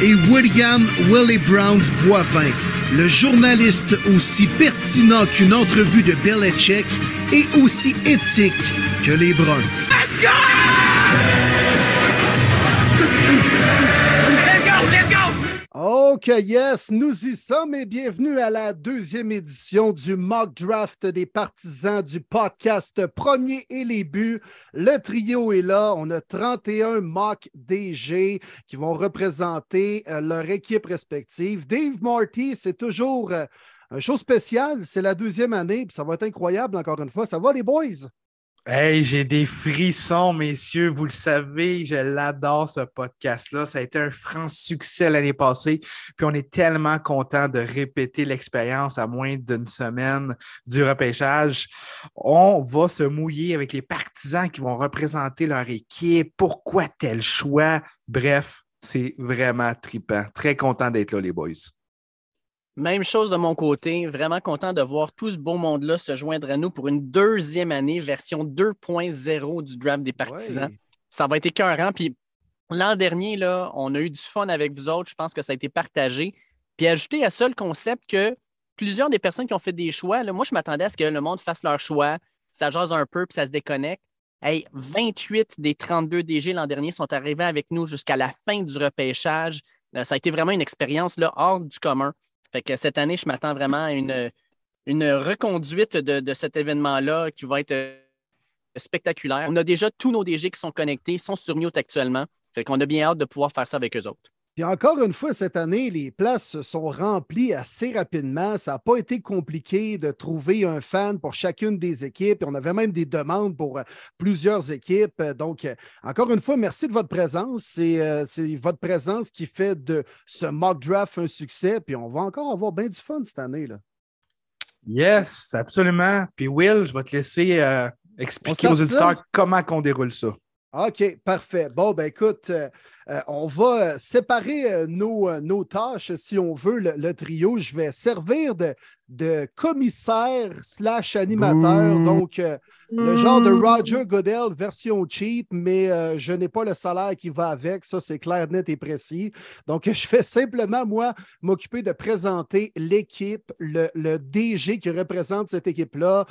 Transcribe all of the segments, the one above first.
Et William Willie Browns Boivin, le journaliste aussi pertinent qu'une entrevue de Belichick et aussi éthique que les Bruns. OK, yes, nous y sommes et bienvenue à la deuxième édition du mock draft des partisans du podcast Premier et les buts. Le trio est là. On a 31 mock DG qui vont représenter euh, leur équipe respective. Dave Marty, c'est toujours euh, un show spécial. C'est la deuxième année, puis ça va être incroyable encore une fois. Ça va, les boys? Hey, j'ai des frissons, messieurs. Vous le savez, je l'adore, ce podcast-là. Ça a été un franc succès l'année passée. Puis on est tellement content de répéter l'expérience à moins d'une semaine du repêchage. On va se mouiller avec les partisans qui vont représenter leur équipe. Pourquoi tel choix? Bref, c'est vraiment trippant. Très content d'être là, les boys. Même chose de mon côté, vraiment content de voir tout ce beau monde-là se joindre à nous pour une deuxième année, version 2.0 du draft des partisans. Ça va être écœurant. Puis l'an dernier, là, on a eu du fun avec vous autres. Je pense que ça a été partagé. Puis ajouter à ça le concept que plusieurs des personnes qui ont fait des choix, là, moi, je m'attendais à ce que le monde fasse leur choix, ça jase un peu, puis ça se déconnecte. Hey, 28 des 32 DG l'an dernier sont arrivés avec nous jusqu'à la fin du repêchage. Euh, ça a été vraiment une expérience là, hors du commun. Fait que cette année, je m'attends vraiment à une, reconduite de, cet événement-là qui va être euh, spectaculaire. On a déjà tous nos DG qui sont connectés, sont sur mute actuellement. Fait qu'on a bien hâte de pouvoir faire ça avec eux autres. Puis encore une fois, cette année, les places sont remplies assez rapidement. Ça n'a pas été compliqué de trouver un fan pour chacune des équipes. On avait même des demandes pour euh, plusieurs équipes. Donc, euh, encore une fois, merci de votre présence. C'est euh, votre présence qui fait de ce mock draft un succès. Puis on va encore avoir bien du fun cette année. Là. Yes, absolument. Puis Will, je vais te laisser expliquer aux auditeurs comment on déroule ça. OK, parfait. Bon, ben écoute, euh, on va séparer euh, nos, euh, nos, tâches, si on veut, le, trio. Je vais servir de, de commissaire slash animateur. Donc, le genre de Roger Goodell version cheap, mais je n'ai pas le salaire qui va avec. Ça, c'est clair, net et précis. Donc, je fais simplement, moi, m'occuper de présenter l'équipe, le, le, DG qui représente cette équipe-là,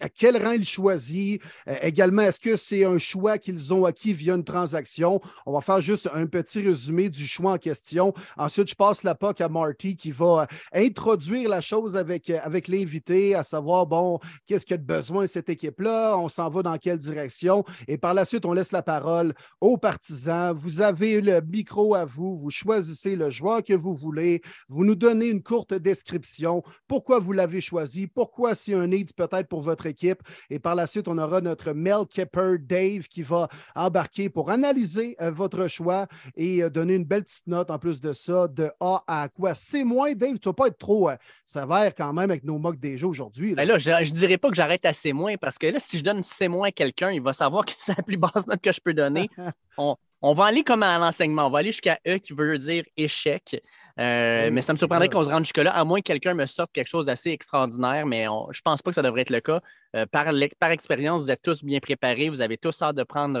à quel rang il choisit. également, est-ce que c'est un choix qu'ils ont acquis via une transaction? On va faire juste un petit résumé du choix en question. Ensuite, je passe la POC à Marty qui va euh, introduire la chose avec, euh, avec l'invité, à savoir, bon, qu'est-ce qu'il y a de besoin cette équipe-là, on s'en va dans quelle direction? Et par la suite, on laisse la parole aux partisans. Vous avez le micro à vous, vous choisissez le joueur que vous voulez, vous nous donnez une courte description, pourquoi vous l'avez choisi, pourquoi c'est un need peut-être pour votre équipe? Et par la suite, on aura notre Mel Kepper Dave qui va embarquer pour analyser euh, votre choix et euh, donner une belle petite note en plus de ça, de A à quoi? C'est moins, Dave, tu ne vas pas être trop euh, sévère quand même avec nos mocs des jeux aujourd'hui. Là. Ben je ne dirais pas que j'arrête à C- parce que là, si je donne C- à quelqu'un, il va savoir que c'est la plus basse note que je peux donner. on, va aller comme à l'enseignement. On va aller jusqu'à E qui veut dire échec. Euh, mais ça me surprendrait qu'on se rende jusque-là, à moins que quelqu'un me sorte quelque chose d'assez extraordinaire, mais je ne pense pas que ça devrait être le cas. par, par expérience, vous êtes tous bien préparés, vous avez tous hâte de prendre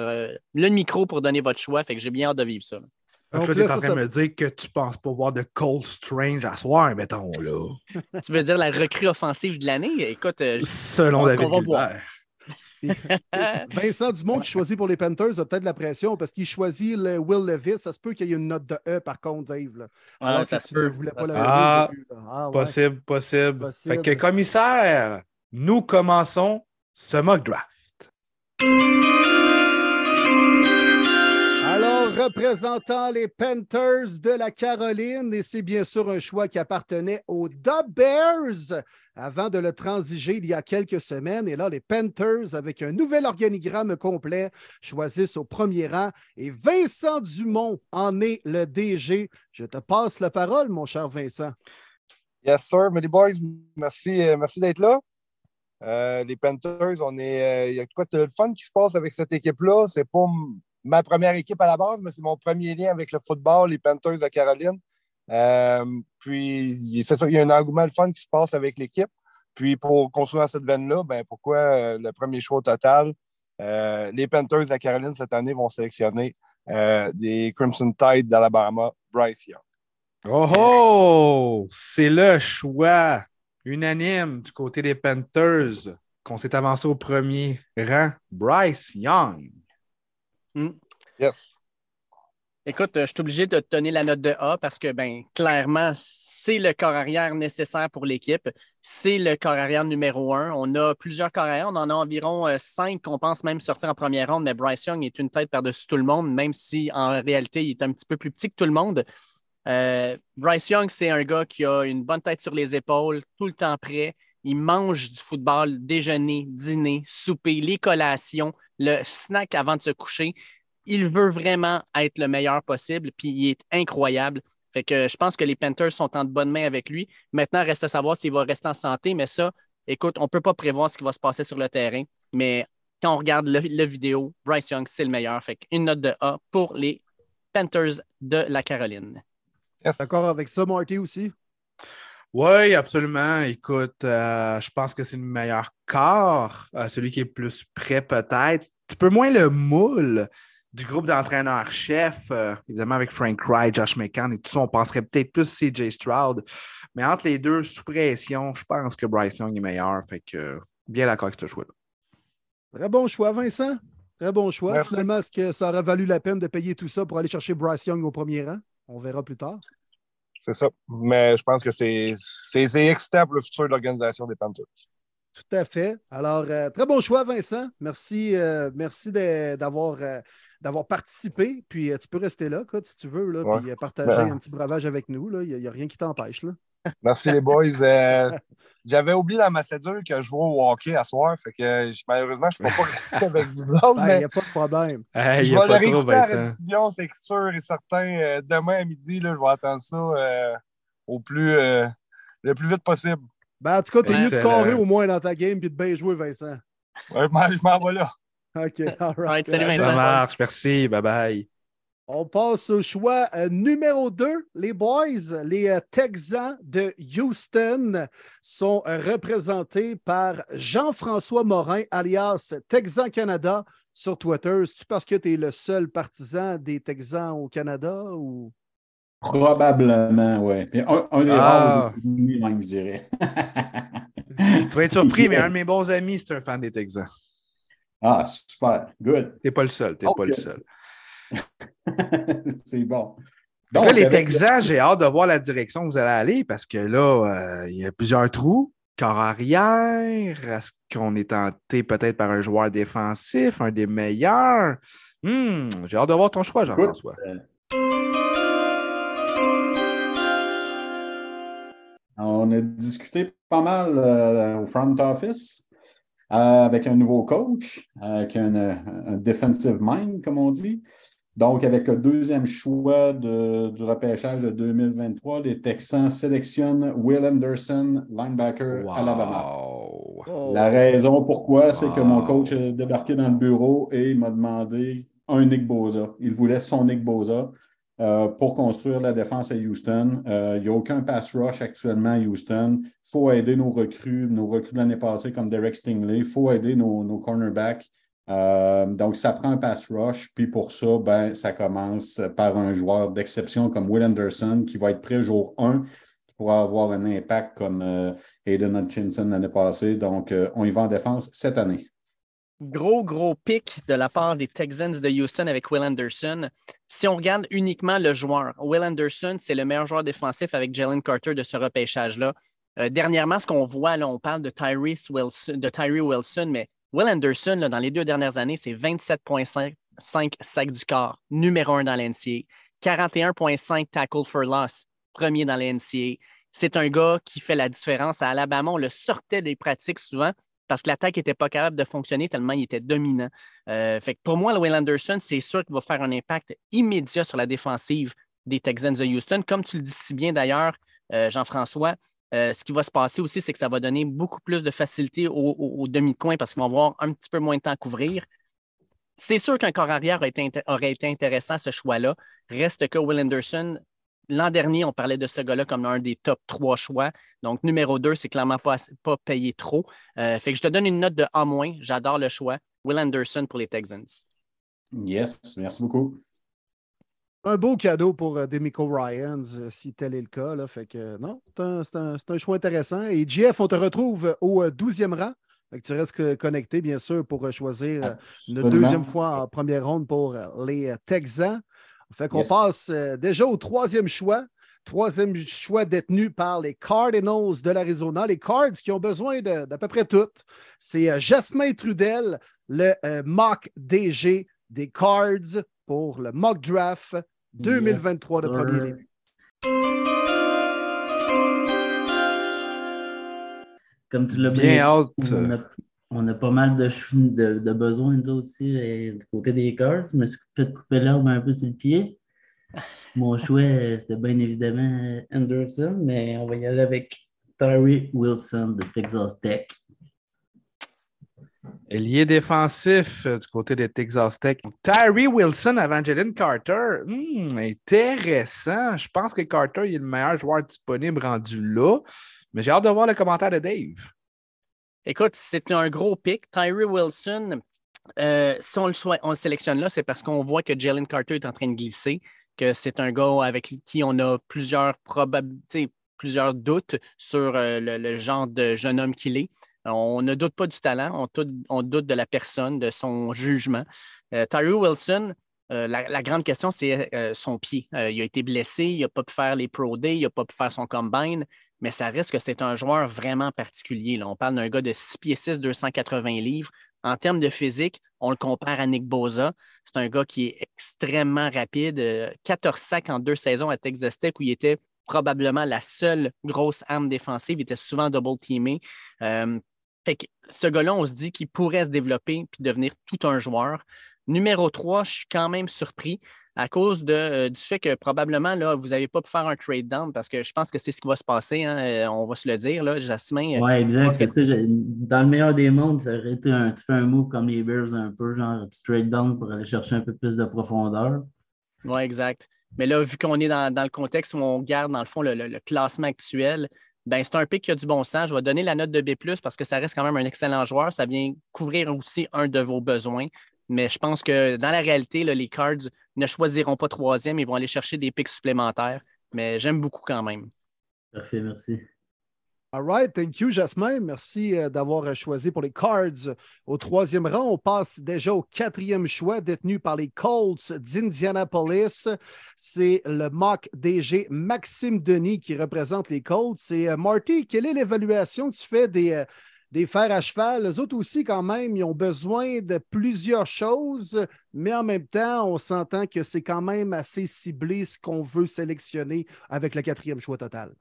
le micro pour donner votre choix, fait que j'ai bien hâte de vivre ça. Donc, tu es en train de me dire que tu penses pas voir de Cold Strange à soir, mettons, là. tu veux dire la recrue offensive de l'année? Écoute, euh, selon David Gilbert. Vincent Dumont qui choisit pour les Panthers a peut-être la pression parce qu'il choisit le Will Levis. Ça se peut qu'il y ait une note de E par contre, Dave. Ah, ça se peut. pas ah, ah possible, possible, possible. Fait que commissaire, nous commençons ce mock draft représentant les Panthers de la Caroline. Et c'est bien sûr un choix qui appartenait aux Dub Bears avant de le transiger il y a quelques semaines. Et là, les Panthers, avec un nouvel organigramme complet, choisissent au premier rang. Et Vincent Dumont en est le DG. Je te passe la parole, mon cher Vincent. Yes, sir. Mais boys, merci, euh, merci d'être là. Euh, les Panthers, on est. Euh, il y a quoi de fun qui se passe avec cette équipe-là. C'est pas ma première équipe à la base, mais c'est mon premier lien avec le football, les Panthers de Caroline. Euh, puis, c'est il y a un engouement de fun qui se passe avec l'équipe. Puis, pour construire cette veine-là, ben, pourquoi le premier choix au total? les Panthers de Caroline, cette année, vont sélectionner des Crimson Tide d'Alabama, Bryce Young. Oh oh! C'est le choix unanime du côté des Panthers qu'on s'est avancé au premier rang, Bryce Young. Hmm. Yes. Écoute, je suis obligé de te donner la note de A parce que, ben, clairement, c'est le corps arrière nécessaire pour l'équipe. C'est le corps arrière numéro un. On a plusieurs corps arrière. On en a environ euh, cinq qu'on pense même sortir en première ronde, mais Bryce Young est une tête par-dessus tout le monde, même si en réalité, il est un petit peu plus petit que tout le monde. Euh, Bryce Young, c'est un gars qui a une bonne tête sur les épaules, tout le temps prêt. Il mange du football, déjeuner, dîner, souper, les collations, le snack avant de se coucher. Il veut vraiment être le meilleur possible, puis il est incroyable. Fait que je pense que les Panthers sont en bonne main avec lui. Maintenant, reste à savoir s'il va rester en santé, mais ça, écoute, on ne peut pas prévoir ce qui va se passer sur le terrain. Mais quand on regarde le, vidéo, Bryce Young, c'est le meilleur. Fait une note de A pour les Panthers de la Caroline. D'accord avec ça, Marty, aussi? Oui, absolument. Écoute, euh, je pense que c'est le meilleur corps, euh, celui qui est plus prêt peut-être. Un peu moins le moule du groupe d'entraîneurs-chefs, euh, évidemment avec Frank Wright, Josh McCann et tout ça, on penserait peut-être plus CJ Stroud. Mais entre les deux, sous pression, je pense que Bryce Young est meilleur. Fait que bien d'accord avec ce choix-là. Très bon choix, Vincent. Très bon choix. Finalement, est-ce que ça aurait valu la peine de payer tout ça pour aller chercher Bryce Young au premier rang? On verra plus tard. C'est ça. Mais je pense que c'est excitant pour le futur de l'organisation des Panthers. Tout à fait. Alors, euh, très bon choix, Vincent. Merci, euh, merci d'avoir euh, d'avoir participé. Puis tu peux rester là, si tu veux, là, puis partager ben. un petit bravage avec nous. Il n'y a, rien qui t'empêche. Merci les boys. J'avais oublié dans ma cédule que je vois au hockey à soir. Fait que malheureusement, je ne peux pas rester avec vous autres. Il n'y a pas de problème. je vais le réécouter à la diffusion, c'est sûr et certain. demain à midi, là, je vais attendre ça au plus, le plus vite possible. Ben, en tout cas, t'es mieux de scorer au moins dans ta game et de bien jouer, Vincent. Ouais, je m'en vais là. OK, all right. salut, Vincent. Ça marche, merci, bye bye. On passe au choix euh, numéro 2. Les Boys, les euh, Texans de Houston, sont euh, représentés par Jean-François Morin, alias Texan Canada, sur Twitter. C'est-tu parce que tu es le seul partisan des Texans au Canada ou? Probablement, oui. Un, un, des ah. rares même, je dirais. tu vas être surpris, mais un de mes bons amis, c'est un fan des Texans. Ah, super. Good. T'es pas le seul. T'es pas le seul. c'est bon. Donc, là, les Texans, j'ai hâte de voir la direction où vous allez aller parce que là, euh, il y a plusieurs trous. Corps arrière, est-ce qu'on est tenté peut-être par un joueur défensif, un des meilleurs? Hmm, j'ai hâte de voir ton choix, Jean-François. Euh, On a discuté pas mal euh, au front office euh, avec un nouveau coach, avec un, defensive mind, comme on dit. Donc, avec le deuxième choix du repêchage de 2023, les Texans sélectionnent Will Anderson, linebacker Alabama. Oh. La raison pourquoi, c'est que mon coach est débarqué dans le bureau et il m'a demandé un Nick Boza. Il voulait son Nick Boza. Euh, pour construire la défense à Houston. Euh, il n'y a aucun pass rush actuellement à Houston. Il faut aider nos recrues, nos recrues de l'année passée comme Derek Stingley. Il faut aider nos, cornerbacks. Euh, donc, ça prend un pass rush. Puis pour ça, ben, ça commence par un joueur d'exception comme Will Anderson qui va être prêt jour 1 pour avoir un impact comme Hayden Hutchinson l'année passée. Donc, on y va en défense cette année. Gros, gros pic de la part des Texans de Houston avec Will Anderson. Si on regarde uniquement le joueur, Will Anderson, c'est le meilleur joueur défensif avec Jalen Carter de ce repêchage-là. Euh, dernièrement, ce qu'on voit, là, on parle de, Tyrese Wilson, de Tyree Wilson, mais Will Anderson, dans les deux dernières années, c'est 27,5 5 sacs du corps, numéro 1 dans l'NCA. 41,5 tackle for loss, premier dans l'NCA. C'est un gars qui fait la différence. À Alabama, on le sortait des pratiques souvent parce que l'attaque n'était pas capable de fonctionner tellement il était dominant. Euh, fait pour moi, Will Anderson, c'est sûr qu'il va faire un impact immédiat sur la défensive des Texans de Houston. Comme tu le dis si bien d'ailleurs, euh, Jean-François, euh, ce qui va se passer aussi, c'est que ça va donner beaucoup plus de facilité au, demi-coin parce qu'ils vont avoir un petit peu moins de temps à couvrir. C'est sûr qu'un corps arrière aurait été, aurait été intéressant, ce choix-là. Reste que Will Anderson, L'an dernier, on parlait de ce gars-là comme un des top trois choix. Donc, numéro deux, c'est clairement pas, pas payé trop. Euh, fait que je te donne une note de A-. J'adore le choix. Will Anderson pour les Texans. Yes, merci beaucoup. Un beau cadeau pour euh, Demico Ryans, euh, si tel est le cas. Là. Fait que non, c'est un, choix intéressant. Et Jeff, on te retrouve au 12e rang. Fait que tu restes connecté, bien sûr, pour choisir une deuxième fois en première ronde pour les Texans. Fait qu'on passe euh, déjà au troisième choix. Troisième choix détenu par les Cardinals de l'Arizona, les Cards qui ont besoin d'à peu près tout. C'est euh, Jasmin Trudel, le euh, mock DG des Cards pour le mock draft 2023 de premier début. Comme tu l'as bien on a pas mal de, de, de besoins, nous autres aussi, euh, du côté des cartes. Je me suis fait couper l'herbe un peu sur le pied. Mon choix, c'était bien évidemment Anderson, mais on va y aller avec Tyree Wilson de Texas Tech. Lié défensif euh, du côté de Texas Tech. Tyree Wilson avant Jalen Carter. Hmm, intéressant. Je pense que Carter est le meilleur joueur disponible rendu là. Mais j'ai hâte de voir le commentaire de Dave. Écoute, c'est un gros pic. Tyree Wilson, euh, si on le, sélectionne là, c'est parce qu'on voit que Jalen Carter est en train de glisser, que c'est un gars avec qui on a plusieurs probabilités, plusieurs doutes sur euh, le, genre de jeune homme qu'il est. On ne doute pas du talent, on, doute de la personne, de son jugement. Euh, Wilson, la, grande question, c'est son pied. il a été blessé, il n'a pas pu faire les Pro Day, il n'a pas pu faire son combine mais ça risque que c'est un joueur vraiment particulier. Là. On parle d'un gars de 6 pieds 6, 280 livres. En termes de physique, on le compare à Nick Boza. C'est un gars qui est extrêmement rapide. 14 euh, sacs en deux saisons à Texas Tech où il était probablement la seule grosse arme défensive. Il était souvent double-teamé. Euh, ce gars-là, on se dit qu'il pourrait se développer puis devenir tout un joueur. Numéro 3, je suis quand même surpris à cause de, euh, du fait que probablement là, vous n'avez pas pu faire un trade down parce que je pense que c'est ce qui va se passer. Hein, euh, on va se le dire, là, Jasmin. Euh, oui, exact. dans le meilleur des mondes, ça aurait été un, tu fais un move comme les Bears un peu, genre tu trade down pour aller chercher un peu plus de profondeur. Oui, exact. Mais là, vu qu'on est dans, le contexte où on garde, dans le fond, le, classement actuel, ben, c'est un pic qui a du bon sens. Je vais donner la note de B parce que ça reste quand même un excellent joueur. Ça vient couvrir aussi un de vos besoins. Mais je pense que dans la réalité, les Cards ne choisiront pas troisième. Ils vont aller chercher des pics supplémentaires. Mais j'aime beaucoup quand même. Parfait, merci. All right, thank you, Jasmin. Merci euh, d'avoir euh, choisi pour les Cards au troisième rang. On passe déjà au quatrième choix détenu par les Colts d'Indianapolis. C'est le mock DG Maxime Denis qui représente les Colts. C'est euh, Marty, quelle est l'évaluation que tu fais des, des fers à cheval? Les autres aussi, quand même, ils ont besoin de plusieurs choses, mais en même temps, on s'entend que c'est quand même assez ciblé ce qu'on veut sélectionner avec le quatrième choix total.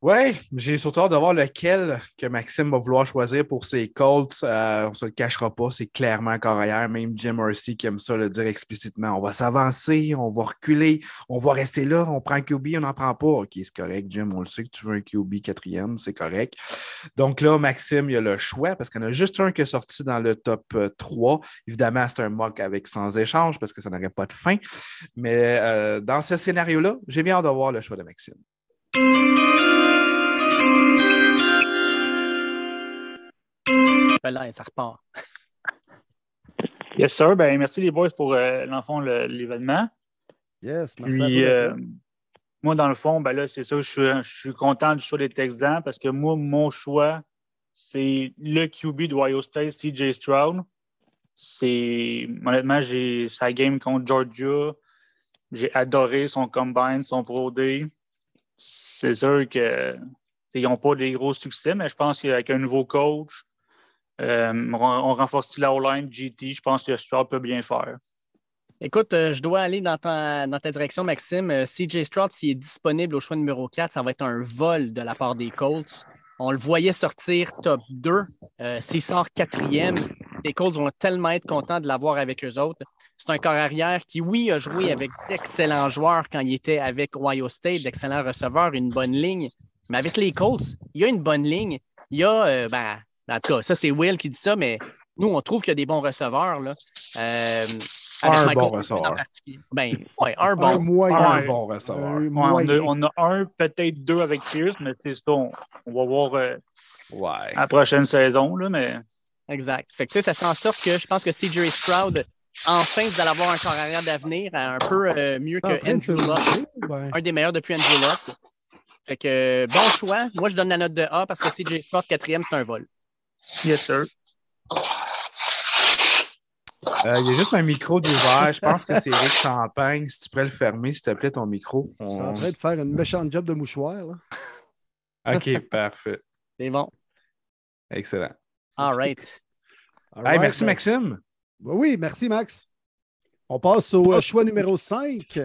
Oui, j'ai surtout hâte de voir lequel que Maxime va vouloir choisir pour ses Colts. Euh, on ne se le cachera pas, c'est clairement carrière. Même Jim Mercy qui aime ça le dire explicitement. On va s'avancer, on va reculer, on va rester là, on prend un QB, on n'en prend pas. OK, c'est correct, Jim, on le sait que tu veux un QB quatrième, c'est correct. Donc là, Maxime, il a le choix parce qu'il y en a juste un qui est sorti dans le top 3. Euh, Évidemment, c'est un mock avec sans échange parce que ça n'aurait pas de fin. Mais euh, dans ce scénario-là, j'ai bien hâte de voir le choix de Maxime. Là, ça repart. Yes, sir. Ben, merci les boys pour euh, l'enfant l'événement. Yes, merci euh, moi, dans le fond, ben là, c'est ça, je suis, je suis content du choix des Texans parce que moi, mon choix, c'est le QB de Ohio State, CJ Stroud. C'est honnêtement, j'ai sa game contre Georgia. J'ai adoré son combine, son Pro Day. C'est sûr qu'ils n'ont pas des gros succès, mais je pense qu'avec un nouveau coach, euh, on, renforce la O-line, GT, je pense que Stroud peut bien faire. Écoute, euh, je dois aller dans ta, direction, Maxime. Euh, CJ Stroud, s'il est disponible au choix numéro 4, ça va être un vol de la part des Colts. On le voyait sortir top 2. Euh, S'il sort quatrième, les Colts vont tellement être contents de l'avoir avec eux autres. C'est un corps arrière qui, oui, a joué avec d'excellents joueurs quand il était avec Ohio State, d'excellents receveurs, une bonne ligne. Mais avec les Colts, il y a une bonne ligne. Il y a, ben, en tout cas, ça, c'est Will qui dit ça, mais nous, on trouve qu'il y a des bons receveurs. Là. Euh, Un Michael bon receveur. Ben, ouais, un Un bon. moyen. Un bon receveur. Un Ouais, on, a, moyen. on a un, peut-être deux avec Pierce, mais c'est ça, on, on va voir euh, Ouais. la prochaine saison. Là, mais Exact. Fait que, ça fait en sorte que je pense que CJ Stroud, enfin, vous allez avoir un corps arrière d'avenir un peu euh, mieux que Andrew ben. un des meilleurs depuis Andrew Luck. Fait que euh, bon choix. Moi, je donne la note de A parce que CJ Stroud, quatrième, c'est un vol. yes, sir. Euh, Il y a juste un micro d'ouvert. Je pense que c'est Rick Champagne. Si tu pourrais le fermer, s'il te plaît, ton micro. Je suis en On- train de faire une méchante job de mouchoir. là. OK, parfait. C'est bon. Excellent. All right. All Hey, right, merci, Maxime. ben Oui, merci, Max. On passe au euh, choix numéro 5.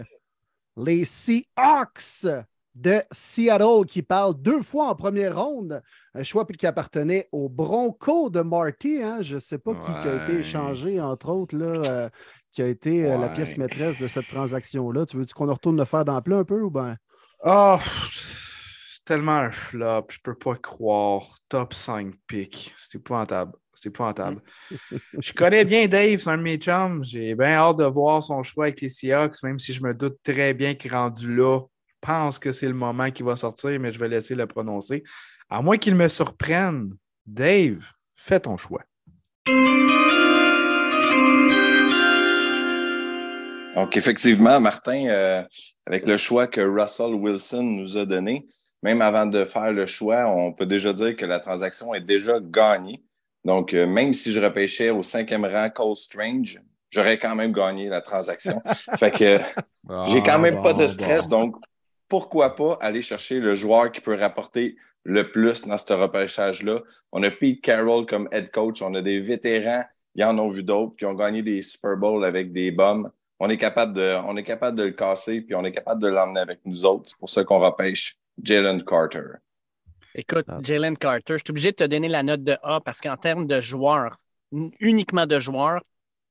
Les Seahawks de Seattle qui parlent deux fois en première ronde. Un choix qui appartenait aux Broncos de Marty. hein? Je ne sais pas qui, qui a été échangé, entre autres, là, euh, qui a été euh, la pièce maîtresse de cette transaction-là. Tu veux-tu qu'on retourne le faire dans le plat un peu ou bien? Oh, c'est tellement un flop. Je peux pas croire. Top 5 pick. C'est épouvantable. C'est épouvantable. je connais bien Dave, c'est un de mes chums. J'ai bien hâte de voir son choix avec les Seahawks, même si je me doute très bien qu'il est rendu là. Je pense que c'est le moment qu'il va sortir, mais je vais laisser le prononcer. À moins qu'il me surprenne. Dave, fais ton choix. Donc, effectivement, Martin, euh, avec le choix que Russell Wilson nous a donné, même avant de faire le choix, on peut déjà dire que la transaction est déjà gagnée. Donc, euh, même si je repêchais au cinquième rang Cole Strange, j'aurais quand même gagné la transaction. fait que j'ai quand même pas de stress. Donc, pourquoi pas aller chercher le joueur qui peut rapporter le plus dans ce repêchage-là? On a Pete Carroll comme head coach. On a des vétérans. Ils en ont vu d'autres qui ont gagné des Super Bowls avec des bombes. On est capable de, on est capable de le casser puis on est capable de l'emmener avec nous autres. C'est pour ça qu'on repêche Jalen Carter. Écoute, Ah. Jalen Carter, je suis obligé de te donner la note de A parce qu'en termes de joueurs, uniquement de joueurs,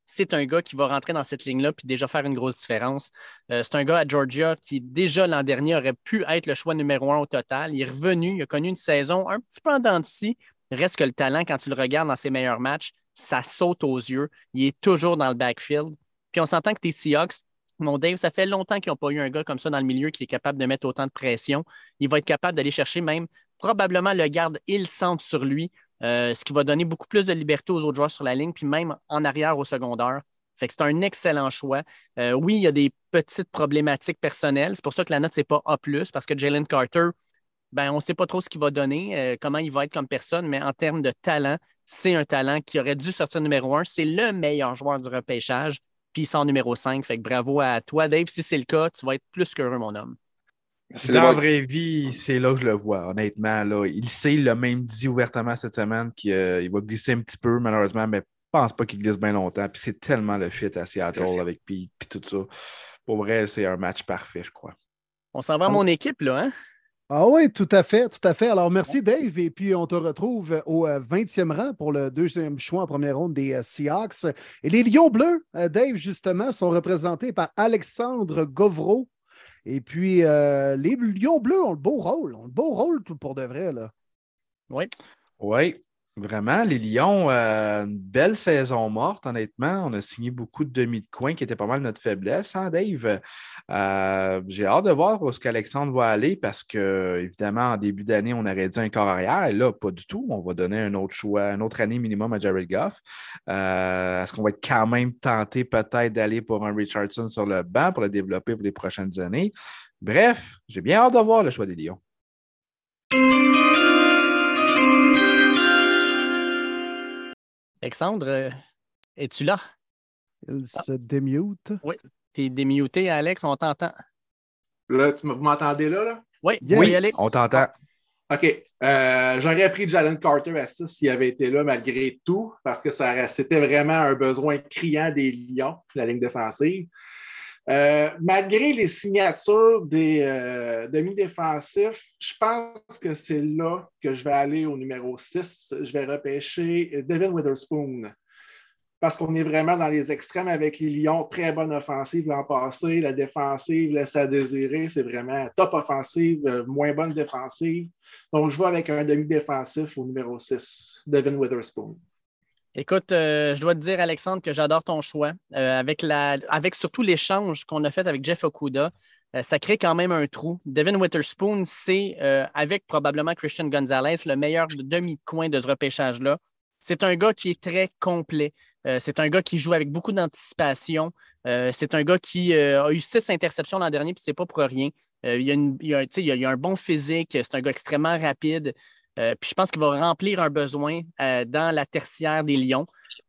c'est un gars qui va rentrer dans cette ligne-là puis déjà faire une grosse différence. Euh, c'est un gars à Georgia qui, déjà l'an dernier, aurait pu être le choix numéro un au total. Il est revenu, il a connu une saison un petit peu en dents. Reste que le talent, quand tu le regardes dans ses meilleurs matchs, ça saute aux yeux. Il est toujours dans le backfield. Puis on s'entend que tes Seahawks, mon Dave, ça fait longtemps qu'ils n'ont pas eu un gars comme ça dans le milieu qui est capable de mettre autant de pression. Il va être capable d'aller chercher même probablement le garde et le centre sur lui, euh, ce qui va donner beaucoup plus de liberté aux autres joueurs sur la ligne, puis même en arrière au secondaire. Fait que c'est un excellent choix. Euh, oui, il y a des petites problématiques personnelles. C'est pour ça que la note, c'est pas A, parce que Jalen Carter, ben, on ne sait pas trop ce qu'il va donner, euh, comment il va être comme personne, mais en termes de talent, c'est un talent qui aurait dû sortir numéro un. C'est le meilleur joueur du repêchage, puis il sort numéro 5. Fait que bravo à toi, Dave. Si c'est le cas, tu vas être plus qu'heureux, mon homme. Dans la vraie vie, c'est là que je le vois, honnêtement. Là. Il sait, il l'a même dit ouvertement cette semaine qu'il euh, va glisser un petit peu, malheureusement, mais je pense pas qu'il glisse bien longtemps. Puis c'est tellement le fit à Seattle avec Pete puis tout ça. Pour vrai, c'est un match parfait, je crois. On s'en va à mon équipe, là, hein? Ah oui, tout à fait, tout à fait. Alors, merci Dave. Et puis, on te retrouve au euh, 20e rang pour le deuxième choix en première ronde des euh, Seahawks. Et les Lions bleus, euh, Dave, justement, sont représentés par Alexandre Govreau. Et puis, euh, les Lions bleus ont le beau rôle. Ont le beau rôle tout pour de vrai. Là. Oui. Oui, vraiment. Les Lions, euh, une belle saison morte, honnêtement. On a signé beaucoup de demi de coin qui était pas mal notre faiblesse, hein, Dave? Euh, J'ai hâte de voir où est-ce qu'Alexandre va aller parce que, évidemment, en début d'année, on aurait dit un corps arrière. Et là, pas du tout. On va donner un autre choix, une autre année minimum à Jared Goff. Euh, Est-ce qu'on va être quand même tenté peut-être d'aller pour un Richardson sur le banc pour le développer pour les prochaines années? Bref, j'ai bien hâte de voir le choix des Lions. Alexandre, euh, es-tu là? Il se démute. T'es démuté, Alex, on t'entend. Là, tu vous m'entendez là, là? Oui, Yes. oui, y aller. On t'entend. OK. Euh, j'aurais pris Jalen Carter à 6 s'il avait été là malgré tout, parce que c'était vraiment un besoin criant des Lions, la ligne défensive. Euh, malgré les signatures des euh, demi-défensifs, je pense que c'est là que je vais aller au numéro 6. Je vais repêcher Devin Witherspoon parce qu'on est vraiment dans les extrêmes avec les Lions. Très bonne offensive l'an passé. La défensive laisse à désirer. C'est vraiment top offensive, moins bonne défensive. Donc, je vais avec un demi-défensif au numéro 6, Devin Witherspoon. Écoute, euh, je dois te dire, Alexandre, que j'adore ton choix. Euh, avec, la, avec surtout l'échange qu'on a fait avec Jeff Okuda, ça crée quand même un trou. Devin Witherspoon, c'est, avec probablement Christian Gonzalez, le meilleur demi-coin de ce repêchage-là. C'est un gars qui est très complet. Euh, c'est un gars qui joue avec beaucoup d'anticipation. Euh, c'est un gars qui euh, a eu six interceptions l'an dernier, puis c'est pas pour rien. il, a un bon physique, c'est un gars extrêmement rapide. Puis je pense qu'il va remplir un besoin dans la tertiaire des Lions.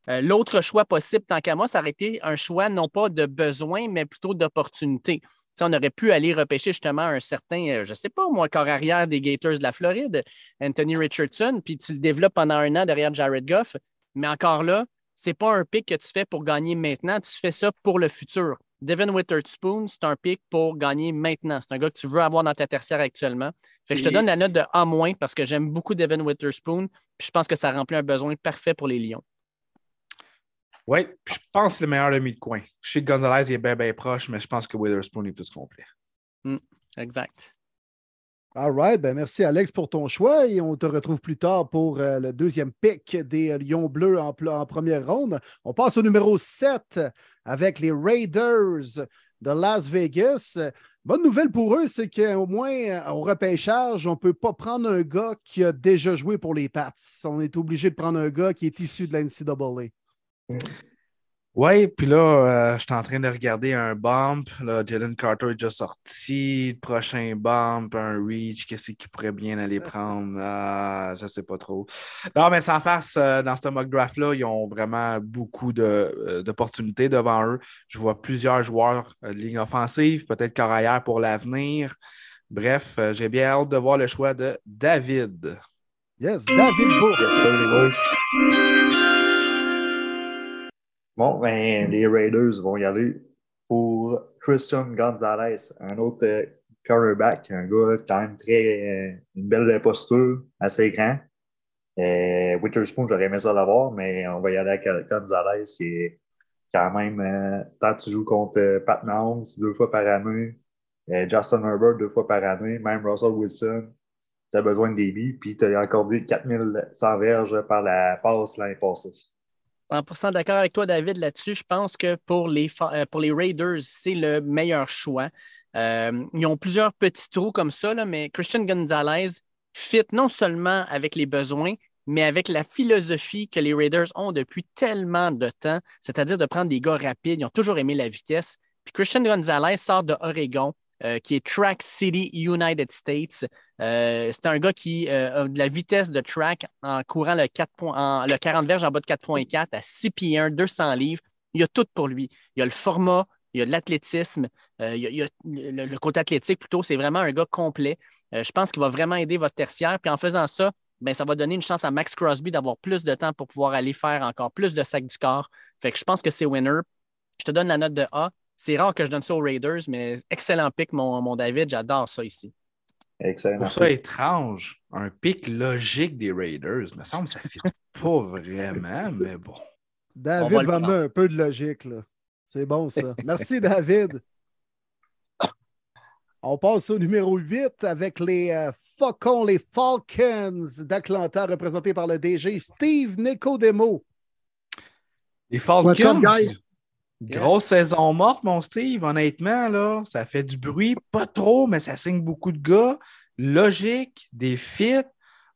L'autre choix possible, tant qu'à moi, ça aurait été un choix non pas de besoin, mais plutôt d'opportunité. on aurait pu aller repêcher justement un certain, je ne sais pas, moi, corps arrière des Gators de la Floride, Anthony Richardson, puis tu le développes pendant un an derrière Jared Goff. Mais encore là, c'est pas un pic que tu fais pour gagner maintenant, tu fais ça pour le futur. Devin Witherspoon, c'est un pic pour gagner maintenant. C'est un gars que tu veux avoir dans ta tertiaire actuellement. Fait que je te donne la note de A- parce que j'aime beaucoup Devin Witherspoon. Puis je pense que ça remplit un besoin parfait pour les Lions. Oui, je pense que c'est le meilleur demi de coin. Je sais que Gonzalez est bien, bien proche, mais je pense que Witherspoon est plus complet. Hmm, exact. All right. Ben merci, Alex, pour ton choix. Et on te retrouve plus tard pour euh, le deuxième pick des Lions Bleus en, en, première ronde. On passe au numéro 7 avec les Raiders de Las Vegas. Bonne nouvelle pour eux, c'est qu'au moins au repêchage, on ne peut pas prendre un gars qui a déjà joué pour les Pats. On est obligé de prendre un gars qui est issu de la NCAA. Oui, puis là, euh, je suis en train de regarder un bump. Là, Jalen Carter est déjà sorti. Le prochain bump, un reach, qu'est-ce qui pourrait bien aller prendre? Ah, je ne sais pas trop. Non, mais sans face, euh, dans ce mock draft-là, ils ont vraiment beaucoup euh, d'opportunités devant eux. Je vois plusieurs joueurs de ligne offensive, peut-être carrière pour l'avenir. Bref, j'ai bien hâte de voir le choix de David. Yes, David Bourg. Bon, ben, les Raiders vont y aller pour Christian Gonzalez, un autre euh, cornerback, un gars quand même très, euh, une belle posture, assez grand. Euh, j'aurais aimé ça l'avoir, mais on va y aller avec Gonzalez qui est quand même, euh, tant tu joues contre Pat Mahomes deux fois par année, Justin Herbert deux fois par année, même Russell Wilson, tu as besoin de débit, puis tu as accordé 4100 verges par la passe l'année passée. 100% d'accord avec toi, David, là-dessus. Je pense que pour les, euh, Raiders, c'est le meilleur choix. Euh, ils ont plusieurs petits trous comme ça, mais Christian Gonzalez fit non seulement avec les besoins, mais avec la philosophie que les Raiders ont depuis tellement de temps, c'est-à-dire de prendre des gars rapides. Ils ont toujours aimé la vitesse. Puis Christian Gonzalez sort de Oregon. Euh, qui est Track City United States. Euh, c'est un gars qui euh, a de la vitesse de track en courant le, 4 le 40 verges en bas de 4.4 à 6 pieds 1, 200 livres. Il y a tout pour lui. Il y a le format, il y a de l'athlétisme, il, y a, le, côté athlétique plutôt. C'est vraiment un gars complet. je pense qu'il va vraiment aider votre tertiaire. Puis en faisant ça, ben, ça va donner une chance à Max Crosby d'avoir plus de temps pour pouvoir aller faire encore plus de sacs du corps. Fait que je pense que c'est winner. Je te donne la note de A. C'est rare que je donne ça aux Raiders, mais excellent pic, mon, mon David. J'adore ça ici. Excellent. Pour ça étrange, un pic logique des Raiders. Il me semble que ça ne fait pas vraiment, mais bon. David va, amener un peu de logique. là. C'est bon, ça. Merci, David. On passe au numéro 8 avec les euh, Faucons, les Falcons d'Atlanta, représentés par le DG Steve Nicodemo. Les Falcons? Grosse saison morte, mon Steve, honnêtement, là, ça fait du bruit, pas trop, mais ça signe beaucoup de gars. Logique, des fits.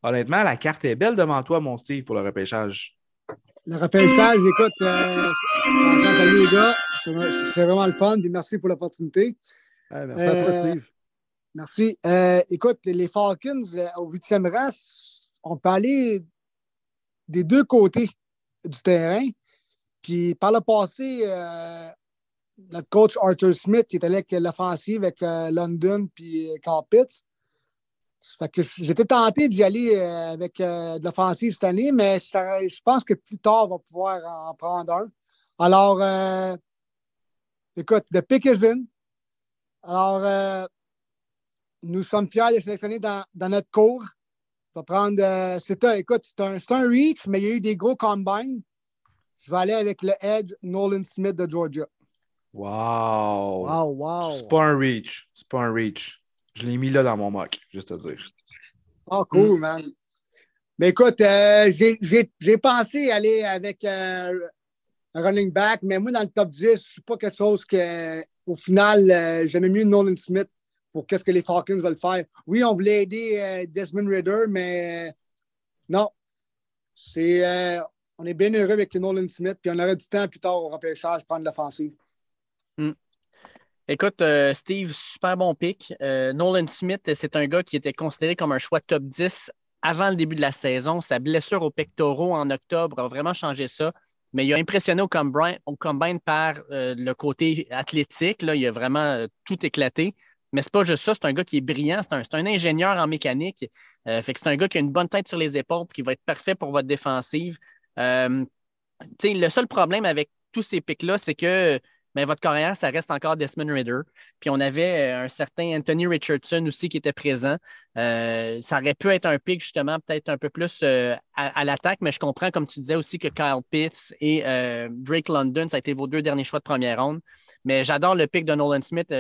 Honnêtement, la carte est belle devant toi, mon Steve, pour le repêchage. Le repêchage, écoute, euh, les gars, c'est vraiment le fun, et merci pour l'opportunité. merci à toi, euh, Steve. Merci. Euh, écoute, les Falcons, au huitième rang, on peut aller des deux côtés du terrain. Puis par le passé, euh, notre coach Arthur Smith, qui était avec l'offensive avec euh, London puis euh, Carl Pitts, Fait que j'étais tenté d'y aller avec de l'offensive cette année, mais je pense que plus tard, on va pouvoir en prendre un. Alors, écoute, the pick is in. Alors, nous sommes fiers de sélectionner dans, notre cours. On va prendre, c'est écoute, c'est un, c'est un reach, mais il y a eu des gros combines. Je vais aller avec le edge Nolan Smith de Georgia. Wow. Wow, wow. C'est pas un reach. C'est pas un reach. Je l'ai mis là dans mon mock, juste à dire. Oh, cool, man. Mais écoute, euh, j'ai- pensé aller avec euh, un running back, mais moi, dans le top 10, je ne suis pas quelque chose que, au final, euh, j'aimais mieux Nolan Smith pour qu'est-ce que les Falcons veulent faire. Oui, on voulait aider Desmond Ritter, mais non. C'est, on est bien heureux avec Nolan Smith, puis on aurait du temps plus tard au repêchage prendre l'offensive. Écoute, euh, Steve, super bon pick. Euh, Nolan Smith, c'est un gars qui était considéré comme un choix top 10 avant le début de la saison. Sa blessure au pectoraux en octobre a vraiment changé ça. Mais il a impressionné au combine, combine par euh, le côté athlétique. Là. Il a vraiment tout éclaté. Mais c'est pas juste ça, c'est un gars qui est brillant, c'est un, ingénieur en mécanique. C'est un gars qui a une bonne tête sur les épaules qui va être parfait pour votre défensive. Euh, le seul problème avec tous ces pics-là, c'est que ben, votre carrière, ça reste encore Desmond Ritter. Puis on avait euh, un certain Anthony Richardson aussi qui était présent. Euh, ça aurait pu être un pic, justement, peut-être un peu plus à, l'attaque, mais je comprends, comme tu disais aussi, que Kyle Pitts et Drake London, ça a été vos deux derniers choix de première ronde. Mais j'adore le pic de Nolan Smith.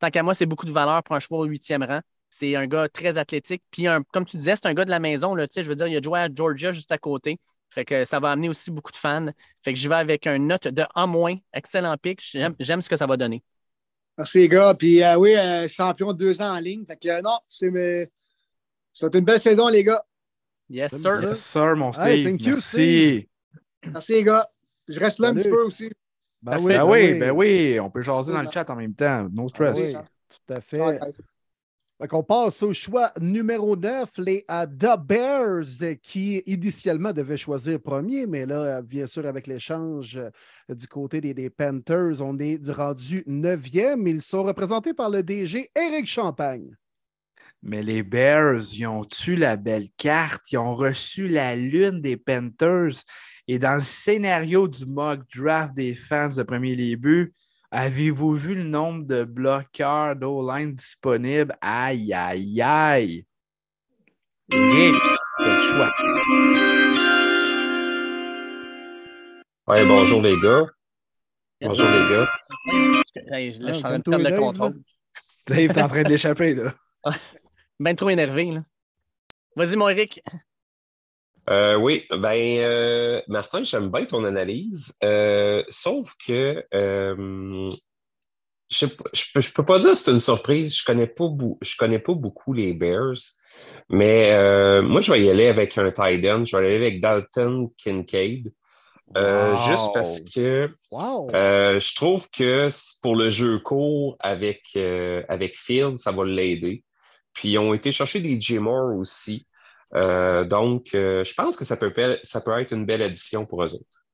Tant qu'à moi, c'est beaucoup de valeur pour un choix au huitième rang. C'est un gars très athlétique. Puis, un- comme tu disais, c'est un gars de la maison. Là, je veux dire, il a joué à Georgia juste à côté. Fait que ça va amener aussi beaucoup de fans. Fait que je vais avec une note de A-. Excellent pic. J'aime, j'aime ce que ça va donner. Merci, les gars. Puis euh, oui, euh, champion deux ans en ligne. Fait que euh, non, c'est mais... c'est une belle saison, les gars. Yes, sir. Yes, sir, mon Steve. Hey, thank you, Merci. Merci, les gars. Je reste là un petit peu aussi. Ben oui, Ben ben oui, ben oui, on peut jaser dans le chat en même temps. No Ah stress. oui, tout à fait. Qu'on passe au choix numéro 9, les euh, The Bears, qui initialement devaient choisir premier, mais là, bien sûr, avec l'échange euh, du côté des, Panthers, on est rendu neuvième. Ils sont représentés par le DG Éric Champagne. Mais les Bears, ils ont eu la belle carte. Ils ont reçu la lune des Panthers. Et dans le scénario du mock draft des fans de premier début, avez-vous vu le nombre de bloqueurs d'O-line disponibles? Aïe, aïe, aïe. Rick, quel choix. Ouais, bonjour les gars. Bonjour les gars. Hey, là, je suis en train de perdre le contrôle. Dave, t'es en train d'échapper, là. Ben trop énervé. Là. Vas-y, mon Eric. Euh, oui, ben euh, Martin, j'aime bien ton analyse. Euh, sauf que je, je, peux, pas dire que c'est une surprise. Je connais pas bou- je connais pas beaucoup les Bears. Mais moi, je vais y aller avec un tight end. Je vais aller avec Dalton Kincaid. Wow. Juste parce que Wow! Je trouve que pour le jeu court avec, avec Field, ça va l'aider. Puis ils ont été chercher des J-Moore aussi. Euh, donc, euh, je pense que ça peut, être une belle addition pour eux autres.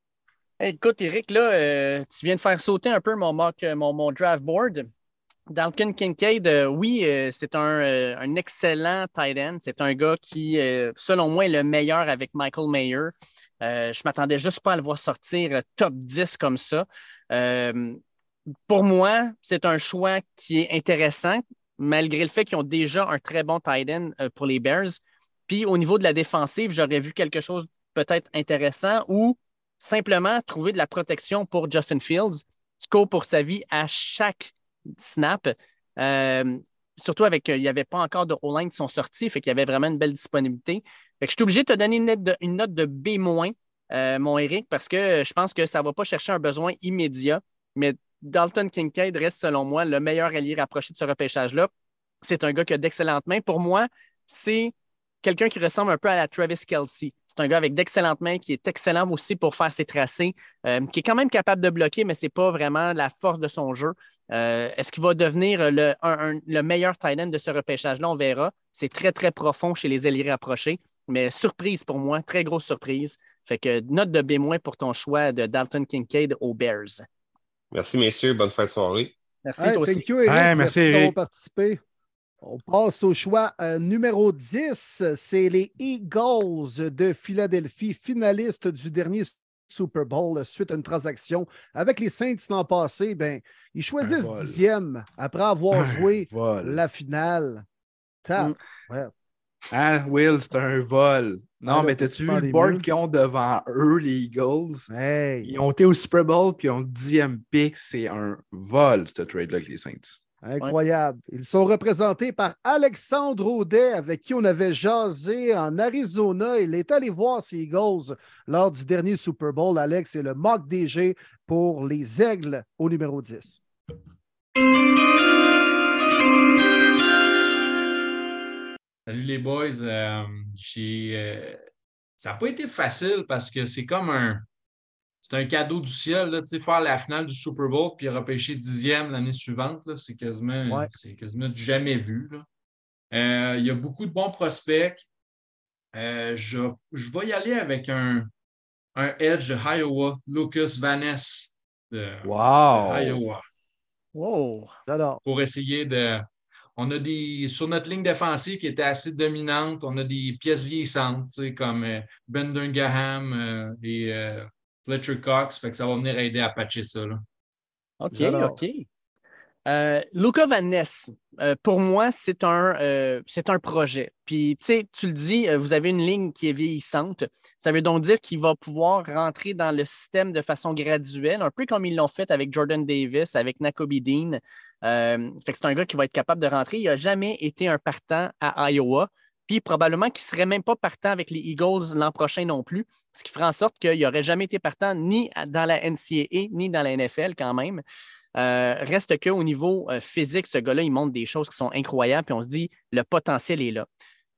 Hey, écoute, Eric, là, euh, tu viens de faire sauter un peu mon, draft board. Dalton Kincaid, oui, c'est un, excellent tight end. C'est un gars qui, selon moi, est le meilleur avec Michael Mayer. Je m'attendais juste pas à le voir sortir top 10 comme ça. Pour moi, c'est un choix qui est intéressant, malgré le fait qu'ils ont déjà un très bon tight end pour les Bears. Puis au niveau de la défensive, j'aurais vu quelque chose peut-être intéressant ou simplement trouver de la protection pour Justin Fields, qui court pour sa vie à chaque snap. Euh, surtout avec, euh, il n'y avait pas encore de O-line qui sont sortis, fait qu'il y avait vraiment une belle disponibilité. Fait que je suis obligé de te donner une note de, B-, euh, mon Eric, parce que je pense que ça ne va pas chercher un besoin immédiat, mais Dalton Kincaid reste, selon moi, le meilleur allié rapproché de ce repêchage-là. C'est un gars qui a d'excellentes mains. Pour moi, c'est quelqu'un qui ressemble un peu à la Travis Kelsey. C'est un gars avec d'excellentes mains qui est excellent aussi pour faire ses tracés, euh, qui est quand même capable de bloquer, mais ce n'est pas vraiment la force de son jeu. Euh, Est-ce qu'il va devenir le, un- un- le meilleur tight end de ce repêchage-là? On verra. C'est très, très profond chez les alliés rapprochés, mais surprise pour moi, très grosse surprise. Fait que note de B- pour ton choix de Dalton Kincaid aux Bears. Merci, messieurs. Bonne fin de soirée. Merci, Hey, toi aussi. thank you, Eric. Hey, merci, merci d'avoir Eric. participé. On passe au choix euh, numéro 10. C'est les Eagles de Philadelphie, finalistes du dernier Super Bowl suite à une transaction avec les Saints l'an passé. Ben, ils choisissent dixième après avoir joué Vol. la finale. Tap. Ouais. Hein, Will, c'est un vol. Non, Ah, mais t'as-tu vu le board qu'ils ont devant eux, les Eagles? Hey, Ils ont été au Super Bowl, puis ils ont le dixième pick. C'est un vol, ce trade-là avec les Saints. Incroyable. Ils sont représentés par Alexandre Audet, avec qui on avait jasé en Arizona. Il est allé voir ses Eagles lors du dernier Super Bowl. Alex est le mock DG pour les Aigles au numéro 10. Salut les boys. Euh, euh, ça n'a pas été facile parce que c'est comme un. C'est un cadeau du ciel, là, faire la finale du Super Bowl puis repêcher dixième l'année suivante. c'est quasiment, Ouais. c'est quasiment du jamais vu. Euh, il y a beaucoup de bons prospects. Euh, je, je vais y aller avec un, un Edge de Iowa, Lucas Van Ness de, Wow! de Iowa Wow. Alors, pour essayer de. On a des. Sur notre ligne défensive qui était assez dominante, on a des pièces vieillissantes, comme euh, euh, et Fletcher Cox. Fait que ça va venir aider à patcher ça. Là. OK. OK. Euh, Luca Van Ness, euh, pour moi, c'est un, euh, c'est un projet. Puis, tu sais, tu le dis, vous avez une ligne qui est vieillissante. Ça veut donc dire qu'il va pouvoir rentrer dans le système de façon graduelle, un peu comme ils l'ont fait avec Jordan Davis, avec Nakobe Dean. Euh, fait que c'est un gars qui va être capable de rentrer. Il n'a jamais été un partant à Iowa. Puis probablement qu'il ne serait même pas partant avec les Eagles l'an prochain non plus, ce qui ferait en sorte qu'il n'aurait jamais été partant ni dans la NCAA ni dans la NFL quand même. Euh, reste qu'au niveau euh, physique, ce gars-là, il montre des choses qui sont incroyables, puis on se dit le potentiel est là.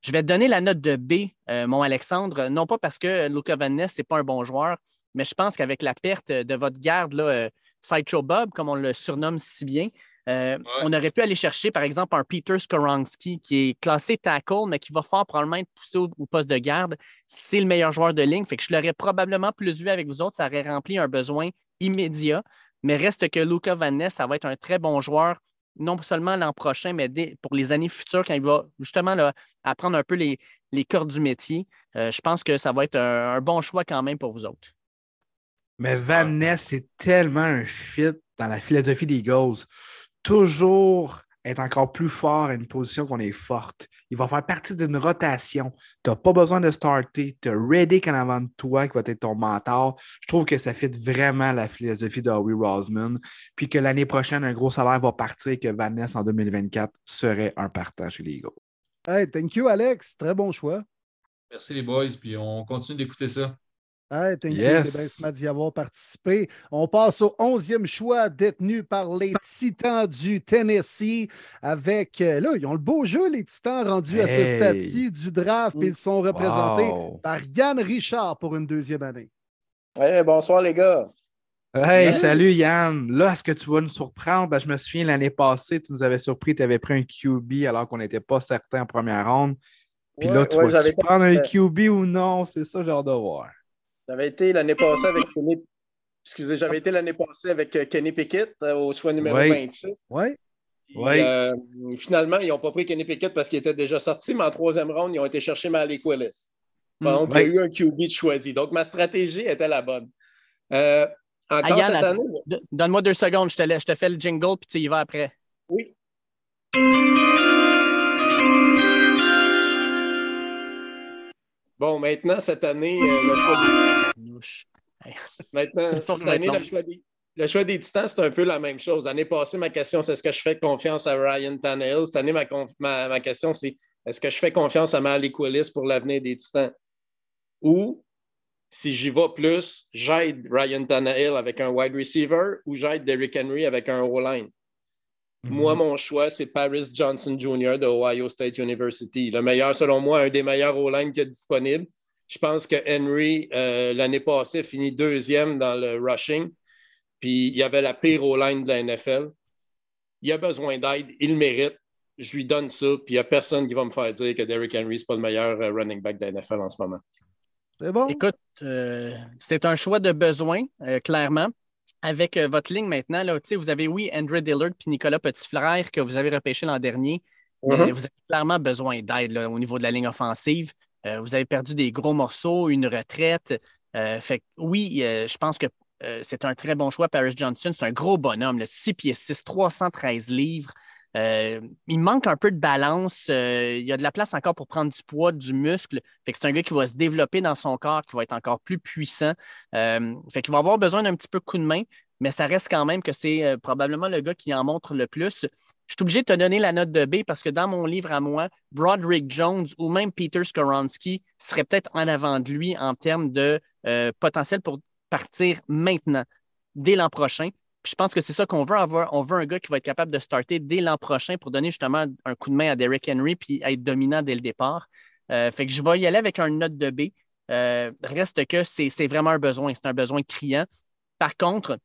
Je vais te donner la note de B, euh, mon Alexandre, non pas parce que Luca Van Ness n'est pas un bon joueur, mais je pense qu'avec la perte de votre garde, là, Sideshow Bob, comme on le surnomme si bien, euh, on aurait pu aller chercher, par exemple, un Peter Skoronski qui est classé tackle, mais qui va fort probablement être poussé au, au poste de garde. C'est le meilleur joueur de ligne. Fait que je l'aurais probablement plus vu avec vous autres. Ça aurait rempli un besoin immédiat. Mais reste que Luca Van Ness, ça va être un très bon joueur, non seulement l'an prochain, mais dès- pour les années futures, quand il va justement là, apprendre un peu les, les cordes du métier. Euh, je pense que ça va être un, un bon choix quand même pour vous autres. Mais Van Ness, c'est tellement un fit dans la philosophie des Eagles. Toujours être encore plus fort à une position qu'on est forte. Il va faire partie d'une rotation. Tu n'as pas besoin de starter. Tu as Reddick en avant de toi qui va être ton mentor. Je trouve que ça fit vraiment la philosophie de Howie Roseman. Puis que l'année prochaine, un gros salaire va partir et que Van Ness en 2024 serait un partant chez les Eagles. hey, thank you, Alex. Très bon choix. Merci les boys, puis on continue d'écouter ça. Hey, thank you. Yes. C'est bien smart d'y avoir participé. On passe au onzième choix détenu par les Titans du Tennessee avec, euh, là, ils ont le beau jeu, les Titans, rendus à ce stade-ci du draft. puis ils sont représentés Wow. par Yann Richard pour une deuxième année. Hey, bonsoir les gars. Hey, Yes. salut Yann. Là, est-ce que tu vas nous surprendre? Ben, je me souviens l'année passée, tu nous avais surpris, tu avais pris un QB alors qu'on n'était pas certain en première ronde. Puis là, tu ouais, vas prendre un QB ou non? C'est ça, j'ai hâte de voir. J'avais été l'année passée avec Kenny. Excusez, j'avais été l'année passée avec euh, Kenny Pickett euh, au choix numéro Oui. 26. Oui. Euh, finalement, ils n'ont pas pris Kenny Pickett parce qu'il était déjà sorti, mais en troisième ronde, ils ont été chercher Malik Willis. Donc, Mm. il y a eu un QB de choisi. Donc, ma stratégie était la bonne. Euh, encore cette année, donne-moi deux secondes, je te, laisse- je te fais le jingle, puis tu y vas après. oui. Bon, maintenant, cette année, euh, le choix des-. Maintenant, cette année, le choix, des, le choix des titans, c'est un peu la même chose. L'année passée, ma question, c'est est-ce que je fais confiance à Ryan Tannehill? Cette année, ma, conf- ma- ma question, c'est est-ce que je fais confiance à Malik Willis pour l'avenir des titans? Ou, si j'y vais plus, j'aide Ryan Tannehill avec un wide receiver ou j'aide Derrick Henry avec un O-line? Moi, mon choix, c'est Paris Johnson Jr. de Ohio State University. Le meilleur, selon moi, un des meilleurs O-line qu'il y a disponible. Je pense que Henry, euh, l'année passée, a fini deuxième dans le rushing. Puis il y avait la pire O-line de la NFL. Il a besoin d'aide, il le mérite. Je lui donne ça, puis il n'y a personne qui va me faire dire que Derrick Henry, ce n'est pas le meilleur euh, running back de la NFL en ce moment. C'est bon? Écoute, euh, c'était un choix de besoin, euh, clairement. Avec euh, votre ligne maintenant, là, vous avez, oui, Andrew Dillard puis Nicolas Petitfrère que vous avez repêché l'an dernier. Mhm. vous avez clairement besoin d'aide au niveau de la ligne offensive. Euh, vous avez perdu des gros morceaux, une retraite. Euh, fait oui, je pense que c'est un très bon choix. Paris Johnson, c'est un gros bonhomme, le 6 pieds 6, 313 livres. Euh, il manque un peu de balance. Euh, il y a de la place encore pour prendre du poids, du muscle. Fait c'est un gars qui va se développer dans son corps, qui va être encore plus puissant. Euh, fait qu'il va avoir besoin d'un petit peu de coup de main, mais ça reste quand même que c'est euh, probablement le gars qui en montre le plus. Je suis obligé de te donner la note de B parce que dans mon livre à moi, Broderick Jones ou même Peter Skoronski serait peut-être en avant de lui en termes de potentiel pour partir maintenant, dès l'an prochain. Je pense que c'est ça qu'on veut avoir. On veut un gars qui va être capable de starter dès l'an prochain pour donner justement un coup de main à Derrick Henry puis être dominant dès le départ. Euh, fait que je vais y aller avec une note de B. Euh, reste que c'est vraiment un besoin. C'est un besoin criant. Par contre,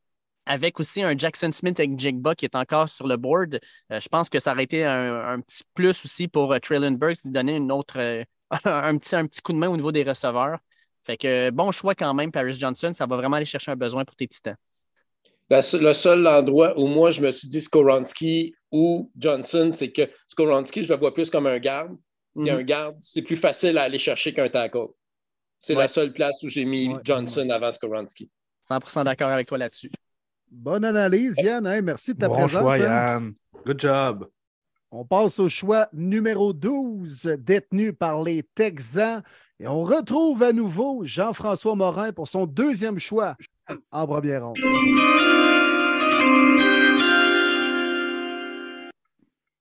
avec aussi un Jackson Smith avec Jigba qui est encore sur le board, euh, je pense que ça aurait été un, un petit plus aussi pour Traylon Burks de donner une autre, un, petit, un petit coup de main au niveau des receveurs. Fait que bon choix quand même, Paris Johnson. Ça va vraiment aller chercher un besoin pour tes titans. La le seul endroit où moi je me suis dit Skoronski ou Johnson, c'est que Skoronski, je le vois plus comme un garde. Et Mhm. un garde, c'est plus facile à aller chercher qu'un tackle. C'est Ouais. la seule place où j'ai mis Johnson avant Skoronski. 100% d'accord avec toi là-dessus. Bonne analyse, Yann. Merci de ta Bon présence. choix. Yann. Good job. On passe au choix numéro 12, détenu par les Texans. Et on retrouve à nouveau Jean-François Morin pour son deuxième choix en première ronde.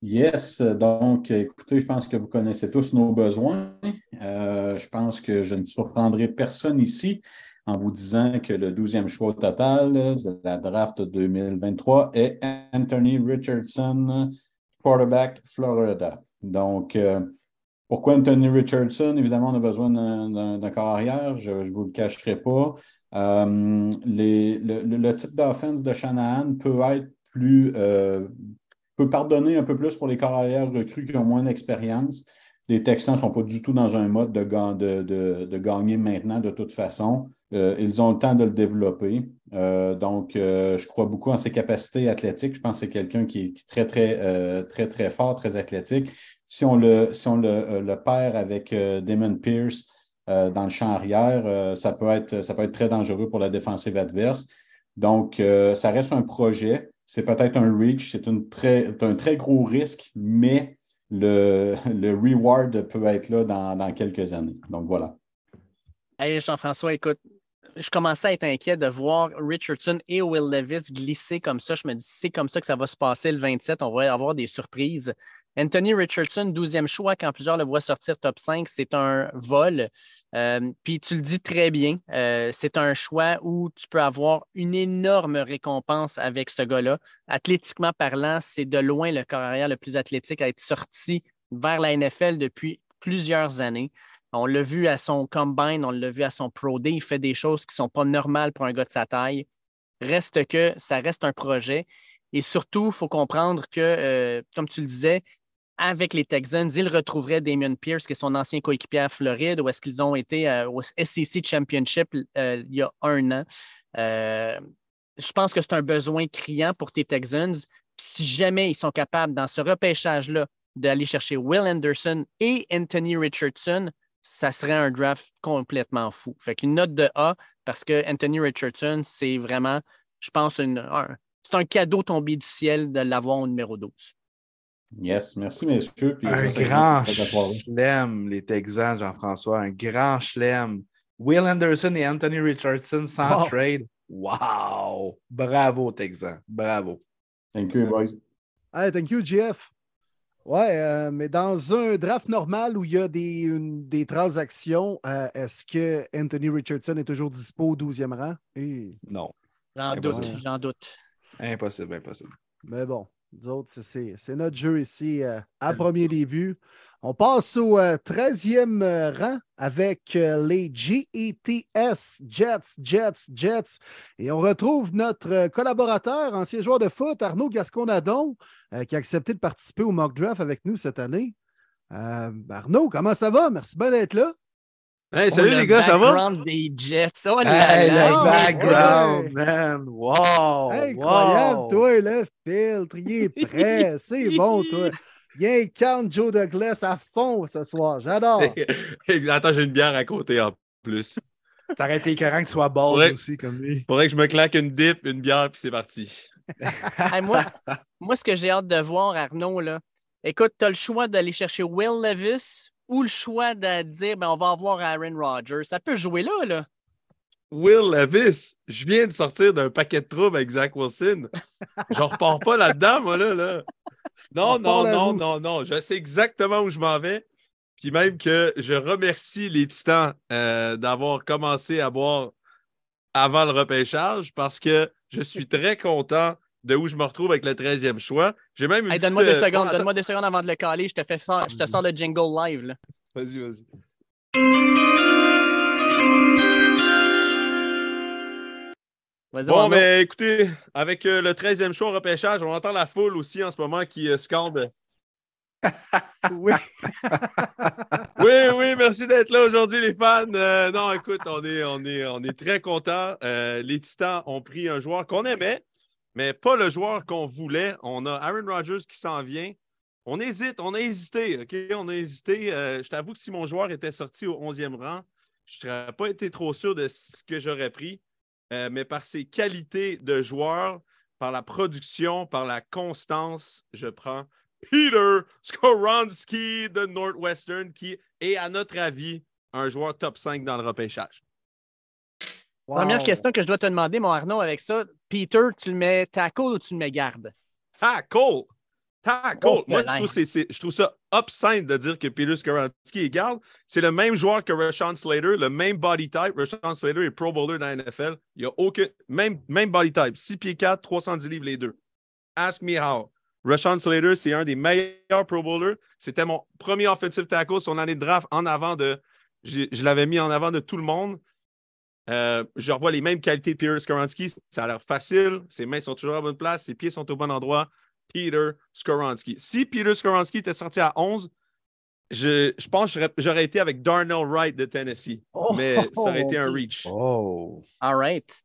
Yes, donc écoutez, je pense que vous connaissez tous nos besoins. Euh, je pense que je ne surprendrai personne ici en vous disant que le 12e choix total de la draft 2023 est Anthony Richardson, quarterback Florida. Donc, euh, pourquoi Anthony Richardson? Évidemment, on a besoin d'un corps arrière, je ne vous le cacherai pas. Euh, le, type d'offense de Shanahan peut être plus euh, peut pardonner un peu plus pour les corps arrière recrues qui ont moins d'expérience. Les Texans ne sont pas du tout dans un mode de, ga- de- de- de gagner maintenant de toute façon. Euh, ils ont le temps de le développer. Donc, je crois beaucoup en ses capacités athlétiques. Je pense que c'est quelqu'un qui est très, très, très, très fort, très athlétique. Si on le, si on le, le avec Damon Pierce euh, dans le champ arrière, euh, ça, peut être, ça peut être très dangereux pour la défensive adverse. Donc, euh, ça reste un projet. C'est peut-être un reach, c'est un très gros risque, mais le, le reward peut être là dans, dans quelques années. Donc, voilà. Hey, Jean-François, écoute, je commençais à être inquiet de voir Richardson et Will Levis glisser comme ça. Je me dis, c'est comme ça que ça va se passer le 27. On va avoir des surprises. Anthony Richardson, 12e choix, quand plusieurs le voient sortir top 5, c'est un vol. Euh, puis tu le dis très bien, euh, c'est un choix où tu peux avoir une énorme récompense avec ce gars-là. Athlétiquement parlant, c'est de loin le carrière le plus athlétique à être sorti vers la NFL depuis plusieurs années. On l'a vu à son combine, on l'a vu à son Pro Day. Il fait des choses qui ne sont pas normales pour un gars de sa taille. Reste que ça reste un projet. Et surtout, il faut comprendre que, euh, comme tu le disais, avec les Texans, ils retrouveraient Damien Pierce, qui est son ancien coéquipier à Floride, où est-ce qu'ils ont été euh, au SEC Championship euh, il y a un an. Euh, je pense que c'est un besoin criant pour tes Texans. Si jamais ils sont capables, dans ce repêchage-là, d'aller chercher Will Anderson et Anthony Richardson, ça serait un draft complètement fou. Fait qu'une note de A, parce que Anthony Richardson, c'est vraiment, je pense, c'est un cadeau tombé du ciel de l'avoir au numéro 12. Yes, merci, messieurs. Puis Un grand chelem, les Texans, Jean-François. Un grand chelem. Will Anderson et Anthony Richardson sans Wow. trade. Wow! Bravo, Texans. Bravo. Thank you, boys. Hey, thank you, GF. Ouais, euh, mais dans un draft normal où il y a des, une- des transactions, euh, est-ce que Anthony Richardson est toujours dispo au 12e rang? Et... Non. J'en doute, j'en doute. Impossible, impossible. Mais bon, nous autres, c'est- notre jeu ici euh, à premier début. On passe au euh, 13e euh, rang avec euh, les GETS, Jets, Jets, Jets. Et on retrouve notre collaborateur, ancien joueur de foot, Arnaud Gasconadon, qui a accepté de participer au mock draft avec nous cette année. Arnaud, comment ça va? Merci bien d'être là. Hey, Oh, salut le les gars, ça va? background des Jets. Oh Hey, là. le Oh, background, ouais. man! Wow! Incroyable, wow. toi, le filtre, il est prêt. C'est bon, toi. Bien calme Joe Douglas à fond ce soir. J'adore. Attends, j'ai une bière à côté en plus. Ça aurait été écœurant que tu sois aussi, comme lui. Faudrait que je me claque une dip, une bière, puis c'est parti. Hey, moi, moi, ce que j'ai hâte de voir, Arnaud, là, écoute, tu as le choix d'aller chercher Will Levis ou le choix de dire ben, on va avoir Aaron Rodgers. Ça peut jouer là, là. Will Levis, je viens de sortir d'un paquet de troubles avec Zach Wilson. Je repars pas là-dedans, moi, là. là. Non, On non, non, non, non. Je sais exactement où je m'en vais. Puis même que je remercie les Titans euh, d'avoir commencé à boire avant le repêchage parce que je suis très content de où je me retrouve avec le 13e choix. J'ai même une Hey, donne-moi petite, deux euh, secondes, donne-moi deux secondes avant de le caler. Je te fais faire- je te sors le jingle live. Là. Vas-y, vas-y. Vas-y, Bon, mais écoutez, avec euh, le 13e choix au repêchage, on entend la foule aussi en ce moment qui euh, scande. Oui. Oui, oui, merci d'être là aujourd'hui, les fans. Euh, non, écoute, on est, on est, on est très contents. Euh, les Titans ont pris un joueur qu'on aimait, mais pas le joueur qu'on voulait. On a Aaron Rodgers qui s'en vient. On hésite, on a hésité, OK? On a hésité. Euh, je t'avoue que si mon joueur était sorti au 11e rang, je n'aurais pas été trop sûr de ce que j'aurais pris. Euh, mais par ses qualités de joueur, par la production, par la constance, je prends Peter Skoronski de Northwestern, qui est, à notre avis, un joueur top 5 dans le repêchage. Première question que je dois te demander, mon Arnaud, avec ça. Peter, tu le mets tackle ou tu le mets garde? Tackle! Tackle! Oh, Moi, je trouve, je ça obscène de dire que Peter Skoronski est garde. C'est le même joueur que Rashawn Slater, le même body type. Rashawn Slater est Pro Bowler dans la NFL. Il n'y a aucun. Même, même body type. 6 pieds 4, 310 livres les deux. Ask me how. Rashawn Slater, c'est un des meilleurs Pro Bowlers. C'était mon premier offensive tackle, son année de draft en avant de. Je, je l'avais mis en avant de tout le monde. Euh, je revois les mêmes qualités de Peter Skoronski. Ça a l'air facile. Ses mains sont toujours à la bonne place. Ses pieds sont au bon endroit. Peter Skoronski. Si Peter Skoronski était sorti à 11, je, je pense que j'aurais- été avec Darnell Wright de Tennessee. Oh, mais ça aurait été un ok. reach. Oh. All right.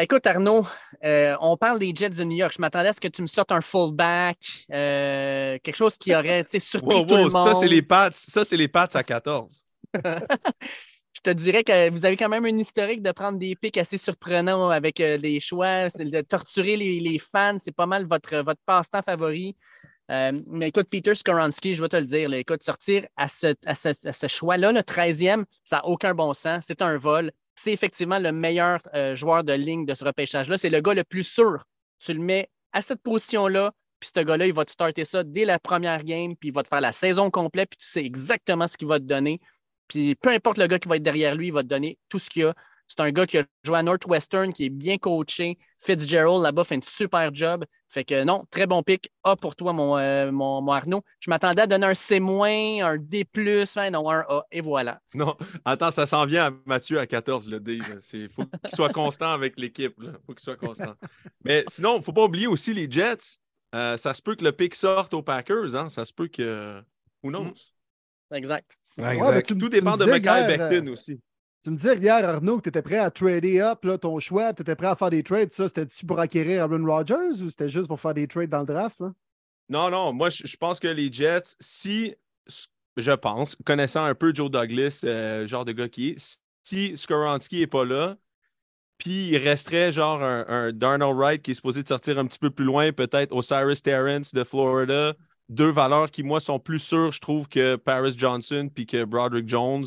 Écoute, Arnaud, euh, on parle des Jets de New York. Je m'attendais à ce que tu me sortes un fullback, euh, quelque chose qui aurait surpris Wow, tout wow, le monde. ça, c'est les Pats. Ça, c'est les Pats à 14. Je te dirais que vous avez quand même un historique de prendre des pics assez surprenants avec euh, des choix, de torturer les, les fans. C'est pas mal votre, votre passe-temps favori. Euh, mais écoute, Peter Skoronski, je vais te le dire, là, sortir à ce, à ce, à ce choix-là, le 13e, ça n'a aucun bon sens. C'est un vol. C'est effectivement le meilleur euh, joueur de ligne de ce repêchage-là. C'est le gars le plus sûr. Tu le mets à cette position-là, puis ce gars-là, il va te starter ça dès la première game, puis il va te faire la saison complète, puis tu sais exactement ce qu'il va te donner. Puis peu importe le gars qui va être derrière lui, il va te donner tout ce qu'il y a. C'est un gars qui a joué à Northwestern, qui est bien coaché. Fitzgerald, là-bas, fait un super job. Fait que non, très bon pick. A pour toi, mon, euh, mon, mon Arnaud. Je m'attendais à donner un C-, un D, hein, non, un A. Et voilà. Non, attends, ça s'en vient à Mathieu à 14, le D. Il faut qu'il soit constant avec l'équipe. Il faut qu'il soit constant. Mais sinon, il ne faut pas oublier aussi les Jets. Euh, ça se peut que le pick sorte aux Packers. Hein? Ça se peut que. Who knows? Exact. Ouais, tu Tout dépend de Michael Becton euh, aussi. Tu me disais hier, Arnaud, que tu étais prêt à trader up là, ton choix, tu étais prêt à faire des trades. Ça, c'était-tu pour acquérir Aaron Rodgers ou c'était juste pour faire des trades dans le draft? là? Non, non, moi, je je pense que les Jets, si, je pense, connaissant un peu Joe Douglas, euh, genre de gars qui est, si Skoronski n'est pas là, puis il resterait genre un, un Darnell Wright qui est supposé de sortir un petit peu plus loin, peut-être Osiris Terrence de Florida, deux valeurs qui, moi, sont plus sûres, je trouve, que Paris Johnson puis que Broderick Jones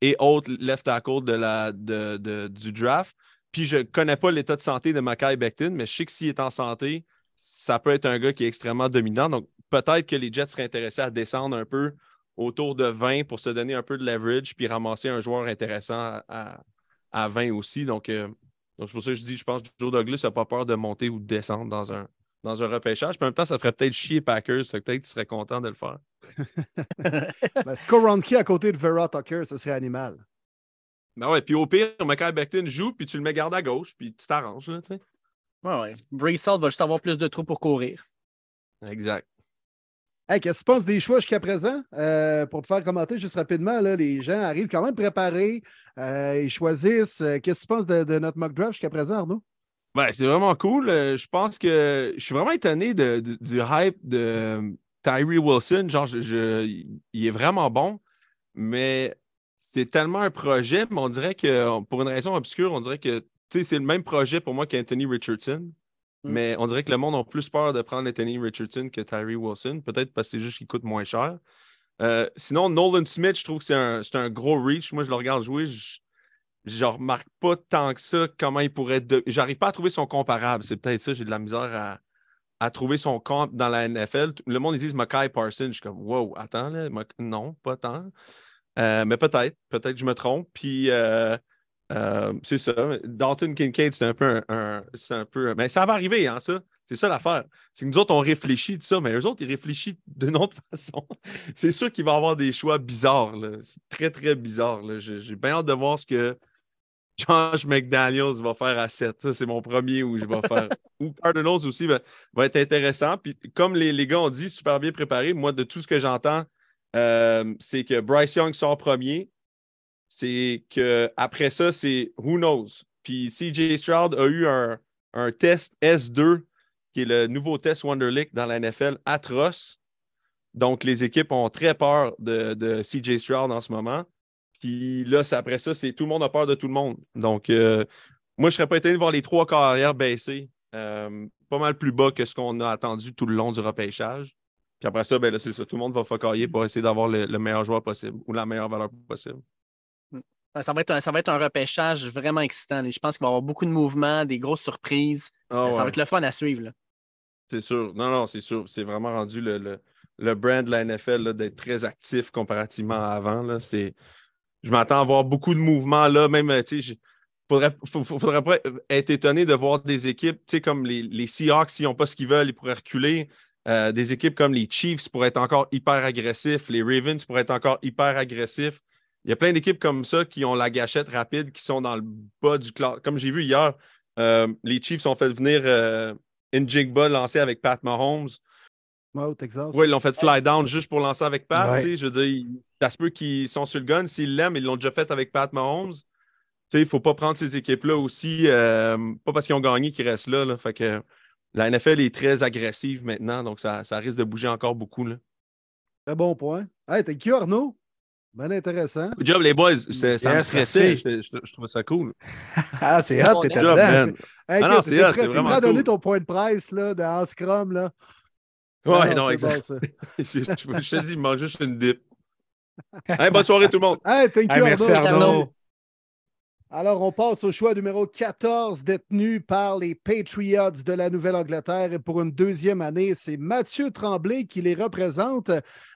et autres left tackle de la, du draft. Puis je ne connais pas l'état de santé de Mackay Becton, mais je sais que s'il est en santé, ça peut être un gars qui est extrêmement dominant. Donc, peut-être que les Jets seraient intéressés à descendre un peu autour de 20 pour se donner un peu de leverage puis ramasser un joueur intéressant à, à- à 20 aussi. Donc, euh, donc c'est pour ça que je dis, je pense que Joe Douglas n'a pas peur de monter ou de descendre dans un, dans un repêchage. Puis en même temps, ça ferait peut-être chier Packers. ça fait Peut-être qu'ils seraient contents de le faire. Ben, Skoronski à côté de Vera Tucker, ce serait animal. Ben ouais, puis au pire, Michael Becton joue, puis tu le mets garde à gauche, puis tu t'arranges. là, tu sais. Ouais, ouais. Va juste avoir plus de trous pour courir. Exact. Hey, qu'est-ce que tu penses des choix jusqu'à présent? Euh, pour te faire commenter juste rapidement, là, les gens arrivent quand même préparés. euh, ils choisissent. Euh, Qu'est-ce que tu penses de, de notre mock draft jusqu'à présent, Arnaud? Ben, c'est vraiment cool. Euh, je pense que je suis vraiment étonné de- de- du hype de, Tyree Wilson, genre, je- je- il est vraiment bon, mais c'est tellement un projet, mais on dirait que, pour une raison obscure, on dirait que tu sais, c'est le même projet pour moi qu'Anthony Richardson. Mais on dirait que le monde a plus peur de prendre Anthony Richardson que Tyree Wilson. Peut-être parce que c'est juste qu'il coûte moins cher. Euh, sinon, Nolan Smith, je trouve que c'est un, un gros reach. Moi, je le regarde jouer. Je je remarque pas tant que ça comment il pourrait. De... J'arrive pas à trouver son comparable. C'est peut-être ça. J'ai de la misère à, à trouver son compte dans la NFL. Le monde, ils disent Mackay Parsons. Je suis comme, wow, attends, là, non, pas tant. Euh, mais peut-être, peut-être que je me trompe. Puis, euh, euh, c'est ça. Dalton Kincaid, c'est un peu un. c'est un peu. Mais ça va arriver, hein, ça. C'est ça l'affaire. C'est que nous autres, on réfléchit de ça, mais eux autres, ils réfléchissent d'une autre façon. c'est sûr qu'il va avoir des choix bizarres. C'est très, très bizarre. j'ai bien hâte de voir ce que Josh McDaniels va faire à 7. Ça, c'est mon premier où je vais faire. Ou Cardinals aussi va, être intéressant. Puis, comme les, les gars ont dit, super bien préparé. Moi, de tout ce que j'entends, euh, c'est que Bryce Young sort premier. C'est que après ça, c'est who knows? Puis CJ Stroud a eu un, test S2, qui est le nouveau test Wonderlic dans la NFL, atroce. Donc, les équipes ont très peur de, de CJ Stroud en ce moment. Puis là, après ça, c'est tout le monde a peur de tout le monde. Donc, euh, moi, je ne serais pas étonné de voir les trois carrières baisser euh, pas mal plus bas que ce qu'on a attendu tout le long du repêchage. Puis après ça, ben là, c'est ça. Tout le monde va focailler pour essayer d'avoir le, le meilleur joueur possible ou la meilleure valeur possible. Ça va, être un, ça va être un repêchage vraiment excitant. Je pense qu'il va y avoir beaucoup de mouvements, des grosses surprises. Ah ça ouais. va être le fun à suivre. C'est sûr. Non, non, c'est sûr. C'est vraiment rendu le, le, le brand de la NFL d'être très actif comparativement à avant. C'est... Je m'attends à voir beaucoup de mouvements là. Même, tu sais, faudrait, faudrait pas être étonné de voir des équipes, tu sais, comme les, les Seahawks, s'ils n'ont pas ce qu'ils veulent, ils pourraient reculer. Euh, des équipes comme les Chiefs pourraient être encore hyper agressifs. Les Ravens pourraient être encore hyper agressifs. Il y a plein d'équipes comme ça qui ont la gâchette rapide, qui sont dans le bas du classement. Comme j'ai vu hier, euh, les Chiefs ont fait venir euh, Njigba lancer avec Pat Mahomes. Ouais, au Texas. Oui, ils l'ont fait fly down juste pour lancer avec Pat. Ouais. tu sais, Je veux dire, ça se peut qu'ils sont sur le gun. S'ils l'aiment, ils l'ont déjà fait avec Pat Mahomes. Tu sais, Il ne faut pas prendre ces équipes-là aussi, euh, pas parce qu'ils ont gagné qu'ils restent là, là. Fait que la NFL est très agressive maintenant, donc ça, ça risque de bouger encore beaucoup. Là. Très bon point. Hey, thank you, Arnaud? Bien intéressant. Good job, les boys. C'est- Ça me Yes, stressait. merci. Je, je- je trouve ça cool. Ah, c'est hot, job, dedans. man. Hey, Ah non, c'est t'es hot, c'est t'es vraiment cool. ton point de presse là, dans Scrum. Là? Ouais, Non, non, exact. bon, je, te dis, il mange juste une dip. Hey, bonne soirée, tout le monde. Hey, thank you, Hey, merci, Arnaud. Arnaud. Alors, on passe au choix numéro 14, détenu par les Patriots de la Nouvelle-Angleterre. Et pour une deuxième année, c'est Mathieu Tremblay qui les représente.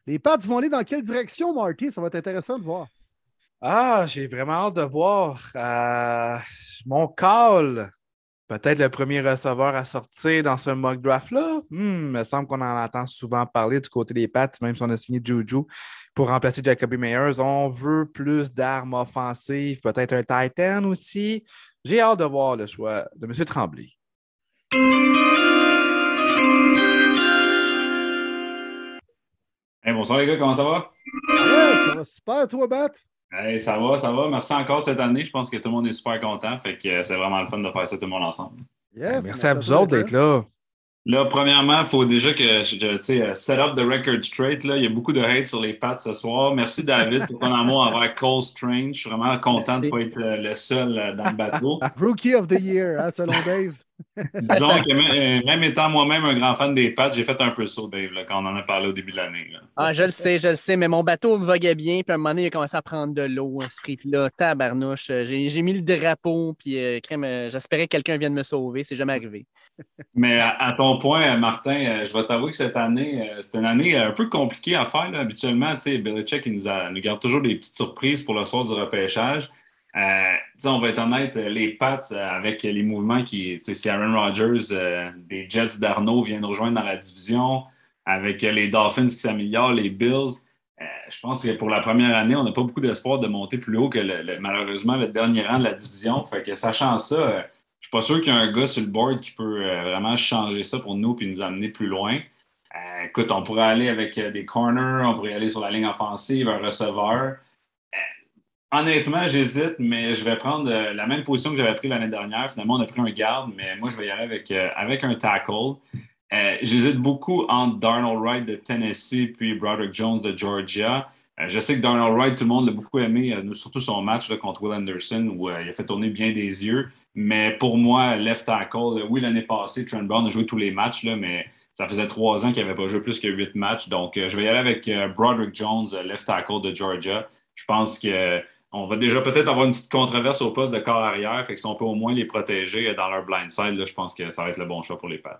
Les Pats vont aller dans quelle direction, Marty? Ça va être intéressant de voir. Ah, j'ai vraiment hâte de voir. Euh, mon call, peut-être le premier receveur à sortir dans ce mock draft-là. Hmm, il me semble qu'on en entend souvent parler du côté des Pats, même si on a signé Juju pour remplacer Jacoby Meyers. On veut plus d'armes offensives, peut-être un Titan aussi. J'ai hâte de voir le choix de M. Tremblay. Hey, bonsoir les gars, comment ça va? Ça va super, toi, Bat? Hey, ça va, ça va. Merci encore cette année. Je pense que tout le monde est super content. Fait que euh, c'est vraiment le fun de faire ça tout le monde ensemble. Yes, Merci à vous autres d'être là. Là, premièrement, il faut déjà que je, sais, euh, set up the record straight. Là. Il y a beaucoup de hate sur les pattes ce soir. Merci David pour ton amour envers Cole Strange. Je suis vraiment content de ne pas être euh, le seul dans le bateau. Rookie of the Year, hein, selon Dave? Disons que même, euh, même étant moi-même un grand fan des pattes, j'ai fait un peu ça, Dave, là, quand on en a parlé au début de l'année. Ah, je le sais, je le sais, mais mon bateau voguait bien, puis à un moment donné, il a commencé à prendre de l'eau, ce freak-là, tabarnouche. Euh, J'ai j'ai mis le drapeau, puis euh, crème, j'espérais que quelqu'un vienne me sauver, c'est jamais arrivé. Mais à, à ton point, Martin, je vais t'avouer que cette année, c'était une année un peu compliquée à faire. là. Habituellement, tu sais, Belichick, il nous, a- nous garde toujours des petites surprises pour le soir du repêchage. Euh, on va être honnête, les Pats, euh, avec les mouvements qui. Si Aaron Rodgers euh, des Jets d'Arnaud viennent rejoindre dans la division, avec les Dolphins qui s'améliorent, les Bills, je pense que pour la première année, on n'a pas beaucoup d'espoir de monter plus haut que malheureusement le dernier rang de la division. Fait que sachant ça, je suis pas sûr qu'il y a un gars sur le board qui peut vraiment changer ça pour nous et nous amener plus loin. Écoute, on pourrait aller avec des corners, on pourrait aller sur la ligne offensive, un receveur. Honnêtement, j'hésite, mais je vais prendre euh, la même position que j'avais pris l'année dernière. Finalement, on a pris un garde, mais moi, je vais y aller avec, euh, avec un tackle. Euh, J'hésite beaucoup entre Darnold Wright de Tennessee puis Broderick Jones de Georgia. Je sais que Darnold Wright, tout le monde l'a beaucoup aimé, surtout son match contre Will Anderson où il a fait tourner bien des yeux. Mais pour moi, left tackle, oui, l'année passée, Trent Brown a joué tous les matchs, là, mais ça faisait trois ans qu'il n'avait pas joué plus que huit matchs. Donc, je vais y aller avec Broderick Jones, left tackle de Georgia. Je pense que on va déjà peut-être avoir une petite controverse au poste de corps arrière. Fait que si on peut au moins les protéger euh, dans leur blind side, je pense que ça va être le bon choix pour les Pats.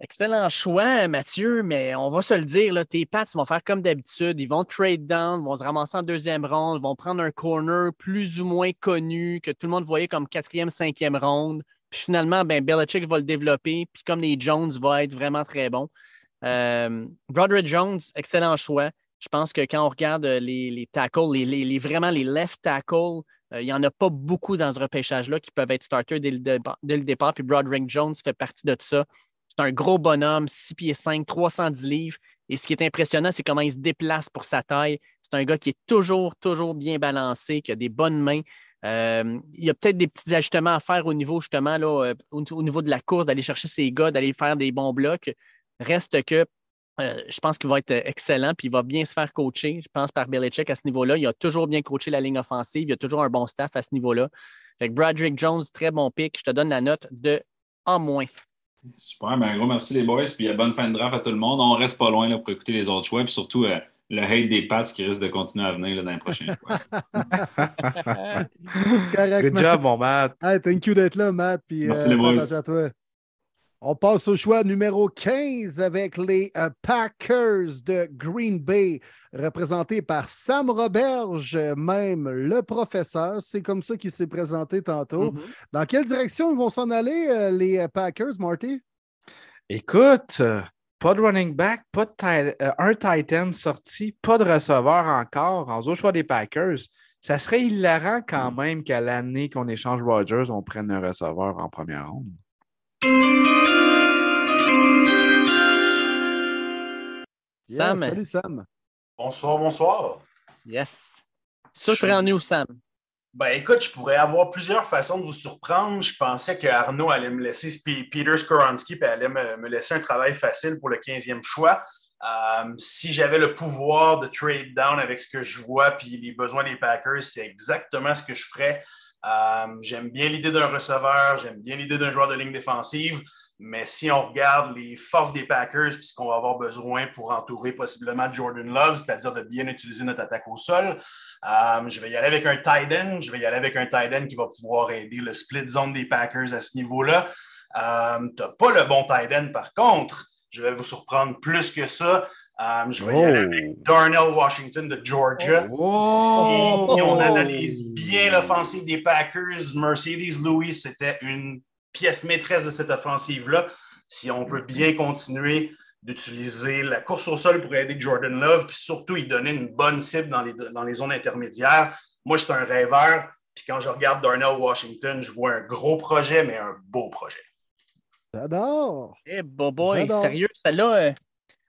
Excellent choix, Mathieu, mais on va se le dire, tes Pats vont faire comme d'habitude. Ils vont trade down, vont se ramasser en deuxième ronde, vont prendre un corner plus ou moins connu que tout le monde voyait comme quatrième, cinquième ronde. Puis finalement, ben, Belichick va le développer. Puis comme les Jones va être vraiment très bon. Euh, Broderick Jones, excellent choix. Je pense que quand on regarde euh, les, les tackles, les, les- vraiment les left tackles, euh, il n'y en a pas beaucoup dans ce repêchage-là qui peuvent être starters dès le, dépa- dès le départ. Puis Jones fait partie de ça. C'est un gros bonhomme, 6 pieds 5, 310 livres. Et ce qui est impressionnant, c'est comment il se déplace pour sa taille. C'est un gars qui est toujours, toujours bien balancé, qui a des bonnes mains. Euh, il y a peut-être des petits ajustements à faire au niveau, justement, là, au, au niveau de la course, d'aller chercher ses gars, d'aller faire des bons blocs. Reste que euh, je pense qu'il va être excellent, puis il va bien se faire coacher, je pense, par Belichick à ce niveau-là. Il a toujours bien coaché la ligne offensive, il a toujours un bon staff à ce niveau-là. Fait que Broderick Jones, très bon pick. Je te donne la note de A-. Super, ben, un gros merci les boys. Puis euh, bonne fin de draft à tout le monde. On reste pas loin là, pour écouter les autres choix. Puis surtout, euh, le hate des Pats qui risque de continuer à venir là, dans les prochains choix. Correct, Good Matt. job, mon Matt. Hey, thank you d'être là, Matt. Puis, Merci, euh, les boys. à toi. On passe au choix numéro 15 avec les euh, Packers de Green Bay, représentés par Sam Roberge, même le professeur. C'est comme ça qu'il s'est présenté tantôt. Mm-hmm. Dans quelle direction ils vont s'en aller, euh, les euh, Packers, Marty? Écoute, pas de running back, pas de tight- euh, un tight end sorti, pas de receveur encore en au choix des Packers. Ça serait hilarant quand même qu'à l'année qu'on échange Rodgers, on prenne un receveur en première ronde. Yes, Sam. salut, Sam. Bonsoir, bonsoir. Yes. Surprends-nous, Sam. Ben écoute, je pourrais avoir plusieurs façons de vous surprendre. Je pensais que Arnaud allait me laisser P- Peter Skoronski et allait me, me laisser un travail facile pour le 15e choix. Euh, si j'avais le pouvoir de trade down avec ce que je vois puis les besoins des Packers, c'est exactement ce que je ferais. Euh, j'aime bien l'idée d'un receveur, j'aime bien l'idée d'un joueur de ligne défensive, mais si on regarde les forces des Packers puis ce qu'on va avoir besoin pour entourer possiblement Jordan Love, c'est-à-dire de bien utiliser notre attaque au sol, euh, je vais y aller avec un tight end. Je vais y aller avec un tight end qui va pouvoir aider le split zone des Packers à ce niveau-là. Euh, tu n'as pas le bon tight end, par contre. Je vais vous surprendre plus que ça. Euh, je vais y aller avec Darnell Washington de Georgia. Oh! Si on analyse bien l'offensive des Packers, Mercedes Lewis, c'était une pièce maîtresse de cette offensive-là. Si on peut bien continuer d'utiliser la course au sol pour aider Jordan Love, puis surtout y donner une bonne cible dans les, dans les zones intermédiaires. Moi, je suis un rêveur, puis quand je regarde Darnell Washington, je vois un gros projet, mais un beau projet. J'adore. Eh, boy, J'adore. sérieux, celle-là, euh,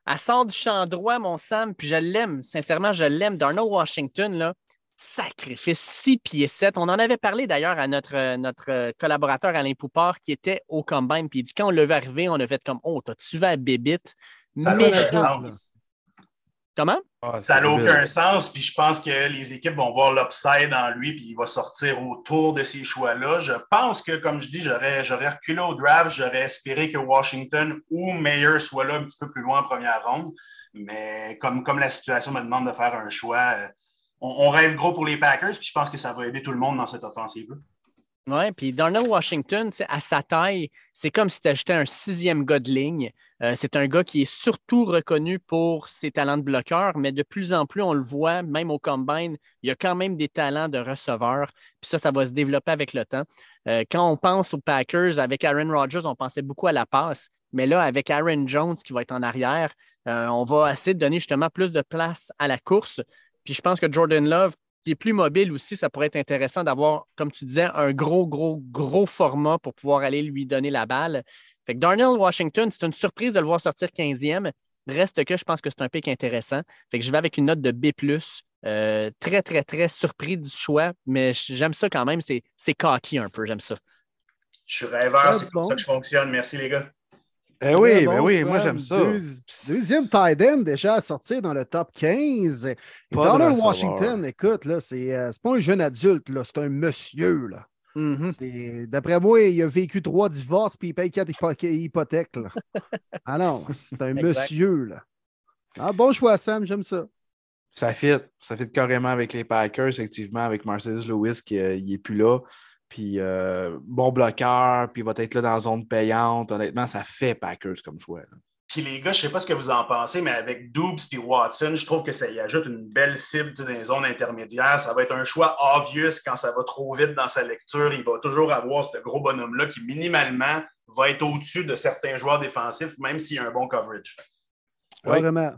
elle sort du champ droit, mon Sam, puis je l'aime. Sincèrement, je l'aime. Darnell Washington, là, sacrifice 6 pieds 7. On en avait parlé d'ailleurs à notre, euh, notre euh, collaborateur Alain Poupard qui était au combine, puis il dit quand on l'a vu arriver, on a fait comme Oh, t'as-tu vu à Bébite? Ça Mais- aucun Comment? Ça n'a aucun sens, puis je pense que les équipes vont voir l'upside en lui, puis il va sortir autour de ces choix-là. Je pense que, comme je dis, j'aurais j'aurais reculé au draft, j'aurais espéré que Washington ou Mayer soient là un petit peu plus loin en première ronde, mais comme, comme la situation me demande de faire un choix, euh, on, on rêve gros pour les Packers, puis je pense que ça va aider tout le monde dans cette offensive-là. Oui, puis Darnell Washington, à sa taille, c'est comme si tu ajoutais un sixième gars de ligne. Euh, c'est un gars qui est surtout reconnu pour ses talents de bloqueur, mais de plus en plus, on le voit, même au combine, il y a quand même des talents de receveur. Puis ça, ça va se développer avec le temps. Euh, quand on pense aux Packers, avec Aaron Rodgers, on pensait beaucoup à la passe. Mais là, avec Aaron Jones qui va être en arrière, euh, on va essayer de donner justement plus de place à la course. Puis je pense que Jordan Love, qui est plus mobile aussi, ça pourrait être intéressant d'avoir, comme tu disais, un gros, gros, gros format pour pouvoir aller lui donner la balle. Fait que Darnell Washington, c'est une surprise de le voir sortir 15e. Reste que je pense que c'est un pic intéressant. Fait que je vais avec une note de B. Euh, très, très, très surpris du choix, mais j'aime ça quand même. C'est c'est cocky un peu, j'aime ça. Je suis rêveur, Ah, c'est comme bon? ça que je fonctionne. Merci, les gars. Eh oui, ben oui, moi, j'aime ça. Deux- deuxième tight end déjà à sortir dans le top 15. Et Pas de Donald. Washington, écoute, là, c'est euh, c'est pas un jeune adulte, là, c'est un monsieur. Là. Mm-hmm. C'est- D'après moi, il a vécu trois divorces puis il paye quatre hypo- hypothèques. Là. ah non, c'est un monsieur. Là. Ah, bon choix, Sam, j'aime ça. Ça fit. Ça fit carrément avec les Packers, effectivement, avec Marcellus Lewis qui n'est plus là. Puis euh, bon bloqueur, puis il va être là dans la zone payante. Honnêtement, ça fait Packers comme choix. là. Puis les gars, je ne sais pas ce que vous en pensez, mais avec Doubs et Watson, je trouve que ça y ajoute une belle cible dans les zones intermédiaires. Ça va être un choix obvious quand ça va trop vite dans sa lecture. Il va toujours avoir ce gros bonhomme-là qui, minimalement, va être au-dessus de certains joueurs défensifs, même s'il y a un bon coverage. Vraiment.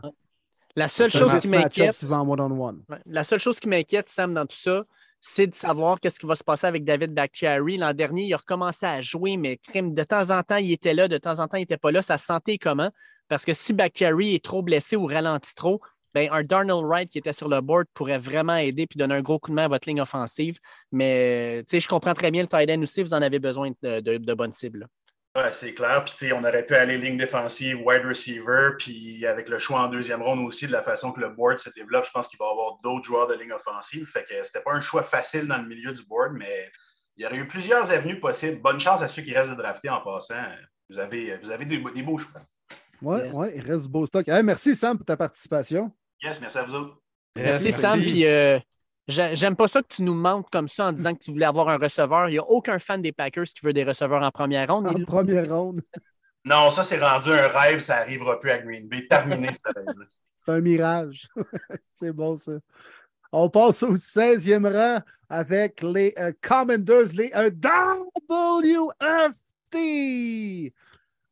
La seule chose qui match-up m'inquiète. La seule chose qui m'inquiète, Sam, dans tout ça, c'est de savoir qu'est-ce qui va se passer avec David Bakhtiari. L'an dernier, il a recommencé à jouer, mais de temps en temps, il était là, de temps en temps, il n'était pas là. Sa santé comment? Parce que si Bakhtiari est trop blessé ou ralentit trop, ben, un Darnell Wright qui était sur le board pourrait vraiment aider puis donner un gros coup de main à votre ligne offensive. Mais je comprends très bien le tight end aussi, vous en avez besoin de bonnes cibles. Ouais, c'est clair. Puis, tu sais, on aurait pu aller ligne défensive, wide receiver, puis avec le choix en deuxième ronde aussi, de la façon que le board se développe, je pense qu'il va y avoir d'autres joueurs de ligne offensive. Fait que c'était pas un choix facile dans le milieu du board, mais il y aurait eu plusieurs avenues possibles. Bonne chance à ceux qui restent de drafter en passant. Vous avez, vous avez des, des beaux choix. Oui, Yes. ouais, il reste du beau stock. Hey, merci, Sam, pour ta participation. Yes, merci à vous autres. Merci, Sam. Puis euh, j'aime pas ça que tu nous mentes comme ça en disant que tu voulais avoir un receveur. Il n'y a aucun fan des Packers qui veut des receveurs en première ronde. En première ronde. Non, ça, c'est rendu un rêve, ça arrivera plus à Green Bay. Terminé cette rêve C'est un mirage. c'est bon, ça. On passe au 16e rang avec les euh, Commanders, les euh, WFT.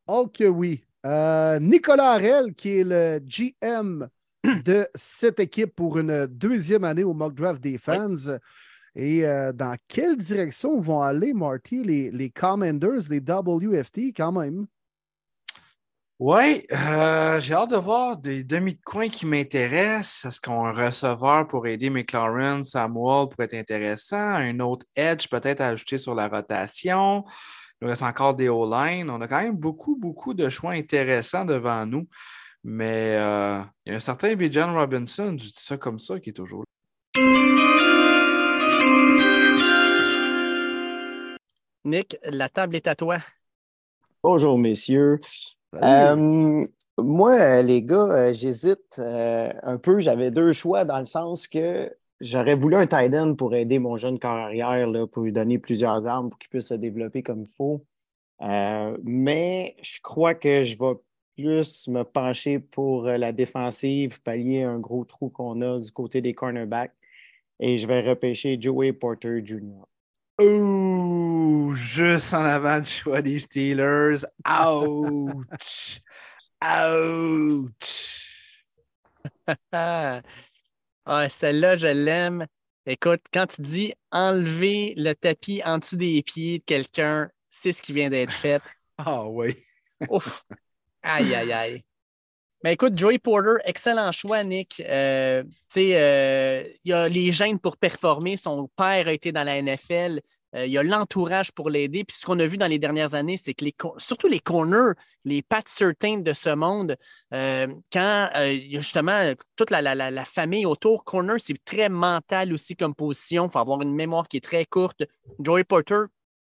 Ok, oui. Euh, Nicolas Harel, qui est le GM de cette équipe pour une deuxième année au mock draft des fans. Et euh, dans quelle direction vont aller, Marty, les, les Commanders, les WFT, quand même? Oui, euh, j'ai hâte de voir des demi de coin qui m'intéressent. Est-ce qu'on a un receveur pour aider McLaurin, Samuel pourrait être intéressant? Un autre edge peut-être à ajouter sur la rotation? Il nous reste encore des O-line. On a quand même beaucoup, beaucoup de choix intéressants devant nous. Mais euh, il y a un certain Bijan Robinson, je dis ça comme ça, qui est toujours là. Nick, la table est à toi. Bonjour, messieurs. Euh, moi, les gars, euh, j'hésite euh, un peu. J'avais deux choix dans le sens que j'aurais voulu un tight end pour aider mon jeune corps arrière, là, pour lui donner plusieurs armes pour qu'il puisse se développer comme il faut. Euh, mais je crois que je vais plus me pencher pour euh, la défensive, pallier un gros trou qu'on a du côté des cornerbacks. Et je vais repêcher Joey Porter Jr. Ouh, juste en avant du choix des Steelers. Ouch! Ouch! Ah, celle-là, je l'aime. Écoute, quand tu dis enlever le tapis en dessous des pieds de quelqu'un, c'est ce qui vient d'être fait. Ah oui. Ouf. Aïe, aïe, aïe. Mais écoute, Joey Porter, excellent choix, Nick. Euh, euh, il a les gènes pour performer. Son père a été dans la NFL. Euh, il y a l'entourage pour l'aider. Puis ce qu'on a vu dans les dernières années, c'est que les, surtout les corners, les Pat Certain de ce monde, euh, quand euh, il y a justement toute la- la- la famille autour, corner, c'est très mental aussi comme position. Il faut avoir une mémoire qui est très courte. Joey Porter,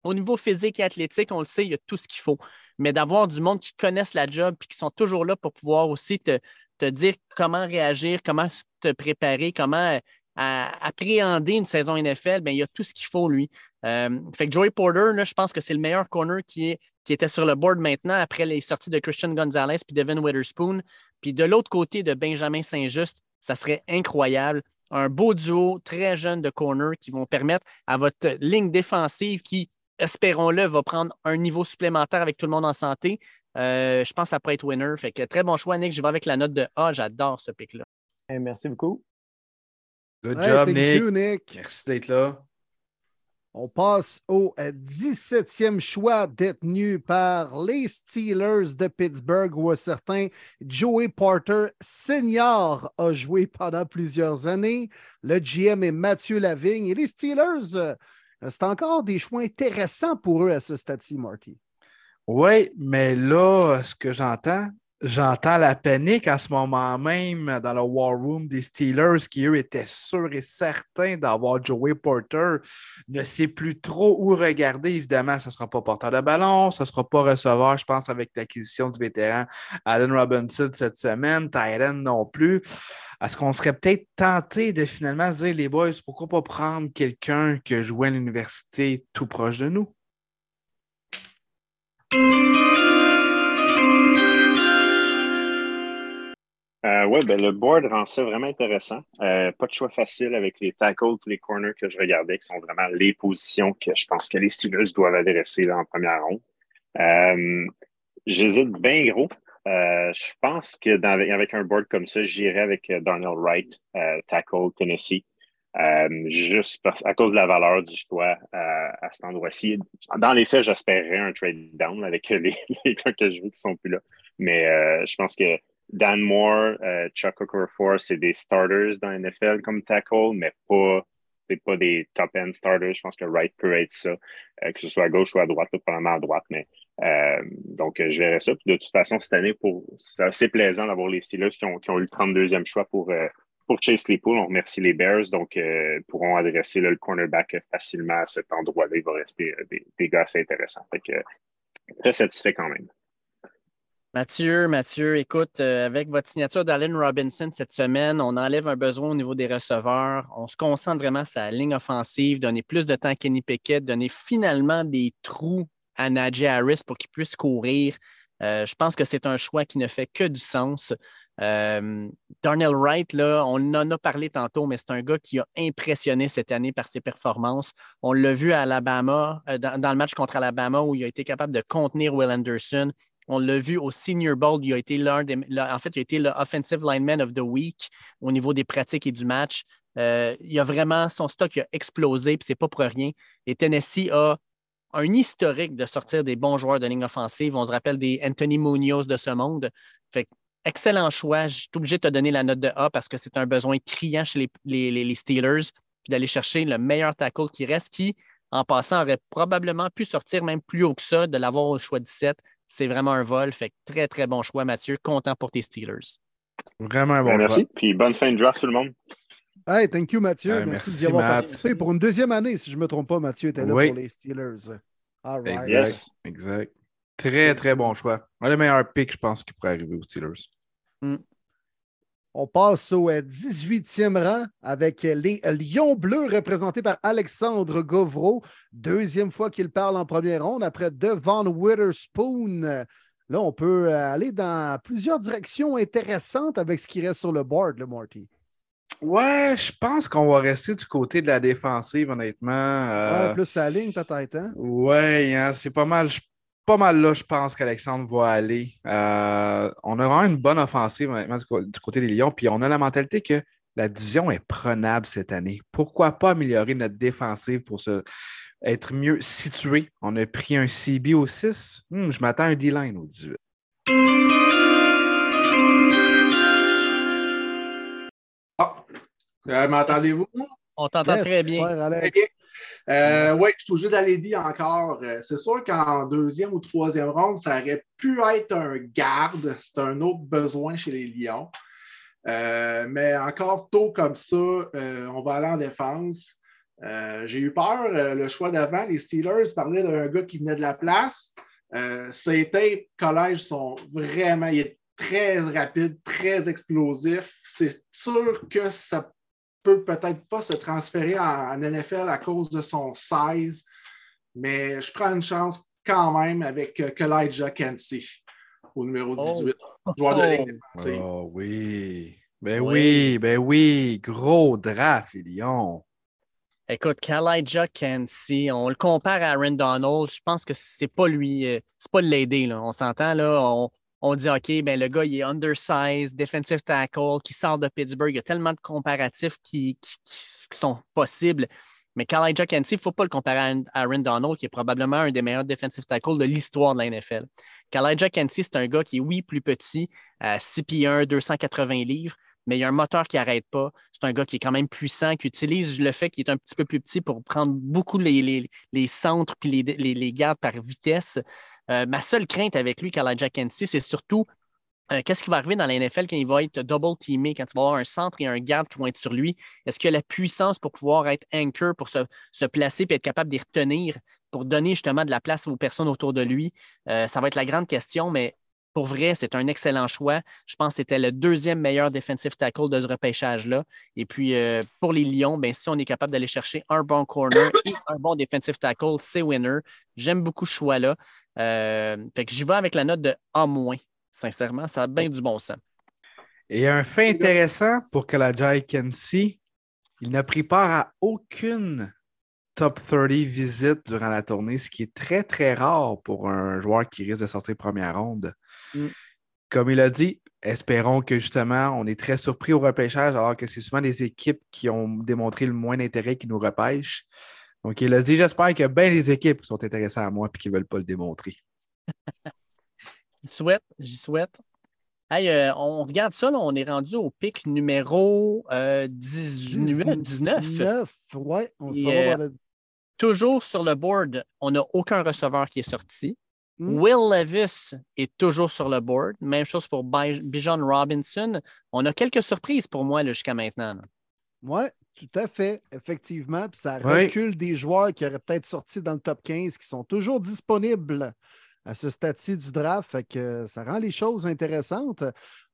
au niveau physique et athlétique, on le sait, il y a tout ce qu'il faut. Mais d'avoir du monde qui connaissent la job et qui sont toujours là pour pouvoir aussi te, dire comment réagir, comment te préparer, comment euh, appréhender une saison NFL, ben, il y a tout ce qu'il faut, lui. Euh, fait que Joey Porter, là, je pense que c'est le meilleur corner qui, qui était sur le board maintenant après les sorties de Christian Gonzalez puis Devin Witherspoon. Puis de l'autre côté de Benjamin Saint-Just, ça serait incroyable. Un beau duo très jeune de corner qui vont permettre à votre ligne défensive qui, espérons-le, va prendre un niveau supplémentaire avec tout le monde en santé. Euh, je pense que ça pourrait être winner. Fait que très bon choix, Nick. Je vais avec la note de A. J'adore ce pic-là. Merci beaucoup. Good Hey, job, thank Nick. you, Nick. Merci d'être là. On passe au euh, 17e choix détenu par les Steelers de Pittsburgh où un certain Joey Porter Senior a joué pendant plusieurs années. Le GM est Mathieu Lavigne et les Steelers, euh, c'est encore des choix intéressants pour eux à ce stade-ci, Marty. Oui, mais là, ce que j'entends, j'entends la panique en ce moment même dans le War Room des Steelers qui, eux, étaient sûrs et certains d'avoir Joey Porter. Ne sait plus trop où regarder. Évidemment, ce ne sera pas porteur de ballon, ce ne sera pas receveur, je pense, avec l'acquisition du vétéran Allen Robinson cette semaine, Tyron non plus. Est-ce qu'on serait peut-être tenté de finalement se dire, les boys, pourquoi pas prendre quelqu'un a joué à l'université tout proche de nous? Euh, oui, ben, le board rend ça vraiment intéressant. Euh, pas de choix facile avec les tackles les corners que je regardais, qui sont vraiment les positions que je pense que les Steelers doivent adresser là, en première ronde. Euh, J'hésite bien gros. Euh, je pense que dans, avec un board comme ça, j'irais avec euh, Darnell Wright, tackle Tennessee. juste à cause de la valeur du choix à cet endroit-ci. Dans les faits, j'espérais un trade down avec les, les gars que je veux qui sont plus là. Mais je pense que Dan Moore, euh, Chuck Okorafor, c'est des starters dans NFL comme tackle, mais pas, c'est pas des top-end starters. Je pense que Wright peut être ça, euh, que ce soit à gauche ou à droite, probablement à droite. Mais, euh, donc, je verrai ça. De toute façon, cette année, c'est assez plaisant d'avoir les Steelers qui ont, eu le 32e choix pour, pour Chase. On remercie les Bears, donc pourront adresser le cornerback facilement à cet endroit-là. Il va rester des, gars assez intéressants. Très satisfait quand même. Mathieu, Mathieu, écoute, euh, avec votre signature d'Allen Robinson cette semaine, on enlève un besoin au niveau des receveurs. On se concentre vraiment sur la ligne offensive, donner plus de temps à Kenny Pickett, donner finalement des trous à Najee Harris pour qu'il puisse courir. Euh, je pense que c'est un choix qui ne fait que du sens. Euh, Darnell Wright, là, on en a parlé tantôt, mais c'est un gars qui a impressionné cette année par ses performances. On l'a vu à Alabama, dans, dans, le match contre Alabama, où il a été capable de contenir Will Anderson. On l'a vu au Senior Bowl, il a été l'un des, en fait, il a été le Lineman of the Week au niveau des pratiques et du match. Euh, il a vraiment, son stock a explosé, puis c'est pas pour rien. Et Tennessee a un historique de sortir des bons joueurs de ligne offensive. On se rappelle des Anthony Munoz de ce monde. Fait excellent choix. Je suis obligé de te donner la note de A parce que c'est un besoin criant chez les, les Steelers, puis d'aller chercher le meilleur tackle qui reste, qui, en passant, aurait probablement pu sortir même plus haut que ça, de l'avoir au choix 17. C'est vraiment un vol. Fait très, très bon choix, Mathieu. Content pour tes Steelers. Vraiment un bon ben, choix. Merci. Puis bonne fin de draft, tout le monde. Hey, thank you, Mathieu. merci, d'y avoir participé. Pour une deuxième année, si je ne me trompe pas, Mathieu était là pour les Steelers. All right. Exact. Exact. Très, très bon choix. Le meilleur pick, je pense, qui pourrait arriver aux Steelers. Mm. On passe au 18e euh, rang avec les Lions Bleus représentés par Alexandre Govreau. Deuxième fois qu'il parle en première ronde après Devon Witherspoon. Là, on peut aller dans plusieurs directions intéressantes avec ce qui reste sur le board, le Marty. Ouais, je pense qu'on va rester du côté de la défensive, honnêtement. Euh... plus la ligne, peut-être. Hein? Ouais, hein, c'est pas mal. Je pas mal là, je pense qu'Alexandre va aller. Euh, on a vraiment une bonne offensive, du, côté des Lions. Puis on a la mentalité que la division est prenable cette année. Pourquoi pas améliorer notre défensive pour se, être mieux situé? On a pris un CB au 6. Hmm, je m'attends à un D-line au 18. Ah, euh, m'entendez-vous? On t'entend très bien. Alex. Euh, oui, je suis obligé d'aller dire encore. Euh, c'est sûr qu'en deuxième ou troisième ronde, ça aurait pu être un garde. C'est un autre besoin chez les Lions. Euh, mais encore tôt comme ça, on va aller en défense. J'ai eu peur. le choix d'avant, les Steelers parlaient d'un gars qui venait de la place. C'était collège sont vraiment. Il est très rapide, très explosif. C'est sûr que ça peut peut-être pas se transférer en, NFL à cause de son size, mais je prends une chance quand même avec euh, Kensi au numéro 18, joueur de ligne Oh oui. Ben oui. ben oui. Gros draft, Lyon. Écoute, Kalijah Kensi, on le compare à Aaron Donald. Je pense que c'est pas lui, euh, c'est pas l'aider. On s'entend, là. On, on dit OK, ben, le gars, il est undersized, defensive tackle, qui sort de Pittsburgh. Il y a tellement de comparatifs qui, sont possibles. Mais Kalijah Kensi, il ne faut pas le comparer à Aaron Donald, qui est probablement un des meilleurs defensive tackles de l'histoire de la NFL. Kalijah Kensi, c'est un gars qui est, oui, plus petit, à 6 pieds 1, 280 livres, mais il y a un moteur qui n'arrête pas. C'est un gars qui est quand même puissant, qui utilise le fait qu'il est un petit peu plus petit pour prendre beaucoup les, les, centres puis les, les, gardes par vitesse. Euh, ma seule crainte avec lui, Jack Kensey, c'est surtout euh, qu'est-ce qui va arriver dans la NFL quand il va être double teamé, quand il va avoir un centre et un garde qui vont être sur lui? Est-ce qu'il a la puissance pour pouvoir être anchor, pour se, placer et être capable d'y retenir, pour donner justement de la place aux personnes autour de lui? Euh, ça va être la grande question, mais pour vrai, c'est un excellent choix. Je pense que c'était le deuxième meilleur defensive tackle de ce repêchage-là. Et puis, pour les Lions, ben, si on est capable d'aller chercher un bon corner et un bon defensive tackle, c'est winner. J'aime beaucoup ce choix-là. Fait que j'y vais avec la note de A-. Sincèrement, ça a bien du bon sens. Et un fait intéressant pour que la Jai Kensey, il n'a pris part à aucune top 30 visite durant la tournée, ce qui est très, très rare pour un joueur qui risque de sortir première ronde. Mm. Comme il a dit, espérons que justement, on est très surpris au repêchage, alors que c'est souvent les équipes qui ont démontré le moins d'intérêt qui nous repêchent. Donc, il a dit J'espère que bien les équipes qui sont intéressées à moi et qui ne veulent pas le démontrer. J'y souhaite, j'y souhaite. Hey, euh, on regarde ça, on est rendu au pic numéro 19. Euh, 19. ouais, on euh, Toujours sur le board, on n'a aucun receveur qui est sorti. Hmm. Will Levis est toujours sur le board. Même chose pour Bijan Robinson. On a quelques surprises pour moi jusqu'à maintenant. Oui, tout à fait, effectivement. Puis ça recule des joueurs qui auraient peut-être sorti dans le top 15 qui sont toujours disponibles à ce stade-ci du draft. Fait que ça rend les choses intéressantes.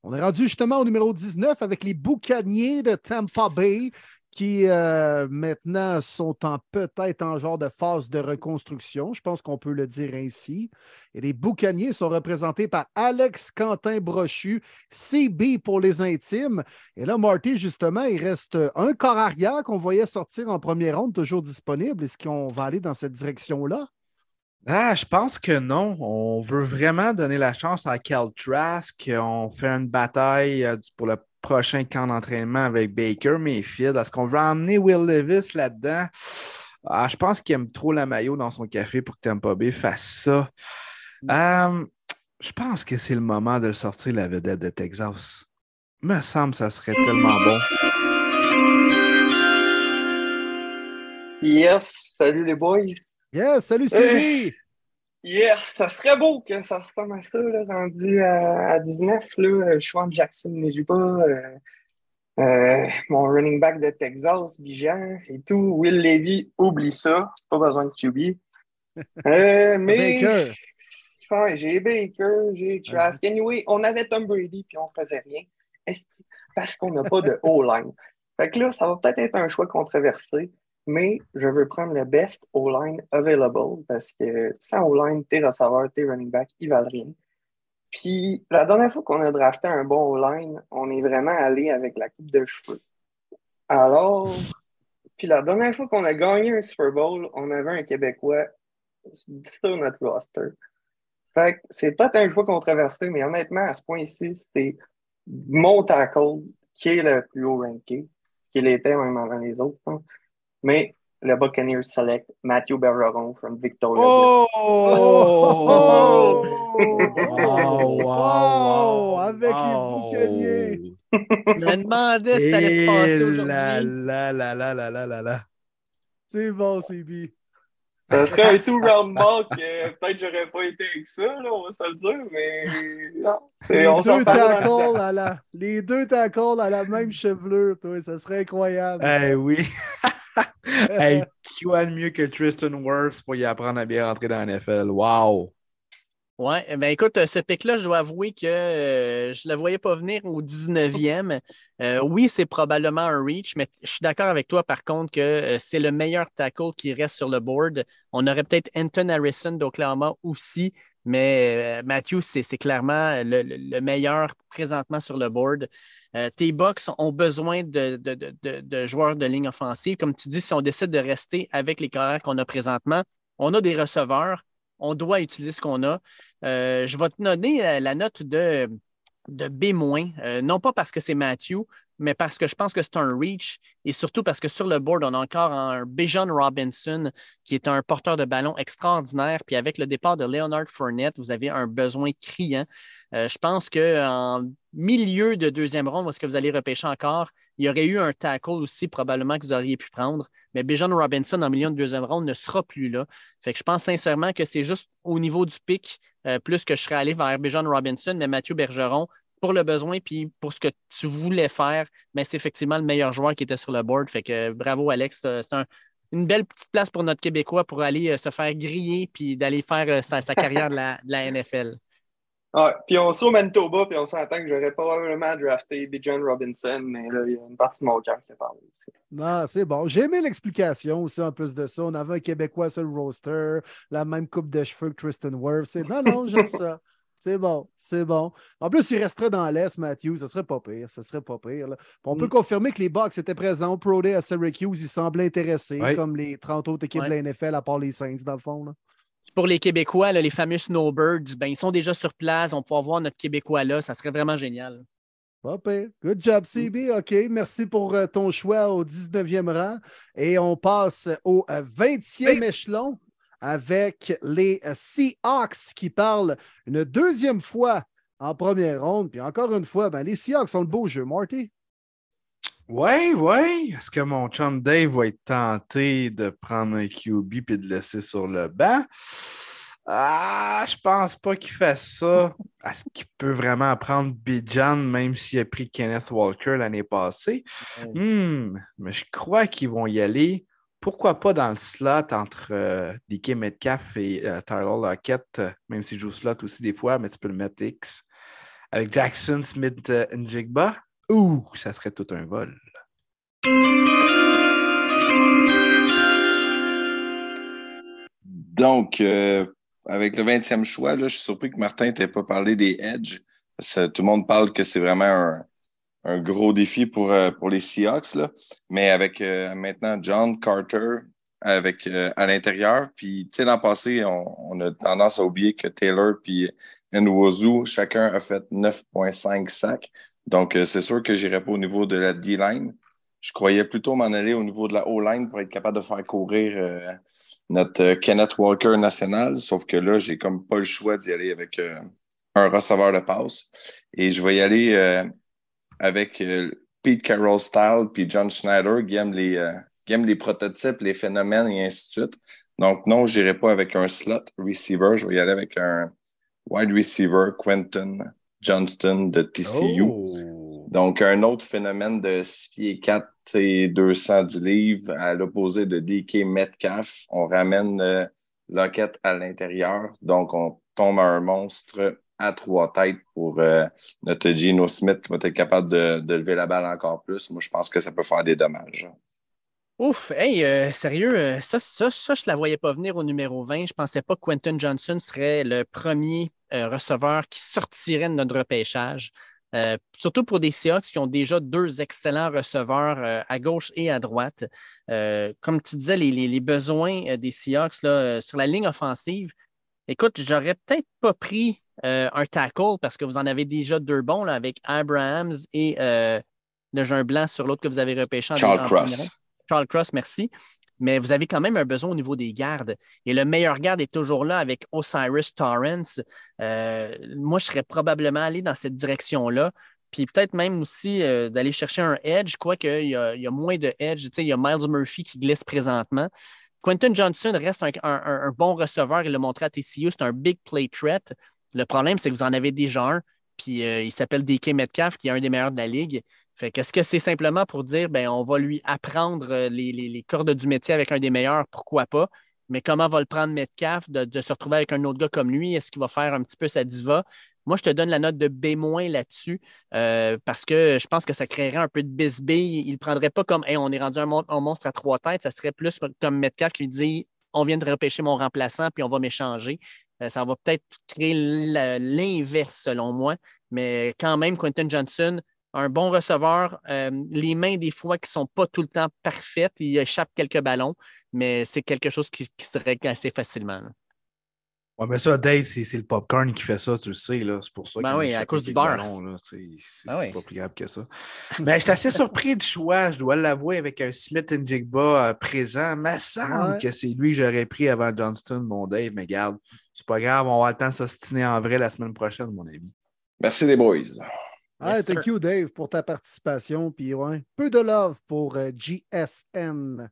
On est rendu justement au numéro 19 avec les boucaniers de Tampa Bay qui euh, maintenant sont en peut-être en genre de phase de reconstruction, je pense qu'on peut le dire ainsi. Et les boucaniers sont représentés par Alex Quentin Brochu, CB pour les intimes. Et là, Marty, justement, il reste un corps arrière qu'on voyait sortir en première ronde, toujours disponible. Est-ce qu'on va aller dans cette direction-là? Ah, je pense que non. On veut vraiment donner la chance à Cal Trask. On fait une bataille euh, pour le prochain camp d'entraînement avec Baker Mayfield. Est-ce qu'on veut emmener Will Levis là-dedans? Ah, je pense qu'il aime trop la maillot dans son café pour que Tampa Bay fasse ça. Euh, je pense que c'est le moment de sortir la vedette de Texas. Me semble que ça serait tellement bon. Yes, salut les boys. Yes, salut Sylvie! Yes, ça serait beau que ça ressemble à ça, là, rendu à, 19. Là, je suis en Jackson pas. Euh, euh, mon running back de Texas, Bijan et tout. Will Levy, oublie ça. Pas besoin de QB. Euh, mais. Baker. j'ai Baker, j'ai Trask. Anyway, on avait Tom Brady puis on faisait rien. Parce qu'on n'a pas de O-line. Fait que là, ça va peut-être être un choix controversé mais je veux prendre le best O-line available parce que sans O-line, tes receveurs, tes running backs, ils valent rien. Puis la dernière fois qu'on a drafté un bon O-line, on est vraiment allé avec la coupe de cheveux. Alors, puis la dernière fois qu'on a gagné un Super Bowl, on avait un Québécois sur notre roster. Fait que c'est peut-être un choix controversé, mais honnêtement, à ce point-ci, c'est mon tackle qui est le plus haut ranké, qui l'était même avant les autres. Hein. Mais le Buccaneers select Matthew Bergeron from Victoria. Oh! oh! oh! wow, Avec les Buccaneers! Je me demandais si ça allait se passer aujourd'hui. La, la, la, la, la, la, la, la. C'est bon, c'est bien. Ça serait un tout round mock. Euh, peut-être que j'aurais pas été avec ça, là, on va se le dire, mais non. Les, on deux tackles à la, les deux tackles à la même chevelure, toi, ça serait incroyable. Eh oui. hey, quoi de mieux que Tristan Wirfs pour y apprendre à bien rentrer dans la NFL? Wow! Ouais, eh ben écoute, euh, ce pic-là, je dois avouer que euh, je ne le voyais pas venir au 19e. Euh, oui, c'est probablement un reach, mais je suis d'accord avec toi par contre que c'est le meilleur tackle qui reste sur le board. On aurait peut-être Anton Harrison d'Oklahoma aussi, mais Matthew, c'est clairement le, meilleur présentement sur le board. tes Bucks ont besoin de, joueurs de ligne offensive. Comme tu dis, si on décide de rester avec les carrières qu'on a présentement, on a des receveurs on doit utiliser ce qu'on a. Euh, je vais te donner euh, la note de, B-, euh, non pas parce que c'est Matthew, mais parce que je pense que c'est un reach et surtout parce que sur le board, on a encore un Bijan Robinson qui est un porteur de ballon extraordinaire. Puis avec le départ de Leonard Fournette, vous avez un besoin criant. je pense qu'en milieu de deuxième ronde, est-ce que vous allez repêcher encore, Il y aurait eu un tackle aussi, probablement, que vous auriez pu prendre. Mais Bijan Robinson, en milieu de deuxième ronde, ne sera plus là. Fait que je pense sincèrement que c'est juste au niveau du pic, euh, plus que je serais allé vers Bijan Robinson, mais Mathieu Bergeron, pour le besoin, puis pour ce que tu voulais faire, mais c'est effectivement le meilleur joueur qui était sur le board. Fait que bravo, Alex. C'est une belle petite place pour notre Québécois pour aller euh, se faire griller puis d'aller faire euh, sa, carrière de la, NFL. Ouais, puis on sera au Manitoba, puis on s'entend que j'aurais probablement drafté Bijan Robinson, mais là, il y a une partie de mon cœur qui a parlé aussi. Non, c'est bon. J'ai aimé l'explication aussi en plus de ça. On avait un Québécois sur le roster, la même coupe de cheveux que Tristan Wirth. Non, non, j'aime ça. C'est bon, c'est bon. En plus, il resterait dans l'Est, Matthew. Ce serait pas pire. Ce serait pas pire. On peut mm. confirmer que les Bucks étaient présents au Pro Day à Syracuse. Ils semblaient intéressés, comme les 30 autres équipes de la NFL, à part les Saints, dans le fond. Pour les Québécois, les fameux Snowbirds, ben, ils sont déjà sur place. On peut voir notre Québécois là. Ça serait vraiment génial. Pas pire. Good job, CB. OK. Merci pour euh, ton choix au 19e rang. Et on passe au 20e euh, échelon avec les euh, Seahawks qui parlent une deuxième fois en première ronde. Puis encore une fois, ben, les Seahawks ont le beau jeu, Marty. Oui, oui. Est-ce que mon chum Dave va être tenté de prendre un QB et de le laisser sur le banc? Ah, je pense pas qu'il fasse ça. Est-ce qu'il peut vraiment prendre Bijan même s'il a pris Kenneth Walker l'année passée? Hmm, mais je crois qu'ils vont y aller pourquoi pas dans le slot entre euh, DK Metcalf et euh, Tyler Lockett, euh, même s'il joue slot aussi des fois, mais tu peux le mettre X. Avec Jackson Smith Njigba, ouh, ça serait tout un vol. Donc, avec le 20e choix, là, je suis surpris que Martin t'ait pas parlé des Edge. tout le monde parle que c'est vraiment un, un gros défi pour, euh, pour les Seahawks. Là. Mais avec euh, maintenant John Carter avec, euh, à l'intérieur. Puis, tu sais, l'an passé, on, a tendance à oublier que Taylor puis Nwozu, chacun a fait 9,5 sacs. Donc, c'est sûr que j'irai pas au niveau de la D-line. Je croyais plutôt m'en aller au niveau de la O-line pour être capable de faire courir notre Kenneth Walker national. Sauf que là, j'ai comme pas le choix d'y aller avec un receveur de passe. Et je vais y aller avec euh, Pete Carroll Style puis John Schneider qui aiment les, euh, les prototypes, les phénomènes et ainsi de suite. Donc, non, je n'irai pas avec un slot receiver. Je vais y aller avec un wide receiver, Quentin Johnston de TCU. Oh. Donc, un autre phénomène de 6 pieds 4 et 210 livres à l'opposé de DK Metcalf. On ramène euh, Lockett à l'intérieur. Donc, on tombe à un monstre à trois têtes pour euh, notre Gino Smith qui va être capable de, lever la balle encore plus. Moi, je pense que ça peut faire des dommages. Ouf, hey, euh, sérieux, euh, ça, ça, ça, je ne la voyais pas venir au numéro 20. Je ne pensais pas que Quentin Johnson serait le premier receveur qui sortirait de notre repêchage. surtout pour des Seahawks qui ont déjà deux excellents receveurs à gauche et à droite. comme tu disais, les, besoins des Seahawks là, sur la ligne offensive, écoute, j'aurais peut-être pas pris euh, un tackle parce que vous en avez déjà deux bons là, avec Abrahams et euh, le jeune blanc sur l'autre que vous avez repêché en Charles Cross. Charles Cross, merci. Mais vous avez quand même un besoin au niveau des gardes. Et le meilleur garde est toujours là avec Osiris Torrance. Euh, moi, je serais probablement allé dans cette direction-là. Puis peut-être même aussi d'aller chercher un edge, quoique il y, a, il y a moins de edge. il y a Miles Murphy qui glisse présentement. Quentin Johnson reste un, un bon receveur. Il l'a montré à TCU. C'est un big play threat. Le problème, c'est que vous en avez déjà un, puis euh, il s'appelle DK Metcalf, qui est un des meilleurs de la ligue. Fait qu'est-ce que c'est simplement pour dire, ben, on va lui apprendre euh, les, cordes du métier avec un des meilleurs, pourquoi pas? Mais comment va le prendre Metcalf de, se retrouver avec un autre gars comme lui? Est-ce qu'il va faire un petit peu sa diva? Moi, je te donne la note de B- là-dessus euh, parce que je pense que ça créerait un peu de bisbille. Il ne prendrait pas comme on est rendu un, monstre à trois têtes. Ça serait plus comme Metcalf qui lui dit on vient de repêcher mon remplaçant puis on va m'échanger. Euh, ça va peut-être créer l'inverse selon moi, mais quand même, Quentin Johnson, un bon receveur, euh, les mains des fois qui ne sont pas tout le temps parfaites, il échappe quelques ballons, mais c'est quelque chose qui, qui se règle assez facilement. Ouais, mais ça, Dave, c'est le popcorn qui fait ça, tu le sais. C'est pour ça ben oui, à cause du beurre. C'est ben pas plus grave que ça. mais je suis assez surpris du choix, je dois l'avouer, avec un Smith Jigba euh, présent. Il me semble que c'est lui que j'aurais pris avant Johnston, mon Dave. Mais garde, c'est pas grave, on va le temps de s'ostiner en vrai la semaine prochaine, mon ami. Merci les boys. Ah, Yes, thank sir. you, Dave, pour ta participation. Puis, ouais, peu de love pour euh, GSN.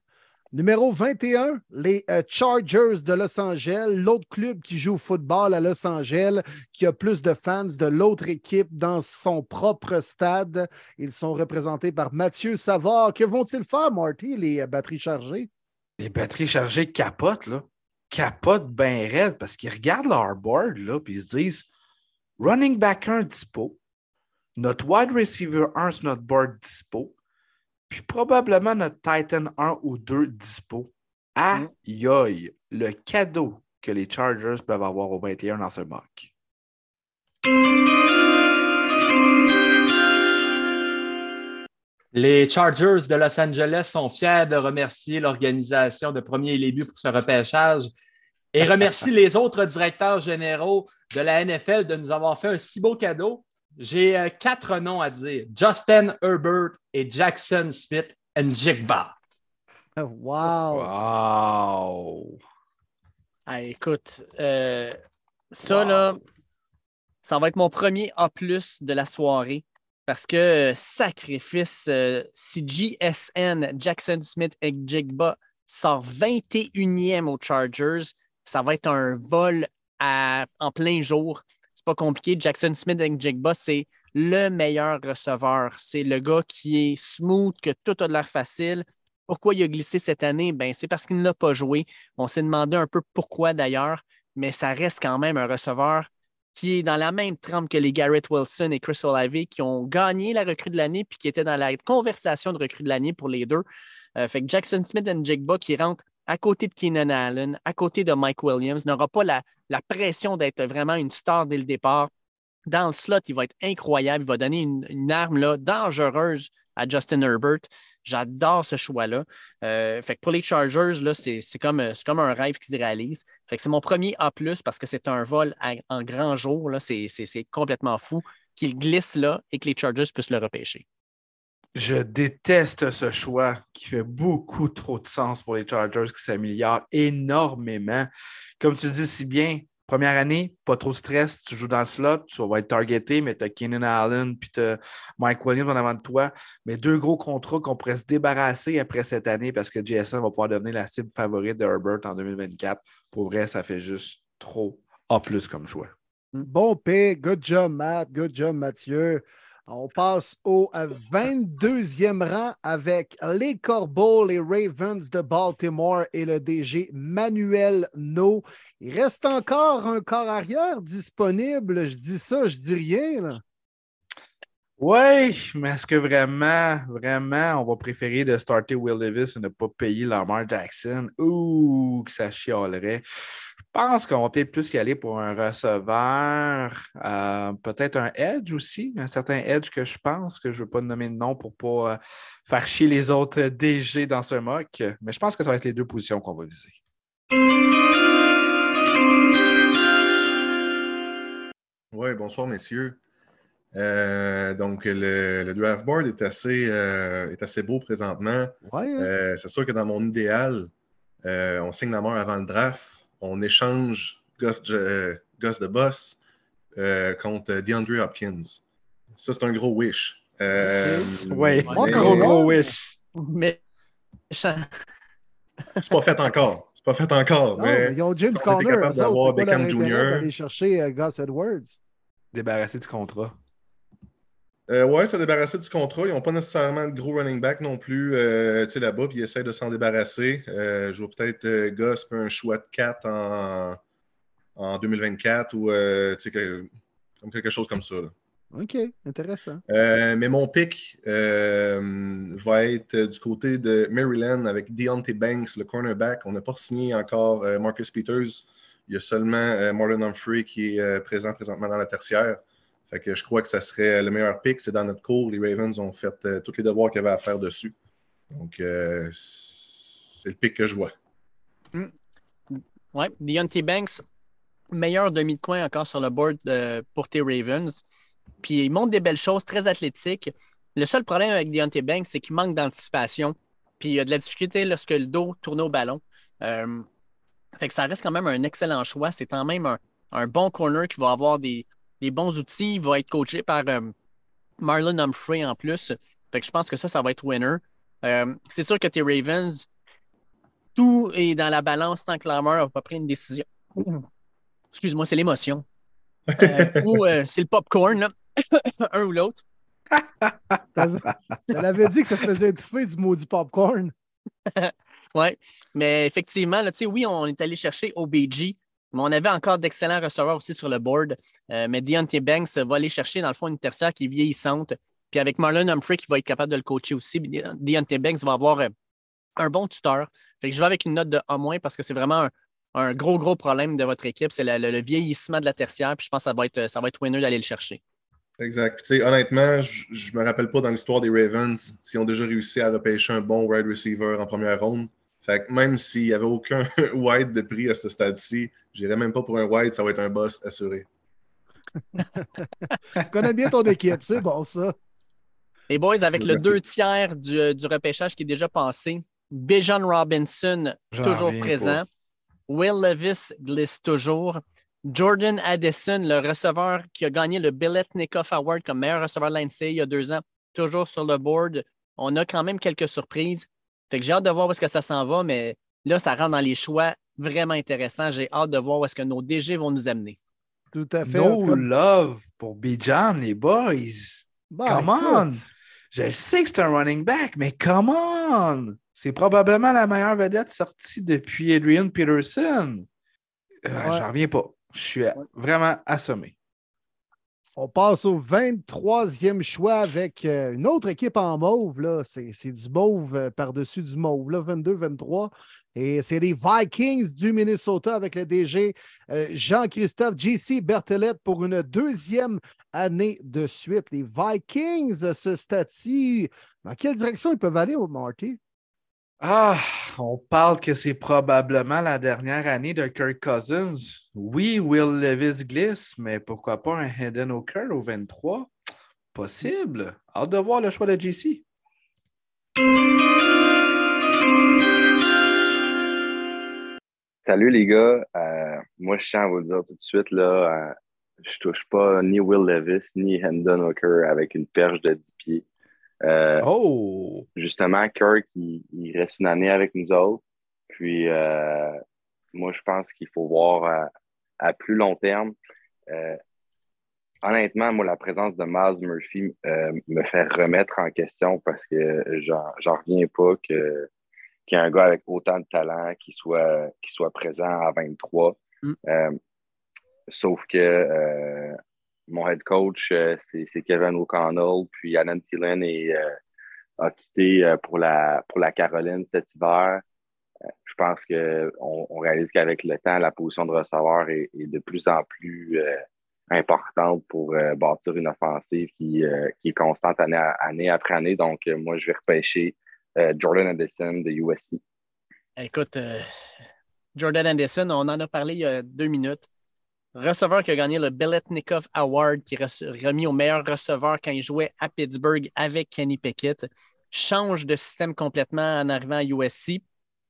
Numéro 21, les euh, Chargers de Los Angeles, l'autre club qui joue au football à Los Angeles, qui a plus de fans de l'autre équipe dans son propre stade. Ils sont représentés par Mathieu Savard. Que vont-ils faire, Marty, les euh, batteries chargées? Les batteries chargées capotent, là. Capotent bien raide parce qu'ils regardent leur board, là, puis ils se disent running back 1 dispo, notre wide receiver 1 sur notre board dispo, puis probablement notre Titan 1 ou 2 dispo. Aïe, aïe, le cadeau que les Chargers peuvent avoir au 21 dans ce mock. Les Chargers de Los Angeles sont fiers de remercier l'organisation de Premier Lébu pour ce repêchage et remercient les autres directeurs généraux de la NFL de nous avoir fait un si beau cadeau. J'ai euh, quatre noms à dire Justin Herbert et Jackson Smith Njigba. Wow! Wow! Ah, écoute, euh, ça, là, ça va être mon premier A de la soirée parce que euh, sacrifice, euh, si JSN, Jackson Smith et Jigba sort 21e aux Chargers, ça va être un vol à- en plein jour. Pas compliqué. Jackson Smith et Jigba, c'est le meilleur receveur. C'est le gars qui est smooth, que tout a de l'air facile. Pourquoi il a glissé cette année? Ben, c'est parce qu'il ne l'a pas joué. On s'est demandé un peu pourquoi d'ailleurs, mais ça reste quand même un receveur qui est dans la même trempe que les Garrett Wilson et Chris Olave qui ont gagné la recrue de l'année puis qui étaient dans la conversation de recrue de l'année pour les deux. Euh, fait que Jackson Smith et Jigba qui rentre à côté de Keenan Allen, à côté de Mike Williams, n'aura pas la, pression d'être vraiment une star dès le départ. Dans le slot, il va être incroyable. Il va donner une, arme dangereuse à Justin Herbert. J'adore ce choix-là. Euh, pour les Chargers, c'est, comme, euh, comme un rêve qui se réalise. C'est mon premier A, parce que c'est un vol en grand jour. C'est complètement fou qu'il glisse là et que les Chargers puissent le repêcher. Je déteste ce choix qui fait beaucoup trop de sens pour les Chargers qui s'améliorent énormément. Comme tu dis si bien, première année, pas trop de stress, tu joues dans le slot, tu vas être targeté, mais tu as Keenan Allen puis tu Mike Williams en avant de toi. Mais deux gros contrats qu'on pourrait se débarrasser après cette année parce que JSN va pouvoir devenir la cible favorite de Herbert en 2024. Pour vrai, ça fait juste trop A comme choix. Bon pick. Good job, Matt. Good job, Mathieu. On passe au euh, 22e rang avec les Corbeaux, les Ravens de Baltimore et le DG Manuel No. Il reste encore un corps arrière disponible. Je dis ça, je dis rien. Oui, mais est-ce que vraiment, vraiment, on va préférer de starter Will Davis et ne pas payer Lamar Jackson? Ouh, que ça chialerait. Je pense qu'on va peut-être plus y aller pour un receveur, euh, peut-être un edge aussi, un certain edge que je pense, que je ne veux pas nommer de nom pour ne pas euh, faire chier les autres DG dans ce mock, mais je pense que ça va être les deux positions qu'on va viser. Oui, bonsoir, messieurs. Euh, donc, le, le draft board est assez, euh, est assez beau présentement. Euh, c'est sûr que dans mon idéal, euh, on signe la mort avant le draft. On échange Gus, euh, Gus de Boss euh, contre DeAndre Hopkins. Ça, c'est un gros wish. Euh, Oui, mais- gros, gros wish. Mais C'est pas fait encore. C'est pas fait encore. Non, mais ils ont James Conner. autres, C'est d'avoir Beckham Jr. d'aller chercher Gus Edwards? Débarrasser du contrat. Euh, ouais, se débarrasser du contrat. Ils n'ont pas nécessairement de gros running back non plus euh, là-bas, puis ils essaient de s'en débarrasser. Euh, je vois peut-être euh, puis un choix de 4 en, en 2024 ou que- comme quelque chose comme ça. là. OK, intéressant. Mais mon pick va être du côté de Maryland avec Deontay Banks, le cornerback. On n'a pas signé encore Marcus Peters. Il y a seulement Marlon Humphrey qui est présent présentement dans la tertiaire. Fait que je crois que ça serait le meilleur pick. C'est dans notre cours. Les Ravens ont fait euh, tous les devoirs qu'il y avait à faire dessus. Donc, euh, c'est le pick que je vois. Ouais, Deontay Banks, meilleur demi de coin encore sur le board euh, pour tes Ravens. Puis il montre des belles choses, très athlétique. Le seul problème avec Deontay Banks, c'est qu'il manque d'anticipation. Puis il a de la difficulté lorsque le dos tourne au ballon. Euh, fait que ça reste quand même un excellent choix. C'est quand même un bon corner qui va avoir des, des bons outils. Il va être coaché par, euh, Marlon Humphrey en plus. Fait que je pense que ça, ça va être winner. Euh, c'est sûr que tes Ravens, tout est dans la balance tant que Lamar n'a pas pris une décision. Excuse-moi, c'est l'émotion. Euh, ou c'est le popcorn, là. un ou l'autre. Elle avait dit que ça faisait étouffer du maudit popcorn. oui, mais effectivement, là, oui, on est allé chercher OBG, on avait encore d'excellents receveurs aussi sur le board. Euh, mais Deontay Banks va aller chercher, dans le fond, une tertiaire qui est vieillissante. Puis avec Marlon Humphrey qui va être capable de le coacher aussi, Deontay Banks va avoir un bon tuteur. Fait que je vais avec une note de A- parce que c'est vraiment un, gros, gros problème de votre équipe. C'est le, vieillissement de la tertiaire. Puis je pense que ça va être, ça va être d'aller le chercher. Exact. honnêtement, je ne me rappelle pas dans l'histoire des Ravens s'ils ont déjà réussi à repêcher un bon wide receiver en première ronde. Fait que même s'il n'y avait aucun wide de prix à ce stade-ci, je n'irais même pas pour un wide, ça va être un boss assuré. tu connais bien ton équipe, c'est bon ça. Les boys, avec le deux tiers du, du, repêchage qui est déjà passé, Bijan Robinson, toujours présent. Will Levis glisse toujours. Jordan Addison, le receveur qui a gagné le Nikoff Award comme meilleur receveur de l'NCA il y a deux ans, toujours sur le board. On a quand même quelques surprises. Fait que j'ai hâte de voir où est-ce que ça s'en va, mais là, ça rentre dans les choix vraiment intéressants. J'ai hâte de voir où est-ce que nos DG vont nous amener. Tout à fait. No love pour Bijan, les boys. Bah, come on! Je sais que c'est un running back, mais come on! C'est probablement la meilleure vedette sortie depuis Adrian Peterson. Euh, j'en reviens pas. Je suis vraiment assommé. On passe au 23e choix avec euh, une autre équipe en mauve. C'est, du mauve euh, par-dessus du mauve, 22-23. Et c'est les Vikings du Minnesota avec le DG euh, Jean-Christophe JC Berthelette pour une deuxième année de suite. Les Vikings ce statut, dans quelle direction ils peuvent aller, Marty? Ah, on parle que c'est probablement la dernière année de Kirk Cousins. Oui, Will Levis glisse, mais pourquoi pas un Hayden O'Kerr au 23? Possible. Hâte de voir le choix de JC. Salut les gars. Euh, moi, je tiens à vous dire tout de suite, là, euh, je touche pas ni Will Levis ni Hendon Hooker avec une perche de 10 pieds. Euh, oh! Justement, Kirk, il, reste une année avec nous autres. Puis, euh, moi, je pense qu'il faut voir à, plus long terme. Euh, honnêtement, moi, la présence de Miles Murphy me fait remettre en question parce que j'en reviens pas que qu'il y ait un gars avec autant de talent qui soit, qui soit présent à 23. Mm. sauf que mon head coach, euh, c'est Kevin O'Connell, puis Adam Thielen euh, a quitté euh, pour la, pour la Caroline cet hiver. Je pense qu'on on réalise qu'avec le temps, la position de receveur est, de plus en plus importante pour bâtir une offensive qui, qui est constante année, année, après année. Donc, moi, je vais repêcher Jordan Anderson de USC. Écoute, Jordan Anderson, on en a parlé il y a deux minutes receveur qui a gagné le Beletnikov Award, qui est remis au meilleur receveur quand il jouait à Pittsburgh avec Kenny Pickett. Change de système complètement en arrivant à USC.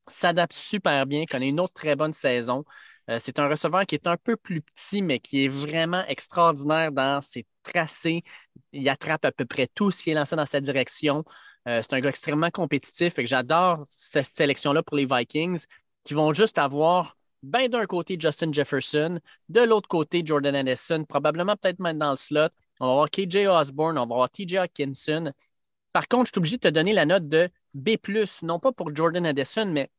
S'adapte super bien, connaît une autre très bonne saison. Euh, c'est un receveur qui est un peu plus petit, mais qui est vraiment extraordinaire dans ses tracés. Il attrape à peu près tout ce qui est lancé dans sa direction. Euh, c'est un gars extrêmement compétitif et j'adore cette sélection-là pour les Vikings qui vont juste avoir ben d'un côté Justin Jefferson, de l'autre côté Jordan Anderson, probablement peut-être même dans le slot. On va avoir KJ Osborne, on va avoir TJ Hawkinson. Par contre, je suis obligé de te donner la note de B, non pas pour Jordan Anderson, mais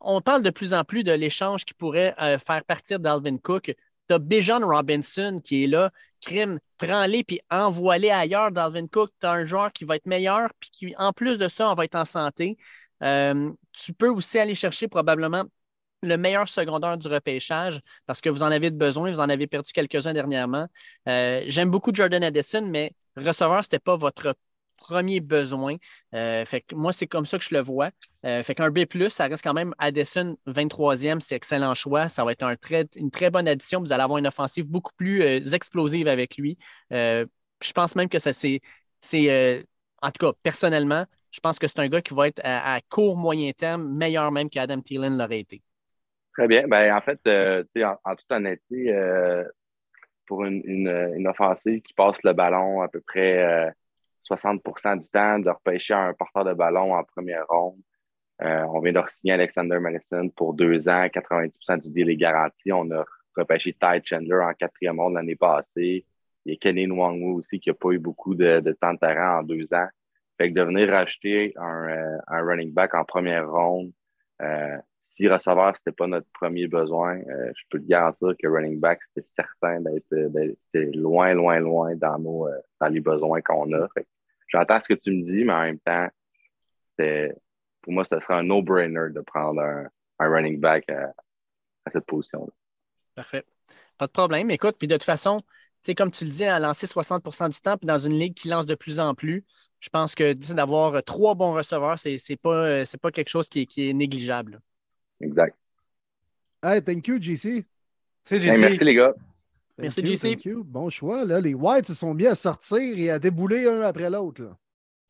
on parle de plus en plus de l'échange qui pourrait euh, faire partir d'Alvin Cook. Tu as Bijan Robinson qui est là. Crime, prends-les puis envoie-les ailleurs d'Alvin Cook. Tu as un joueur qui va être meilleur puis qui, en plus de ça, va être en santé. Euh, tu peux aussi aller chercher probablement le meilleur secondaire du repêchage parce que vous en avez besoin, vous en avez perdu quelques-uns dernièrement. Euh, j'aime beaucoup Jordan Addison, mais receveur, ce n'était pas votre premier besoin. Euh, fait que moi, c'est comme ça que je le vois. Euh, fait qu'un B, ça reste quand même Addison 23e, c'est excellent choix. Ça va être un très, une très bonne addition. Vous allez avoir une offensive beaucoup plus explosive avec lui. je pense même que ça, c'est. en tout cas, personnellement, je pense que c'est un gars qui va être à, court, moyen terme meilleur même qu'Adam Thielen l'aurait été. Très bien. Ben, en fait, euh, en, toute honnêteté, euh, pour une, une, offensive qui passe le ballon à peu près euh, 60% du temps, de repêcher un porteur de ballon en première ronde. Euh, on vient de signer Alexander Madison pour deux ans, 90% du deal est garanti. On a repêché Ty Chandler en quatrième ronde l'année passée. Il y a Kenny Nwangwu aussi qui n'a pas eu beaucoup de, temps de terrain en deux ans. Fait que de venir racheter un, euh, un running back en première ronde, euh, si receveur, ce n'était pas notre premier besoin, euh, je peux te garantir que running back, c'était certain d'être loin, loin, loin dans, nos, euh, dans les besoins qu'on a. J'entends ce que tu me dis, mais en même temps, pour moi, ce serait un no-brainer de prendre un, un running back à, cette position-là. Parfait. Pas de problème. Écoute, puis de toute façon, comme tu le dis, à lancer 60% du temps, puis dans une ligue qui lance de plus en plus, je pense que d'avoir trois bons receveurs, ce n'est pas, pas quelque chose qui est négligeable. Exact. Hey, thank you, JC. Hey, merci, les gars. Merci, JC. Bon choix. Là. Les Whites se sont bien à sortir et à débouler un après l'autre.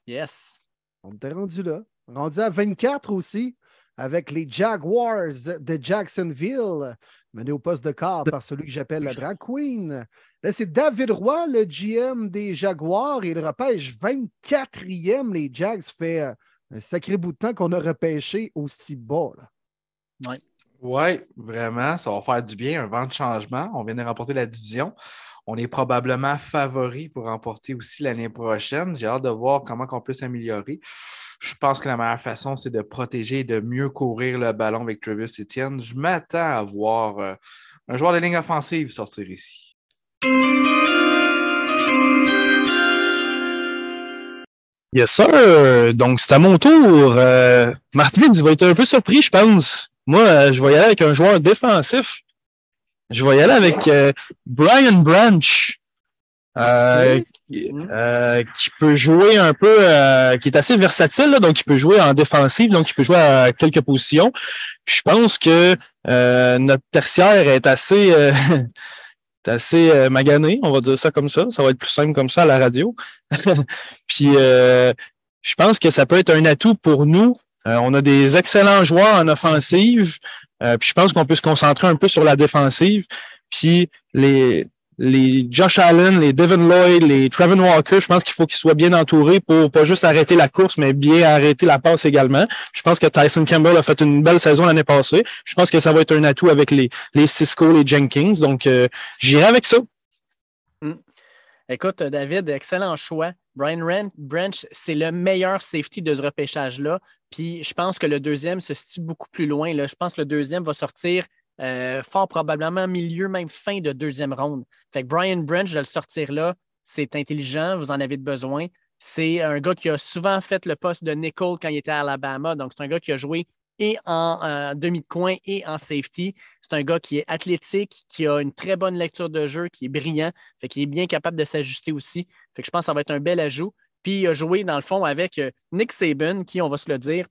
Yes. On était rendu là. Rendu à 24 aussi avec les Jaguars de Jacksonville, mené au poste de quart par celui que j'appelle la drag queen. Là, c'est David Roy, le GM des Jaguars, et il repêche 24e. Les Jags fait euh, un sacré bout de temps qu'on a repêché aussi bas. Oui. Oui, vraiment, ça va faire du bien, un vent de changement. On vient de remporter la division. On est probablement favori pour remporter aussi l'année prochaine. J'ai hâte de voir comment on peut s'améliorer. Je pense que la meilleure façon, c'est de protéger et de mieux courir le ballon avec Travis Etienne. Je m'attends à voir euh, un joueur de ligne offensive sortir ici. Yes, sir. Donc, c'est à mon tour. Euh, Martin, tu vas être un peu surpris, je pense. Moi, euh, je vais y aller avec un joueur défensif. Je vais y aller avec euh, Brian Branch, euh, euh, qui peut jouer un peu, euh, qui est assez versatile, là, donc il peut jouer en défensive, donc il peut jouer à quelques positions. Puis je pense que notre tertiaire est assez, est assez magané, on va dire ça comme ça. Ça va être plus simple comme ça à la radio. Puis je pense que ça peut être un atout pour nous euh, on a des excellents joueurs en offensive. Euh, puis je pense qu'on peut se concentrer un peu sur la défensive. Puis les, Josh Allen, les Devin Lloyd, les Trevin Walker, je pense qu'il faut qu'ils soient bien entourés pour pas juste arrêter la course, mais bien arrêter la passe également. Je pense que Tyson Campbell a fait une belle saison l'année passée. Je pense que ça va être un atout avec les, les Cisco, les Jenkins. Donc, euh, j'irai avec ça. Hmm. Écoute, David, excellent choix. Brian Branch, c'est le meilleur safety de ce repêchage-là. Puis je pense que le deuxième se situe beaucoup plus loin. Là. Je pense que le deuxième va sortir euh, fort probablement milieu, même fin de deuxième ronde. Fait que Brian Branch, de le sortir là, c'est intelligent, vous en avez besoin. C'est un gars qui a souvent fait le poste de nickel quand il était à Alabama. Donc, c'est un gars qui a joué et en demi de coin et en safety. C'est un gars qui est athlétique, qui a une très bonne lecture de jeu, qui est brillant, fait qu'il est bien capable de s'ajuster aussi. Fait que je pense que ça va être un bel ajout. Puis il a joué, dans le fond, avec euh, Nick Saban, qui, on va se le dire,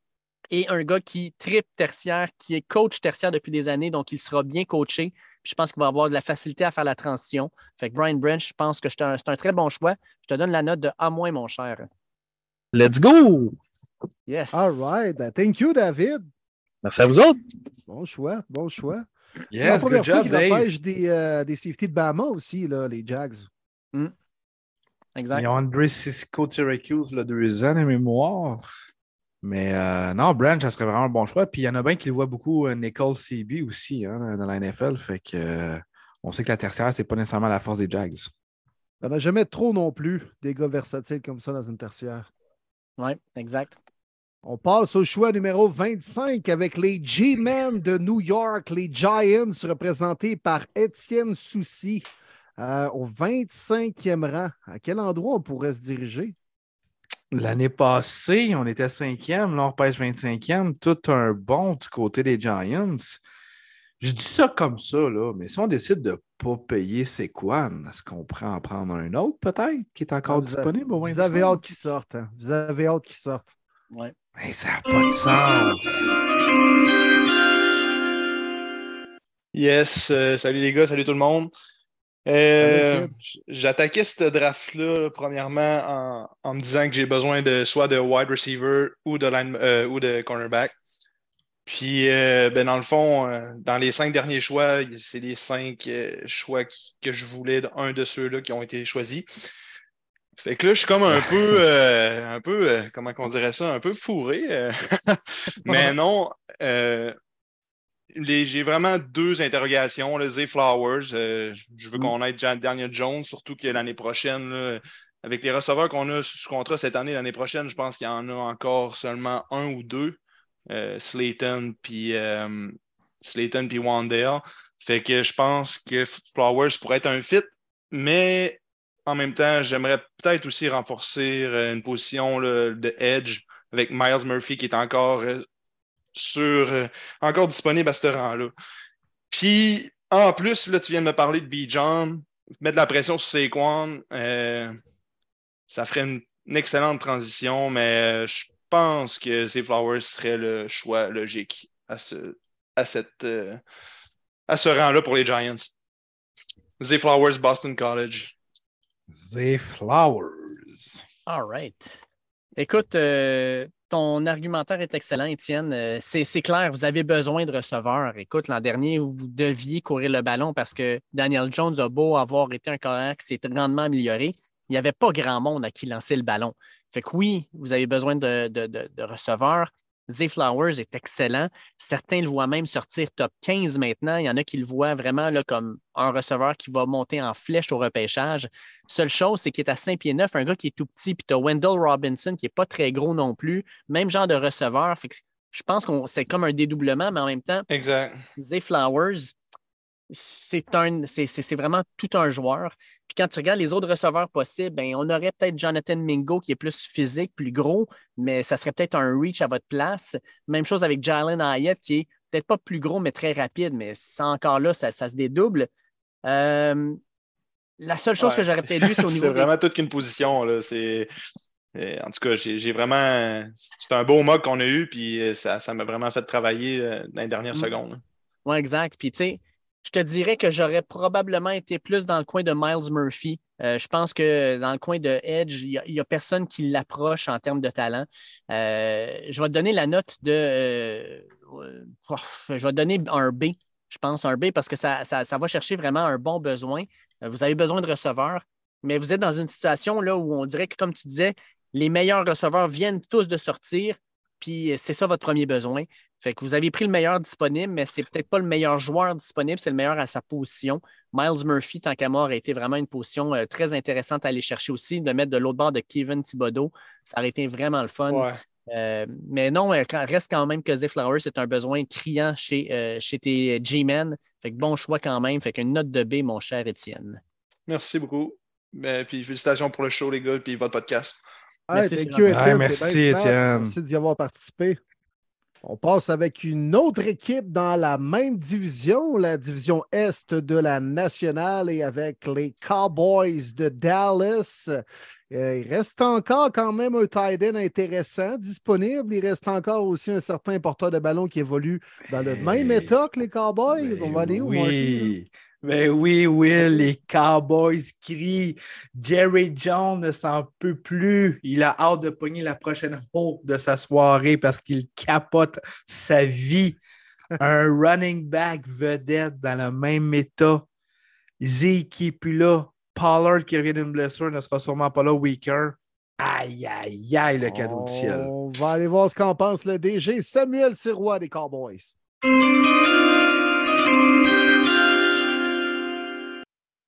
est un gars qui tripe tertiaire, qui est coach tertiaire depuis des années, donc il sera bien coaché. Puis je pense qu'il va avoir de la facilité à faire la transition. Fait que Brian Branch, je pense que c'est un, un, très bon choix. Je te donne la note de A-, mon cher. Let's go! Yes. All right. Thank you, David. Merci à vous autres. Bon choix, bon choix. Yes, good job, Dave. Des, euh, des safety de Bama aussi, là, les Jags. Mm. Exact. Ils ont André Cisco Syracuse, le deux ans de mémoire. Mais euh, non, Branch, ça serait vraiment un bon choix. Puis il y en a bien qui le voient beaucoup, euh, Nicole CB aussi, hein, dans la NFL. Fait que euh, on sait que la tertiaire, c'est pas nécessairement la force des Jags. Il n'y en a jamais trop non plus des gars versatiles comme ça dans une tertiaire. Oui, exact. On passe au choix numéro 25 avec les G-Men de New York, les Giants, représentés par Étienne Soucy. Euh, au 25e rang, à quel endroit on pourrait se diriger? L'année passée, on était 5e, là on repêche 25e, tout un bon du côté des Giants. Je dis ça comme ça, là, mais si on décide de ne pas payer Sequan, est-ce qu'on prend en prendre un autre peut-être qui est encore vous disponible au Vous 25? avez hâte qu'ils sortent. hein? Vous avez hâte qu'ils sortent. Ouais. Mais ça n'a pas de sens. Yes, euh, salut les gars, salut tout le monde. Euh, J'attaquais ce draft-là, premièrement, en, en me disant que j'ai besoin de soit de wide receiver ou de, line, euh, ou de cornerback. Puis, euh, ben, dans le fond, dans les cinq derniers choix, c'est les cinq choix qui- que je voulais, un de ceux-là qui ont été choisis. Fait que là, je suis comme un peu, un peu, comment on dirait ça, un peu fourré. Mais non, j'ai vraiment deux interrogations. Le Zay Flowers, euh, je veux qu'on aide Daniel Jones, surtout que l'année prochaine, là, avec les receveurs qu'on a sous contrat cette année, l'année prochaine, je pense qu'il y en a encore seulement un ou deux. euh, Slayton puis euh, Slayton puis Wandale. Fait que je pense que Flowers pourrait être un fit, mais en même temps, j'aimerais peut-être aussi renforcer une position là, de edge avec Miles Murphy qui est encore sur euh, encore disponible à ce rang-là. Puis en plus, là, tu viens de me parler de B. John, mettre de la pression sur Saquon, euh, ça ferait une, une excellente transition, mais euh, je pense que Zay Flowers serait le choix logique à ce, à cette, euh, à ce rang-là pour les Giants. Zay Flowers, Boston College. Zay Flowers. All right. Écoute, euh, ton argumentaire est excellent, Étienne. Euh, c'est clair, vous avez besoin de receveurs. Écoute, l'an dernier, vous deviez courir le ballon parce que Daniel Jones a beau avoir été un carrière qui s'est grandement amélioré. Il n'y avait pas grand monde à qui lancer le ballon. Fait que oui, vous avez besoin de receveurs. Zay Flowers est excellent. Certains le voient même sortir top 15 maintenant. Il y en a qui le voient vraiment là, comme un receveur qui va monter en flèche au repêchage. Seule chose, c'est qu'il est à 5 pieds 9, un gars qui est tout petit, puis tu as Wendell Robinson qui n'est pas très gros non plus. Même genre de receveur. Fait que je pense que c'est comme un dédoublement, mais en même temps, Exact. Zay Flowers, c'est un, c'est, vraiment tout un joueur. Puis quand tu regardes les autres receveurs possibles, ben, on aurait peut-être Jonathan Mingo qui est plus physique, plus gros, mais ça serait peut-être un reach à votre place. Même chose avec Jalen Hyatt qui est peut-être pas plus gros, mais très rapide, mais ça encore là, ça, ça se dédouble. Euh, la seule chose Ouais. que j'aurais peut-être vu, c'est au niveau C'est des- vraiment toute qu'une position. Là. C'est, euh, en tout cas, j'ai, vraiment. C'est un beau mock qu'on a eu, puis euh, ça, ça m'a vraiment fait travailler dans les dernières Mm. secondes. Oui, exact. Puis, tu sais, je te dirais que j'aurais probablement été plus dans le coin de Miles Murphy. Euh, je pense que dans le coin de Edge, il n'y a, personne qui l'approche en termes de talent. Euh, je vais te donner la note de. euh, je vais te donner un B, je pense, un B, parce que ça, ça- va chercher vraiment un bon besoin. Vous avez besoin de receveurs, mais vous êtes dans une situation là où on dirait que, comme tu disais, les meilleurs receveurs viennent tous de sortir, puis c'est ça votre premier besoin. Fait que vous avez pris le meilleur disponible, mais c'est peut-être pas le meilleur joueur disponible, c'est le meilleur à sa position. Miles Murphy, tant qu'à moi, aurait été vraiment une position euh, très intéressante à aller chercher aussi, de mettre de l'autre bord de Kevin Thibodeau. Ça aurait été vraiment le fun. Ouais. Euh, mais non, euh, reste quand même que Zay Flowers, c'est un besoin criant chez, euh, chez tes G-Men. Fait que bon choix quand même. Fait qu'une note de B, mon cher Étienne. Merci beaucoup. Euh, puis félicitations pour le show, les gars, puis votre podcast. Hey, Merci, Étienne. Merci. Merci d'y avoir participé. On passe avec une autre équipe dans la même division, la division Est de la nationale et avec les Cowboys de Dallas. Euh, il reste encore quand même un tight end intéressant disponible. Il reste encore aussi un certain porteur de ballon qui évolue dans le même état que les Cowboys. On va aller où? Oui, ben oui, Will, les Cowboys crient. Jerry Jones ne s'en peut plus. Il a hâte de pogner la prochaine haute de sa soirée parce qu'il capote sa vie. Un running back vedette dans le même état. Zeke qui plus là. Pollard qui revient d'une blessure ne sera sûrement pas là week-end. Aïe, aïe, aïe, le cadeau du ciel. On va aller voir ce qu'en pense le DG Samuel Sirois des Cowboys.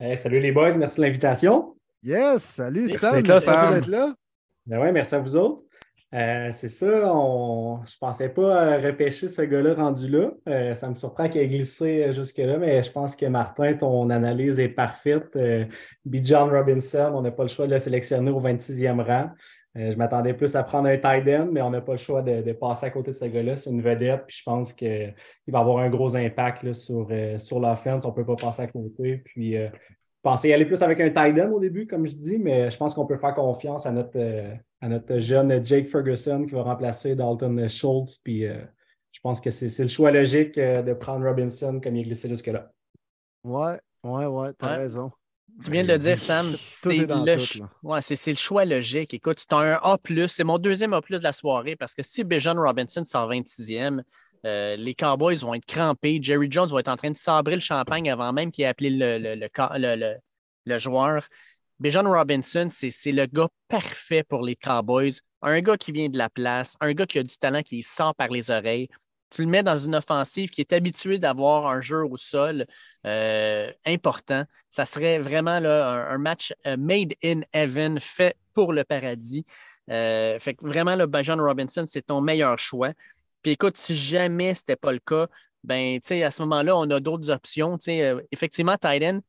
Hey, salut les boys, merci de l'invitation. Yes, salut Merci Sam. d'être là, Merci Sam. d'être là. Ben ouais, merci à vous autres. Euh, c'est ça, on... je pensais pas euh, repêcher ce gars-là rendu là. Euh, ça me surprend qu'il ait glissé jusque-là, mais je pense que Martin, ton analyse est parfaite. Euh, B. John Robinson, on n'a pas le choix de le sélectionner au 26e rang. Euh, je m'attendais plus à prendre un tight end, mais on n'a pas le choix de, de passer à côté de ce gars-là. C'est une vedette, puis je pense qu'il va avoir un gros impact là, sur, euh, sur l'offense. On ne peut pas passer à côté. Puis euh, je pensais y aller plus avec un tight end au début, comme je dis, mais je pense qu'on peut faire confiance à notre, euh, à notre jeune Jake Ferguson qui va remplacer Dalton Schultz. Puis euh, je pense que c'est c'est le choix logique euh, de prendre Robinson comme il est glissé jusque-là. Ouais, ouais, ouais, t'as Ouais. raison. Tu viens de le dire, Sam. C'est le, tout, le choix logique. Écoute, tu as un A, c'est mon deuxième A de la soirée parce que si Bijan Robinson sort 26e, Euh, les Cowboys vont être crampés. Jerry Jones va être en train de sabrer le champagne avant même qu'il ait appelé le, le, le, joueur. Bijan Robinson, c'est c'est le gars parfait pour les Cowboys. Un gars qui vient de la place, un gars qui a du talent qui sort par les oreilles. Tu le mets dans une offensive qui est habituée d'avoir un jeu au sol euh, important. Ça serait vraiment là, un, match euh, made in heaven, fait pour le paradis. Euh, fait que vraiment, le Bijan Robinson, c'est ton meilleur choix. Puis écoute, si jamais ce n'était pas le cas, ben, à ce moment-là, on a d'autres options. Tu sais, euh, effectivement, Titan,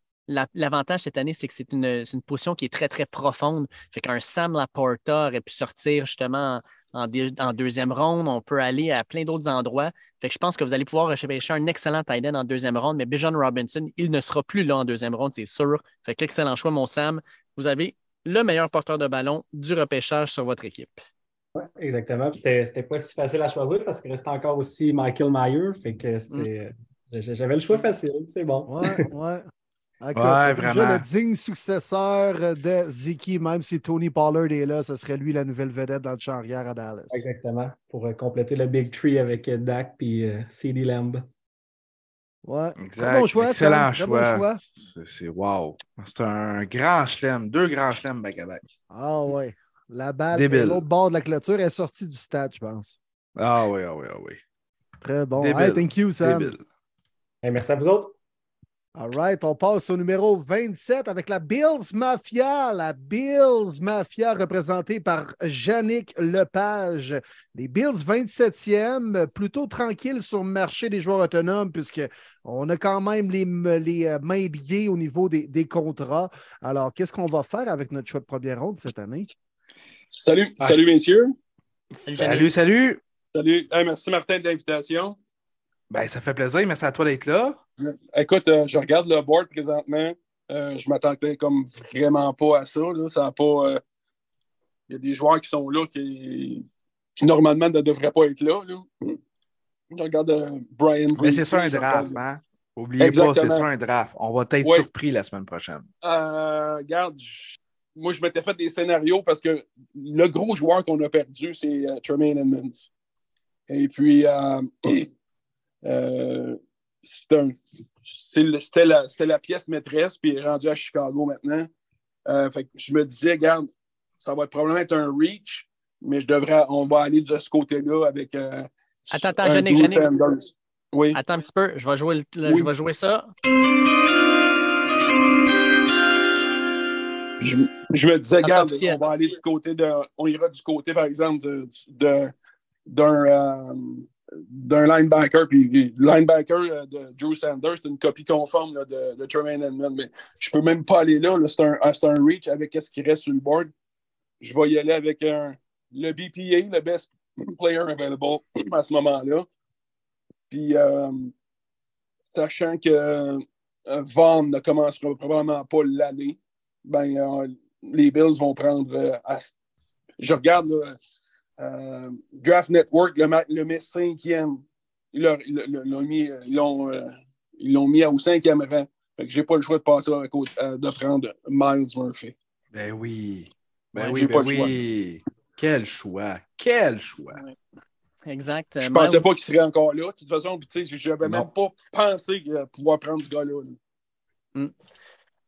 l'avantage cette année, c'est que c'est une, c'est une position qui est très, très profonde. Fait qu'un Sam Laporta aurait pu sortir justement en, en deuxième ronde. On peut aller à plein d'autres endroits. Fait que je pense que vous allez pouvoir repêcher un excellent tight end en deuxième ronde, mais Bijan Robinson, il ne sera plus là en deuxième ronde, c'est sûr. Fait que excellent choix, mon Sam. Vous avez le meilleur porteur de ballon du repêchage sur votre équipe. Ouais, exactement. C'était c'était pas si facile à choisir parce qu'il restait encore aussi Michael Myers. Fait que c'était. j'ai- J'avais le choix facile, c'est bon. Ouais, ouais. Écoute, Ouais, déjà, vraiment. Le digne successeur de Ziki, même si Tony Pollard est là, ce serait lui la nouvelle vedette dans le champ arrière à Dallas. Exactement. Pour euh, compléter le Big Tree avec euh, Dak puis euh, CD Lamb. Ouais. Exact. Très bon choix, Excellent bon choix. C'est- wow. C'est un grand chelem, deux grands chelems back-à-back. Ah ouais. La balle de l'autre bord de la clôture est sortie du stade, je pense. Ah oui, ah oui, ah oui. Très bon. Débile. Hey, thank you, Sam. Débile. merci à vous autres. All right, on passe au numéro 27 avec la Bills Mafia. La Bills Mafia représentée par Yannick Lepage. Les Bills 27e, plutôt tranquille sur le marché des joueurs autonomes puisqu'on a quand même les, les euh, mains liées au niveau des, des contrats. Alors, qu'est-ce qu'on va faire avec notre choix de première ronde cette année? Salut, Ah, salut messieurs. Salut, salut. Salut. Hey, merci Martin de l'invitation. Ben, ça fait plaisir. Merci à toi d'être là. Écoute, euh, je regarde le board présentement. Euh, je m'attendais comme vraiment pas à ça. là. Ça a pas. euh, Il y a des joueurs qui sont là qui, qui normalement ne devraient pas être là. là. Je regarde euh, Brian Mais c'est ça un draft, hein? Oubliez pas, c'est ça un draft. On va être Ouais. surpris la semaine prochaine. Euh, regarde, je- moi, je m'étais fait des scénarios parce que le gros joueur qu'on a perdu, c'est euh, Tremaine Edmonds. Et puis, euh, euh, c'était la, pièce maîtresse, puis il est rendu à Chicago maintenant. Euh, fait que je me disais, regarde, ça va probablement être un reach, mais je devrais, on va aller de ce côté-là avec. euh, Attends, attends, un Yannick, Yannick. Oui. Attends un petit peu, je vais jouer, le- le- Oui. je vais jouer ça. Je, je me disais, regarde, on va aller du côté de. On ira du côté, par exemple, de, de- d'un, linebacker. Puis le linebacker euh, de Drew Sanders, c'est une copie conforme de, de Tremaine Edmonds. Mais je peux même pas aller là. c'est, un, un reach avec ce qui reste sur le board. Je vais y aller avec le BPA, le best player available à ce moment-là. Puis, euh, sachant que euh, Vaughn ne commencera probablement pas l'année, ben, les Bills vont prendre. à- je regarde là, euh, Draft Network, le, le met cinquième. Ils l'ont- mis, ils l'ont, euh, ils l'ont mis au cinquième rang. Fait que j'ai pas le choix de passer à côté- euh, de prendre Miles Murphy. Ben oui. Ben Ouais, oui, ben pas oui. Quel choix. Quel choix. Exact. Je Euh, pensais Miles- pas qu'il serait encore là. De toute façon, puis, tu sais, je n'avais même pas pensé euh, pouvoir prendre ce gars-là. là. Mm.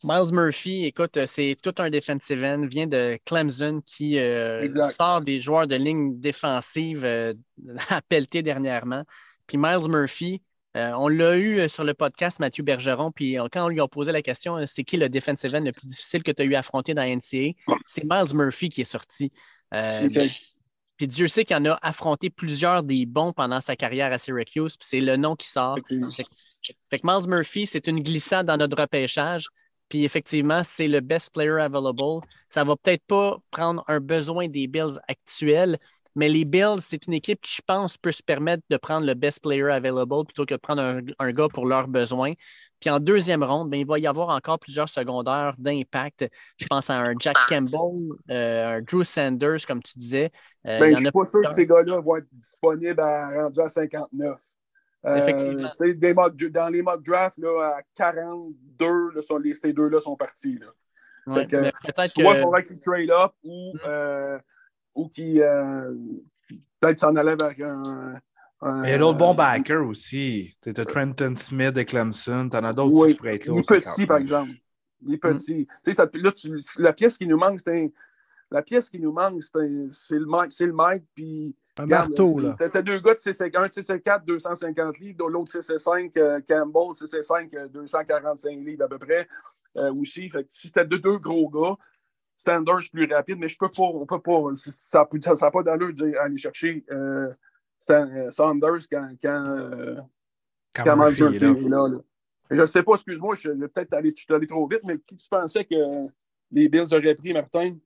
Miles Murphy, écoute, euh, c'est tout un defensive end, vient de Clemson qui euh, sort des joueurs de ligne défensive euh, à pelleter dernièrement. Puis Miles Murphy, euh, on l'a eu sur le podcast Mathieu Bergeron, puis quand on lui a posé la question, c'est qui le defensive end le plus difficile que tu as eu à affronter dans la NCA, c'est Miles Murphy qui est sorti. Puis Dieu sait qu'il en a affronté plusieurs des bons pendant sa carrière à Syracuse, puis c'est le nom qui sort. Fait que Miles Murphy, c'est une glissade dans notre repêchage. Puis effectivement, c'est le best player available. Ça va peut-être pas prendre un besoin des Bills actuels, mais les Bills, c'est une équipe qui, je pense, peut se permettre de prendre le best player available plutôt que de prendre un, un gars pour leurs besoins. Puis en deuxième ronde, ben, il va y avoir encore plusieurs secondaires d'impact. Je pense à un Jack Campbell, euh, un Drew Sanders, comme tu disais. Euh, Ben, il y je en suis pas sûr que ces gars-là vont être disponibles à, rendus à 59. Euh, Effectivement. des mock- dans les mock drafts, là, à 42, là, sont- les- ces deux-là sont partis. Là. Ouais, que, soit que- il faudrait qu'ils trade up ou, euh, ou qu'ils euh, peut-être s'en allaient vers un, Un- Il y a d'autres bons backers aussi. Tu as Trenton Smith de Clemson. Tu en as d'autres Oui, qui pourraient être là il est aussi, petit, quand par exemple. Il est petit. Tu sais, ça- là, tu- la pièce qui nous manque, c'est La pièce qui nous manque, c'est le Mike, c'est le Mike, puis... Un regarde, marteau, là. T'as deux gars de 6 un de 6'4", 250 livres, l'autre 6'5", euh, Campbell, 6'5", euh, 245 livres à peu près, euh, aussi. Fait que si c'était deux, deux gros gars, Sanders plus rapide, mais je peux pas, on peut pas, ça n'a ça, pas d'allure de dire aller chercher euh, Sa- euh, Sanders quand, quand, euh, Quand quand Murphy Murphy est là. est là. là. Je ne sais pas, excuse-moi, je vais peut-être aller, je suis allé trop vite, mais qui tu pensais que les Bills auraient pris, Martin?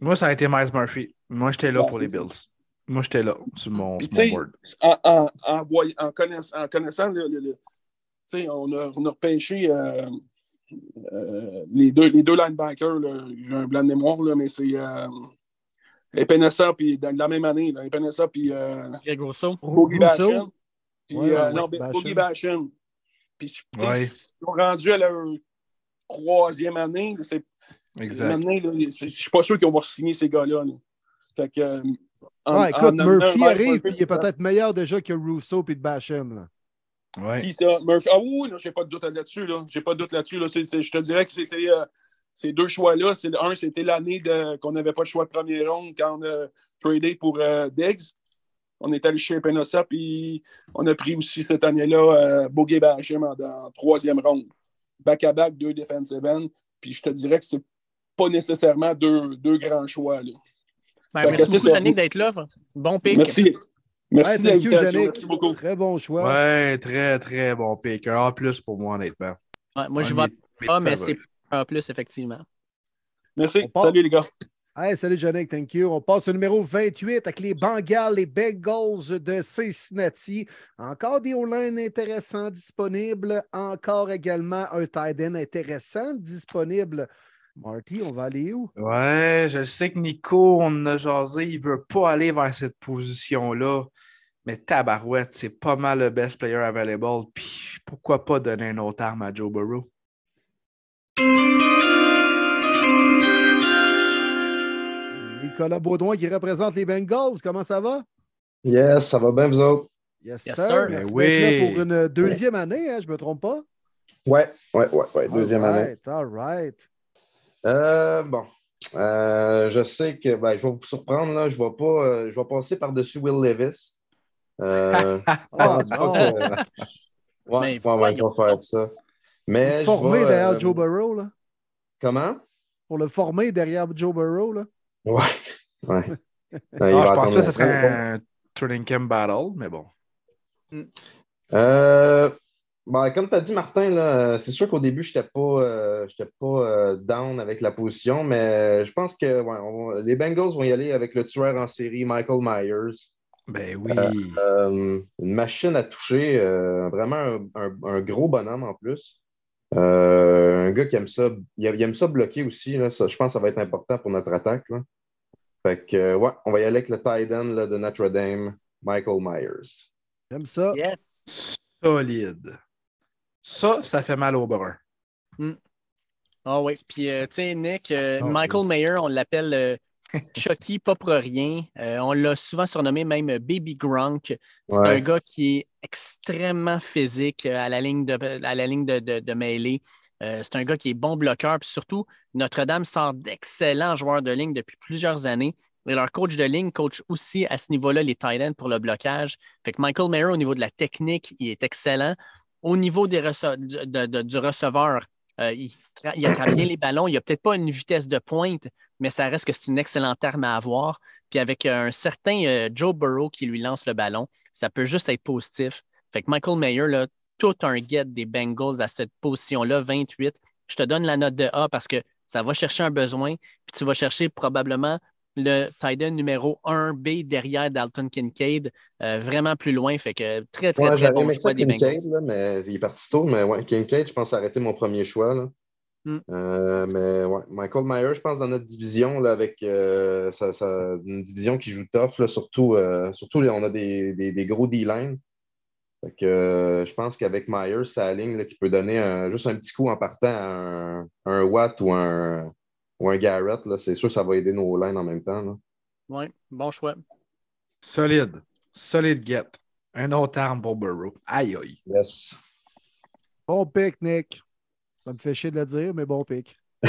Moi, ça a été Miles Murphy. Moi, j'étais là pour les. Bills. Moi, j'étais là sur mon, sur mon board. en, en, en, en connaissant, en connaissant le, le- le- tu sais, on a, on a repêché euh, euh, les, deux, les deux linebackers. là. J'ai un blanc de mémoire, là, mais c'est euh, Epenesa, puis dans la même année, là, puis euh, Greg Rousseau. Boogie? Basham. Puis, Ouais, euh, ouais, non, Basham. Boogie Basham. Puis, Ouais. ils sont rendus à leur troisième année. là, Exact. Là, je suis pas sûr qu'on va signer ces gars-là. là. Fait que, euh, en- Ouais, écoute, en Murphy arrive, puis il est peut-être meilleur déjà que Rousseau et de Basham. Là. Ouais. Qui ça? Murphy. Ah oui, j'ai pas de doute là-dessus. Là. J'ai pas de doute là-dessus. Là. Je te dirais que c'était euh, ces deux choix-là. C'est, un, c'était l'année de, qu'on n'avait pas de choix de première ronde quand on a tradé pour euh, Diggs. On est allé chez Penosa, puis on a pris aussi cette année-là euh, Bogey Basham en, en troisième ronde. Back-à-back, deux defensive ends. Puis je te dirais que c'est pas nécessairement deux, deux grands choix. Là. Ben, merci beaucoup. Yannick, d'être là. Bon pick. Merci. Merci Ouais, you. Merci beaucoup. Très bon choix. Ouais, très, très bon pick. Un A plus pour moi, honnêtement. Ouais, moi, Un je vote pas, mais c'est un plus, effectivement. Merci. part- Salut les gars. Hey, salut Yannick, thank you. On passe au numéro 28 avec les Bengals, les Bengals de Cincinnati. Encore des O-line intéressants disponibles. Encore également un tight end intéressant disponible. Marty, on va aller où? Ouais, je sais que Nico, on a jasé, il veut pas aller vers cette position-là. Mais Tabarouette, c'est pas mal le best player available. Puis pourquoi pas donner une autre arme à Joe Burrow? Nicolas Baudouin qui représente les Bengals. Comment ça va? Yes, ça va bien, vous autres? Yes, Yes, sir. sir. Ben là oui. pour une deuxième année, hein, je ne me trompe pas? Ouais, ouais, ouais, ouais, deuxième all année. right, All right. Euh, bon, Euh, je sais que ben, je vais vous surprendre, là, je vais pas, euh, je vais passer par-dessus Will Levis. Euh, Ah, non. que- Ouais, Mais ouais, ouais, je vais faire ça. Mais je Formé vais, derrière euh, Joe Burrow, là. Comment? Pour le former derrière Joe Burrow, là. Ouais. ouais. Ah, je pense que ça serait un training camp battle, mais bon. Euh, ben, comme tu as dit, Martin, là, euh, c'est sûr qu'au début, je n'étais pas, euh, j'étais pas euh, down avec la position, mais je pense que ouais, on va- les Bengals vont y aller avec le tueur en série, Michael Myers. Ben oui. Euh, une machine à toucher, euh, vraiment un, un- un gros bonhomme en plus. Euh, un gars qui aime ça, il, il aime ça bloquer aussi. Là, ça, je pense que ça va être important pour notre attaque. Là. Fait que, ouais, on va y aller avec le tight end là, de Notre Dame, Michael Myers. J'aime ça. Yes. Solide. Ça, ça fait mal au brun. Ah oui. Puis, euh, tu sais, Nick, euh, Oh, Michael. Mayer, on l'appelle euh, Chucky, pas pour rien. Euh, on l'a souvent surnommé même Baby Gronk. C'est Ouais. un gars qui est extrêmement physique à la ligne de, à la ligne de, de, de mêlée. Euh, c'est un gars qui est bon bloqueur. Puis surtout, Notre-Dame sort d'excellents joueurs de ligne depuis plusieurs années. Et leur coach de ligne coach aussi à ce niveau-là les tight ends pour le blocage. Fait que Michael Mayer, au niveau de la technique, il est excellent. Au niveau du, receveur, euh, il, il attrape bien les ballons. Il n'a peut-être pas une vitesse de pointe, mais ça reste que c'est une excellente arme à avoir. Puis avec un certain euh, Joe Burrow qui lui lance le ballon, ça peut juste être positif. Fait que Michael Mayer, là, tout un get des Bengals à cette position-là, 28. Je te donne la note de A parce que ça va chercher un besoin, puis tu vas chercher probablement le tight end numéro 1B derrière Dalton Kincaid, euh, vraiment plus loin. Fait que très, très, Ouais, très bon choix ça des Kincaid, Bengals. là, mais il est parti tôt. Mais ouais, Kincaid, je pense, a arrêté mon premier choix. Là. Mm. Euh, mais ouais, Michael Myers, je pense, dans notre division, là, avec euh, sa- sa- une division qui joue tough, là, surtout, euh, surtout là, on a des, des- des gros D-line. Euh, je pense qu'avec Myers, sa ligne là, qui peut donner un- juste un petit coup en partant à un, un Watt ou un, ou un Garrett, là, c'est sûr que ça va aider nos lines en même temps. là. Oui, bon choix. Solide. Solide get. Un autre arme pour Burrow. Aïe, aïe. Yes. Bon pic, Nick. Ça me fait chier de le dire, mais bon pic.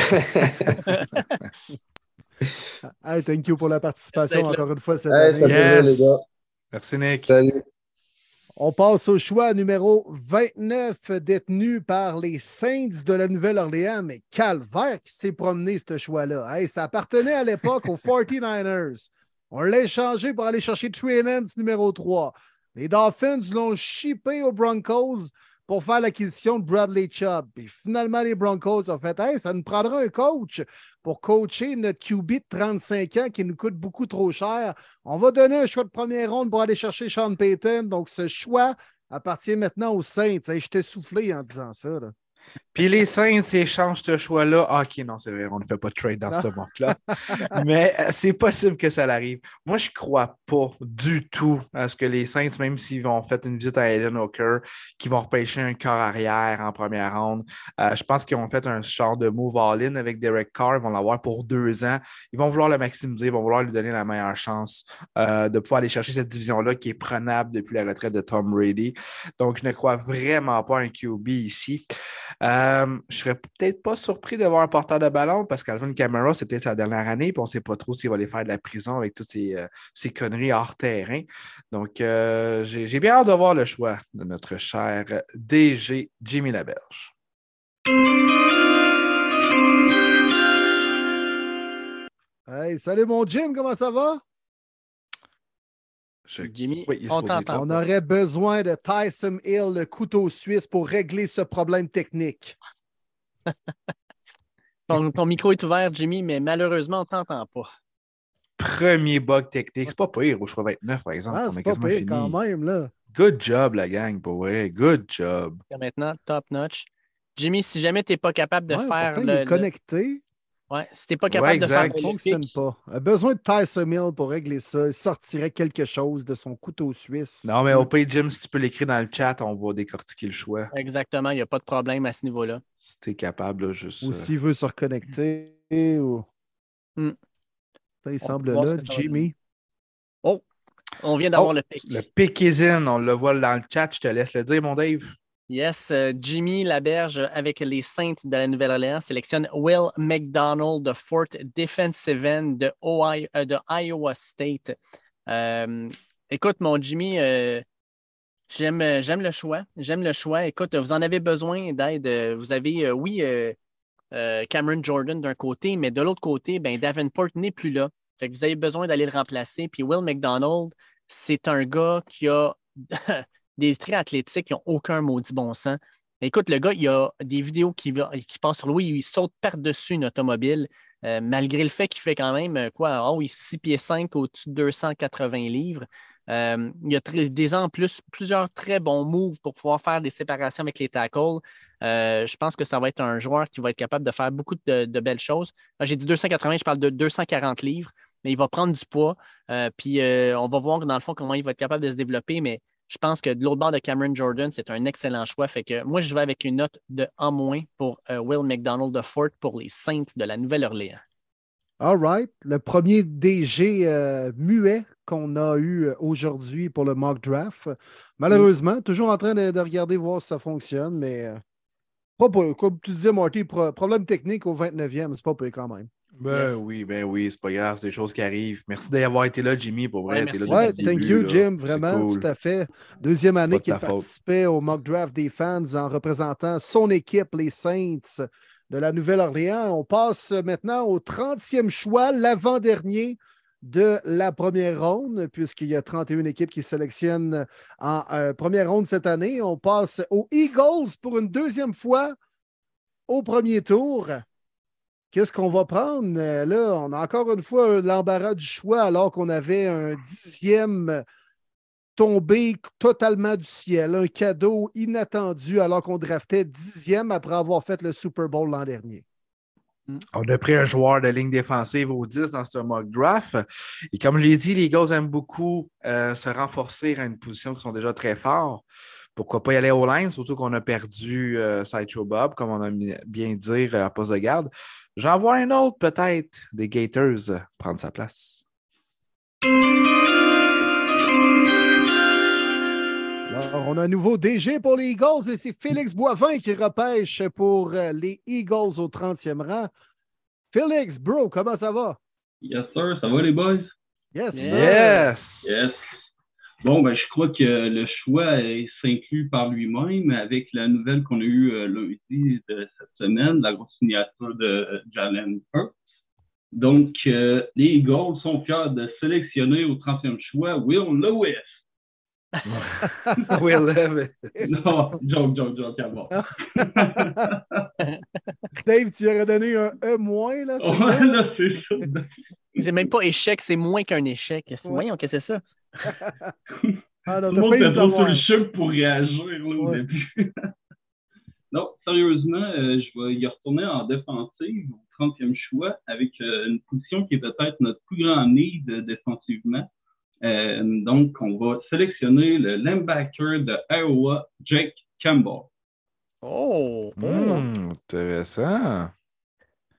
hey, thank you pour la participation encore une fois cette Hey, année. plaisir, les gars. Merci, Nick. Salut. On passe au choix numéro 29 détenu par les Saints de la Nouvelle-Orléans. Mais calvaire qui s'est promené ce choix-là. Hey, ça appartenait à l'époque aux 49ers. On l'a échangé pour aller chercher Trey numéro 3. Les Dolphins l'ont shippé aux Broncos pour faire l'acquisition de Bradley Chubb. Puis finalement, les Broncos ont fait Hey, ça nous prendra un coach pour coacher notre QB de 35 ans qui nous coûte beaucoup trop cher. On va donner un choix de première ronde pour aller chercher Sean Payton. Donc, ce choix appartient maintenant aux Saints. Hey, je t'ai soufflé en disant ça. Puis les Saints échangent ce choix-là. Ah, ok, non, c'est vrai, on ne fait pas de trade dans ce monde-là. Mais euh, c'est possible que ça l'arrive. Moi, je ne crois pas du tout à ce que les Saints, même s'ils vont faire une visite à Ellen Hooker, qui vont repêcher un corps arrière en première ronde. Euh, je pense qu'ils ont fait un genre de move all-in avec Derek Carr. Ils vont l'avoir pour deux ans. Ils vont vouloir le maximiser. Ils vont vouloir lui donner la meilleure chance euh, de pouvoir aller chercher cette division-là qui est prenable depuis la retraite de Tom Brady. Donc, je ne crois vraiment pas à un QB ici. Euh, je serais peut-être pas surpris de voir un porteur de ballon parce qu'Alvin Kamara, c'est peut-être sa dernière année, puis on ne sait pas trop s'il va aller faire de la prison avec toutes ces, euh, ces conneries hors terrain. Donc, euh, j'ai bien hâte de voir le choix de notre cher DG Jimmy Laberge. Hey, salut mon Jim, comment ça va? Jimmy, Oui, il on. On aurait besoin de Tyson Hill, le couteau suisse, pour régler ce problème technique. Ton, ton micro est ouvert, Jimmy, mais malheureusement, on ne t'entend pas. Premier bug technique. C'est pas pire au choix 29, par exemple. Ah, c'est est pas pire fini. quand même, là. Good job, la gang, pour vrai. Good job. Maintenant, top notch. Jimmy, si jamais tu n'es pas capable de Ouais, faire pourtant, il le, est le- connecté. Ouais, si tu n'es pas capable Ouais, de faire le Ça ne fonctionne pas. Il a besoin de Tyson Hill pour régler ça. Il sortirait quelque chose de son couteau suisse. Non, mais au pire, Jim, si tu peux l'écrire dans le chat, on va décortiquer le choix. Exactement, il n'y a pas de problème à ce niveau-là. Si tu es capable, là, juste. Ou euh, s'il veut se reconnecter. Ou... Hmm. Ça, il On semble là, Jimmy. Oh, on vient d'avoir Oh, le pic. Le pick is in, on le voit dans le chat. Je te laisse le dire, mon Dave. Yes, euh, Jimmy Laberge avec les Saints de la Nouvelle-Orléans sélectionne Will McDonald de Fort Defensive End de, euh, Iowa State. Euh, écoute, mon Jimmy, j'aime, le choix. J'aime le choix. Écoute, vous en avez besoin d'aide. Vous avez, oui, Cameron Jordan d'un côté, mais de l'autre côté, ben, Davenport n'est plus là. Fait que vous avez besoin d'aller le remplacer. Puis Will McDonald, c'est un gars qui a des traits athlétiques qui n'ont aucun maudit bon sens. Écoute, le gars, il y a des vidéos qui, qui passent sur lui, il saute par-dessus une automobile, euh, malgré le fait qu'il fait quand même euh, quoi? Oh, il est 6 pieds 5 au-dessus de 280 livres. Euh, il y a des en plus, plusieurs très bons moves pour pouvoir faire des séparations avec les tackles. Je pense que ça va être un joueur qui va être capable de faire beaucoup de, de belles choses. Ah, J'ai dit 280, je parle de 240 livres, mais il va prendre du poids. Puis on va voir dans le fond comment il va être capable de se développer, mais je pense que de l'autre bord de Cameron Jordan, c'est un excellent choix. Fait que moi, je vais avec une note de en moins pour euh, Will McDonald de Fort pour les Saints de la Nouvelle-Orléans. All right. Le premier DG euh, muet qu'on a eu euh, aujourd'hui pour le mock draft. Malheureusement, toujours en train de, de regarder voir si ça fonctionne, mais pas pour- comme tu disais, Marty, pro- problème technique au 29e, c'est pas pire quand même. Ben Yes. oui, ben oui, c'est pas grave, c'est des choses qui arrivent. Merci d'avoir été là, Jimmy, pour vrai. Ouais, là Ouais, depuis le thank début, you, là. Jim, vraiment, cool. tout à fait. Deuxième année de qu'il faute. participait au mock draft des fans en représentant son équipe, les Saints de la Nouvelle-Orléans. On passe maintenant au 30e choix, l'avant-dernier de la première ronde, puisqu'il y a 31 équipes qui sélectionnent en euh, première ronde cette année. On passe aux Eagles pour une deuxième fois au premier tour. Qu'est-ce qu'on va prendre? Euh, Là, on a encore une fois l'embarras du choix alors qu'on avait un dixième tombé totalement du ciel, un cadeau inattendu alors qu'on draftait dixième après avoir fait le Super Bowl l'an dernier. On a pris un joueur de ligne défensive au 10 dans ce mock draft. Et comme je l'ai dit, les Eagles aiment beaucoup euh, se renforcer à une position qui sont déjà très forts. Pourquoi pas y aller au line, surtout qu'on a perdu euh, Sideshow Bob, comme on a bien dire à poste de garde. J'en vois un autre, peut-être, des Gators euh, prendre sa place. Alors, on a un nouveau DG pour les Eagles et c'est Félix Boivin qui repêche pour euh, les Eagles au 30e rang. Félix, bro, comment ça va? Yes, sir. Ça va, les boys? Yes, sir. Yes. Bon, ben, je crois que le choix s'inclut par lui-même avec la nouvelle qu'on a eue euh, lundi de cette semaine, la grosse signature de euh, Jalen Hurts. Donc, les Eagles sont fiers de sélectionner au 30e choix Will Lewis. Will Levis. Non, joke, joke, joke, avant. Dave, tu aurais donné un E moins, là, c'est Ouais, ça? là, c'est ça. C'est même pas échec, c'est moins qu'un échec. C'est Voyons, qu'est-ce que c'est ça? Ah non, Tout le monde était trop sur le chip pour réagir là, au Ouais. début. non, sérieusement, euh, je vais y retourner en défensive au 30e choix avec euh, une position qui est peut-être notre plus grand need euh, défensivement. Euh, donc, on va sélectionner le linebacker de Iowa, Jake Campbell. Oh! Hmm, intéressant.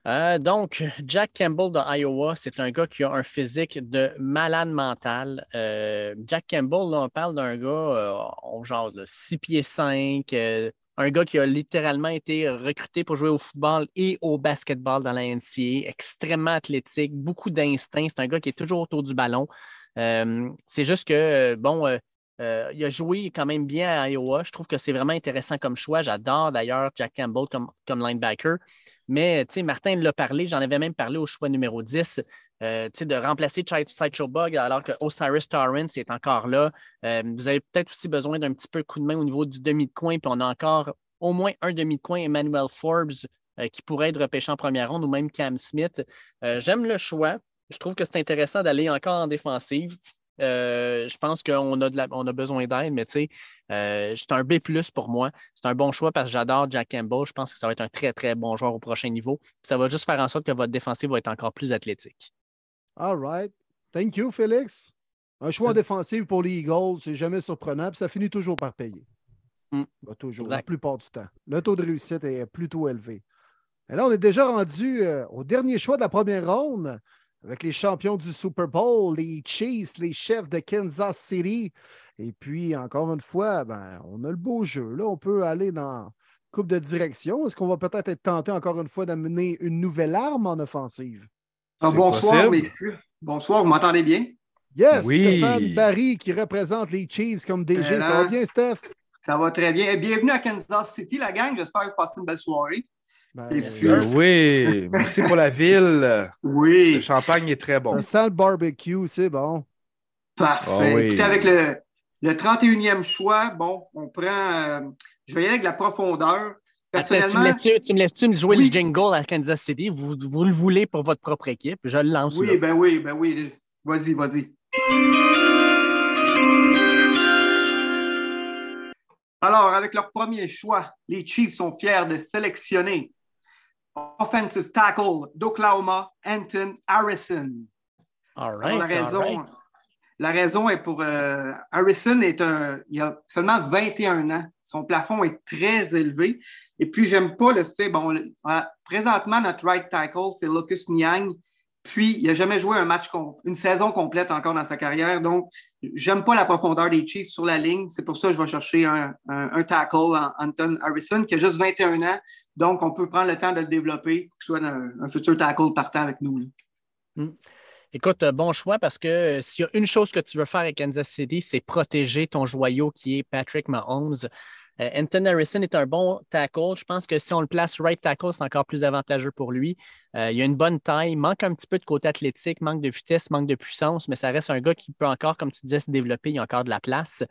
Euh, donc, Jack Campbell de Iowa, c'est un gars qui a un physique de malade mental. Euh, Jack Campbell, là, on parle d'un gars, euh, on genre 6 pieds 5, euh, un gars qui a littéralement été recruté pour jouer au football et au basketball dans la NCAA, extrêmement athlétique, beaucoup d'instinct. C'est un gars qui est toujours autour du ballon. C'est juste que, bon, euh, il a joué quand même bien à Iowa. Je trouve que c'est vraiment intéressant comme choix. J'adore d'ailleurs Jack Campbell comme, linebacker. Mais, Martin l'a parlé, j'en avais même parlé au choix numéro 10, euh, de remplacer Sideshow Bug alors que Osiris Torrance est encore là. Euh, vous avez peut-être aussi besoin d'un petit peu coup de main au niveau du demi de coin, puis on a encore au moins un demi de coin, Emmanuel Forbes, qui pourrait être repêché en première ronde, ou même Cam Smith. J'aime le choix. Je trouve que c'est intéressant d'aller encore en défensive. Euh, je pense qu'on a, de la- on a besoin d'aide, mais tu sais, euh, c'est un B pour moi. C'est un bon choix parce que j'adore Jack Campbell. Je pense que ça va être un très, très bon joueur au prochain niveau. Ça va juste faire en sorte que votre défensive va être encore plus athlétique. All right. Thank you, Félix. Un choix en défensive pour les Eagles, c'est jamais surprenant, puis ça finit toujours par payer. Bah, toujours, la plupart du temps. Le taux de réussite est plutôt élevé. Et là, on est déjà rendu euh, au dernier choix de la première ronde avec les champions du Super Bowl, les Chiefs, les chefs de Kansas City. Et puis, encore une fois, ben, on a le beau jeu. Là, on peut aller dans coupe de direction. Est-ce qu'on va peut-être être tenté encore une fois d'amener une nouvelle arme en offensive? Ah, bonsoir, messieurs. Bonsoir, vous m'entendez bien? Yes, Oui. Stéphane Barry qui représente les Chiefs comme DG. Ça va bien, Steph? Ça va très bien. Bienvenue à Kansas City, la gang. J'espère que vous passez une belle soirée. Puis- Ben oui, merci pour la ville. Oui. Le champagne est très bon. Ça sent le barbecue, c'est bon. Parfait. Ah oui. Écoutez, avec le, le 31e choix, bon, on prend. euh, je vais y aller avec la profondeur. Attends, tu me Personnellement, laisses-tu tu me laisses-tu me jouer Oui. le jingle à Kansas City? Vous, vous le voulez pour votre propre équipe? Je le lance. oui, là. ben oui, ben oui. Vas-y, vas-y. Alors, avec leur premier choix, les Chiefs sont fiers de sélectionner offensive tackle d'Oklahoma, Anton Harrison. All Alors, right, la, all raison, right. la raison est pour euh, Harrison est un, il a seulement 21 ans. Son plafond est très élevé. Et puis, j'aime pas le fait, bon, euh, présentement, notre right tackle, c'est Lucas Niang. Puis, il n'a jamais joué un match, une saison complète encore dans sa carrière. Donc, j'aime pas la profondeur des Chiefs sur la ligne. C'est pour ça que je vais chercher un, un- tackle, en- Anton Harrison, qui a juste 21 ans. Donc, on peut prendre le temps de le développer pour qu'il soit un, futur tackle partant avec nous. Hmm. Écoute, euh, bon choix parce que euh, s'il y a une chose que tu veux faire avec Kansas City, c'est protéger ton joyau qui est Patrick Mahomes. Euh, Anton Harrison est un bon tackle. Je pense que si on le place right tackle, c'est encore plus avantageux pour lui. Euh, il a une bonne taille, manque un petit peu de côté athlétique, manque de vitesse, manque de puissance, mais ça reste un gars qui peut encore, comme tu disais, se développer. Il y a encore de la place.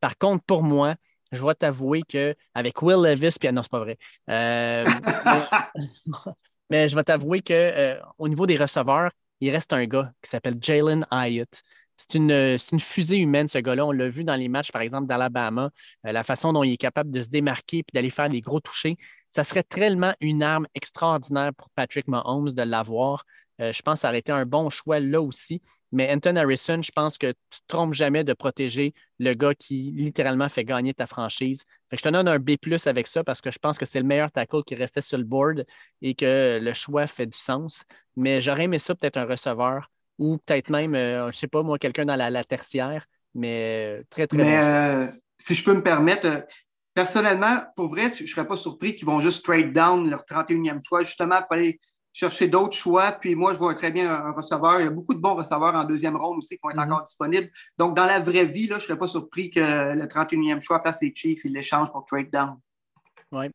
Par contre, pour moi, je dois t'avouer qu'avec Will Levis, puis ah non, c'est pas vrai. Euh, mais, mais je vais t'avouer qu'au niveau des receveurs, il reste un gars qui s'appelle Jalen Hyatt. C'est une, c'est une fusée humaine, ce gars-là. On l'a vu dans les matchs, par exemple, d'Alabama, euh, la façon dont il est capable de se démarquer et d'aller faire des gros touchés. Ça serait tellement une arme extraordinaire pour Patrick Mahomes de l'avoir. Euh, je pense que ça aurait été un bon choix là aussi. Mais Anton Harrison, je pense que tu ne te trompes jamais de protéger le gars qui littéralement fait gagner ta franchise. Je te donne un B avec ça parce que je pense que c'est le meilleur tackle qui restait sur le board et que le choix fait du sens. Mais j'aurais aimé ça peut-être un receveur ou peut-être même, euh, je ne sais pas, moi, quelqu'un dans la, la tertiaire. Mais euh, très, très Mais bon choix. euh, si je peux me permettre, euh, personnellement, pour vrai, je ne serais pas surpris qu'ils vont juste trade down leur 31e choix, justement pour aller chercher d'autres choix. Puis moi, je vois très bien un receveur. Il y a beaucoup de bons receveurs en deuxième ronde aussi qui vont être Mhm. encore disponibles. Donc, dans la vraie vie, là, je ne serais pas surpris que le 31e choix passe les Chiefs et l'échange pour trade down. Oui.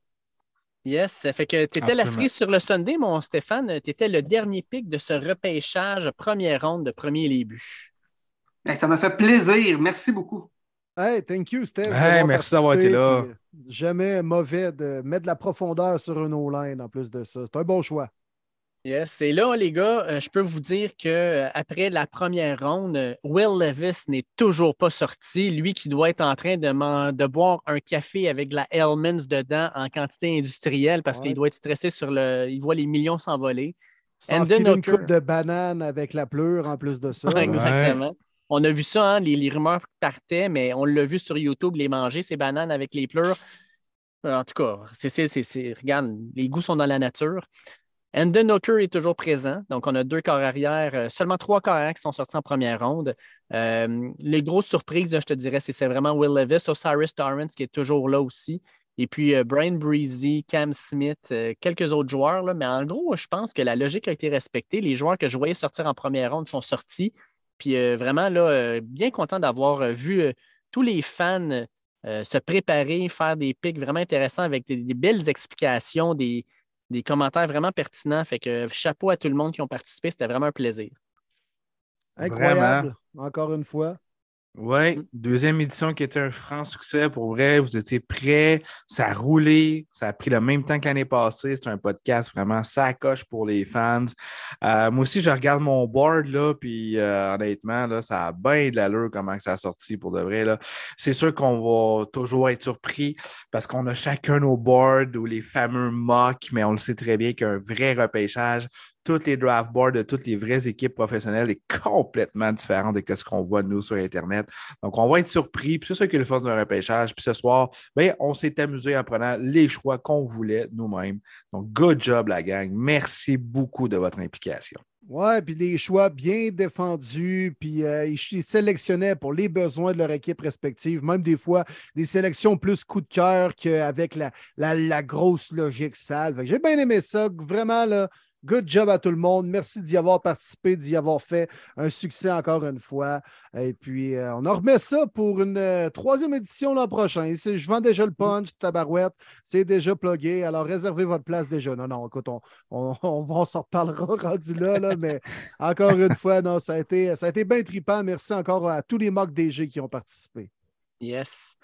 Yes, ça fait que tu étais la cerise sur le Sunday, mon Stéphane. Tu étais le dernier pic de ce repêchage première ronde de premier les buts. Ben, ça m'a fait plaisir. Merci beaucoup. Hey, thank you, Steph. Hey, merci d'avoir été là. Jamais mauvais de mettre de la profondeur sur une O-line en plus de ça. C'est un bon choix. Yes, et là, les gars, euh, je peux vous dire qu'après la première ronde, euh, Will Levis n'est toujours pas sorti. Lui qui doit être en train de, man- de boire un café avec de la Hellmann's dedans en quantité industrielle parce qu'il doit être stressé sur le. Il voit les millions s'envoler. Sans une coupe de banane avec la pleure en plus de ça. Exactement. On a vu ça, hein, les, les rumeurs partaient, mais on l'a vu sur YouTube, les manger, ces bananes avec les pleurs. Euh, En tout cas, c'est, c'est, c'est- c'est- regarde, les goûts sont dans la nature. Endon Hooker est toujours présent. Donc, on a deux corps arrière, euh, seulement trois corps arrière qui sont sortis en première ronde. Euh, les grosses surprises, je te dirais, c'est, vraiment Will Levis, Osiris Torrance qui est toujours là aussi. Et puis euh, Brian Breezy, Cam Smith, quelques autres joueurs. là. Mais en gros, je pense que la logique a été respectée. Les joueurs que je voyais sortir en première ronde sont sortis. Puis vraiment, là, bien content d'avoir vu tous les fans se préparer, faire des pics vraiment intéressants avec des, des belles explications, des, des commentaires vraiment pertinents. Fait que chapeau à tout le monde qui ont participé. C'était vraiment un plaisir. Incroyable. Encore une fois. Oui, deuxième édition qui était un franc succès. Pour vrai, vous étiez prêts, ça a roulé, ça a pris le même temps que l'année passée. C'est un podcast vraiment ça coche pour les fans. Euh, moi aussi, je regarde mon board, là, puis euh, honnêtement, là, ça a bien de l'allure comment que ça a sorti pour de vrai. C'est sûr qu'on va toujours être surpris parce qu'on a chacun nos boards ou les fameux mocks, mais on le sait très bien qu'un vrai repêchage, toutes les draft boards de toutes les vraies équipes professionnelles est complètement différent de ce qu'on voit nous sur Internet. Donc, on va être surpris. Puis c'est ça qui est le force d'un repêchage. Puis ce soir, ben, on s'est amusé en prenant les choix qu'on voulait nous-mêmes. Donc, good job, la gang. Merci beaucoup de votre implication. Ouais, puis les choix bien défendus, puis euh, ils, sélectionnaient pour les besoins de leur équipe respective, même des fois des sélections plus coup de cœur qu'avec la, grosse logique sale. J'ai bien aimé ça. Vraiment, là, good job à tout le monde. Merci d'y avoir participé, d'y avoir fait un succès encore une fois. Et puis, euh, on en remet ça pour une euh, troisième édition l'an prochain. Je vends déjà le punch, tabarouette. C'est déjà plugué. Alors, réservez votre place déjà. Non, non, écoute, on, on, on, on s'en reparlera rendu là, là, mais encore une fois, non, ça a été, ça a été bien trippant. Merci encore à tous les mock DG qui ont participé. Yes.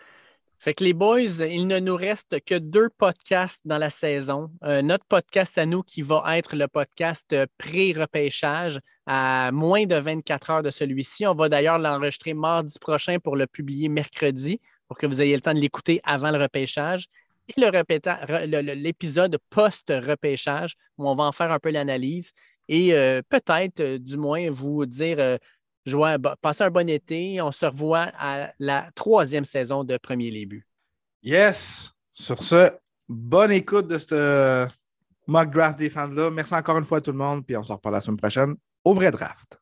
Fait que les boys, il ne nous reste que deux podcasts dans la saison. Euh, notre podcast à nous qui va être le podcast euh, pré-repêchage à moins de 24 heures de celui-ci. On va d'ailleurs l'enregistrer mardi prochain pour le publier mercredi pour que vous ayez le temps de l'écouter avant le repêchage. Et l'épisode post-repêchage où on va en faire un peu l'analyse et euh, peut-être, du moins, vous dire Joie, passez un bon été. On se revoit à la troisième saison de Premier Buts. Yes! Sur ce, bonne écoute de ce mock draft des fans-là. Merci encore une fois à tout le monde, puis on se reparle la semaine prochaine au vrai draft.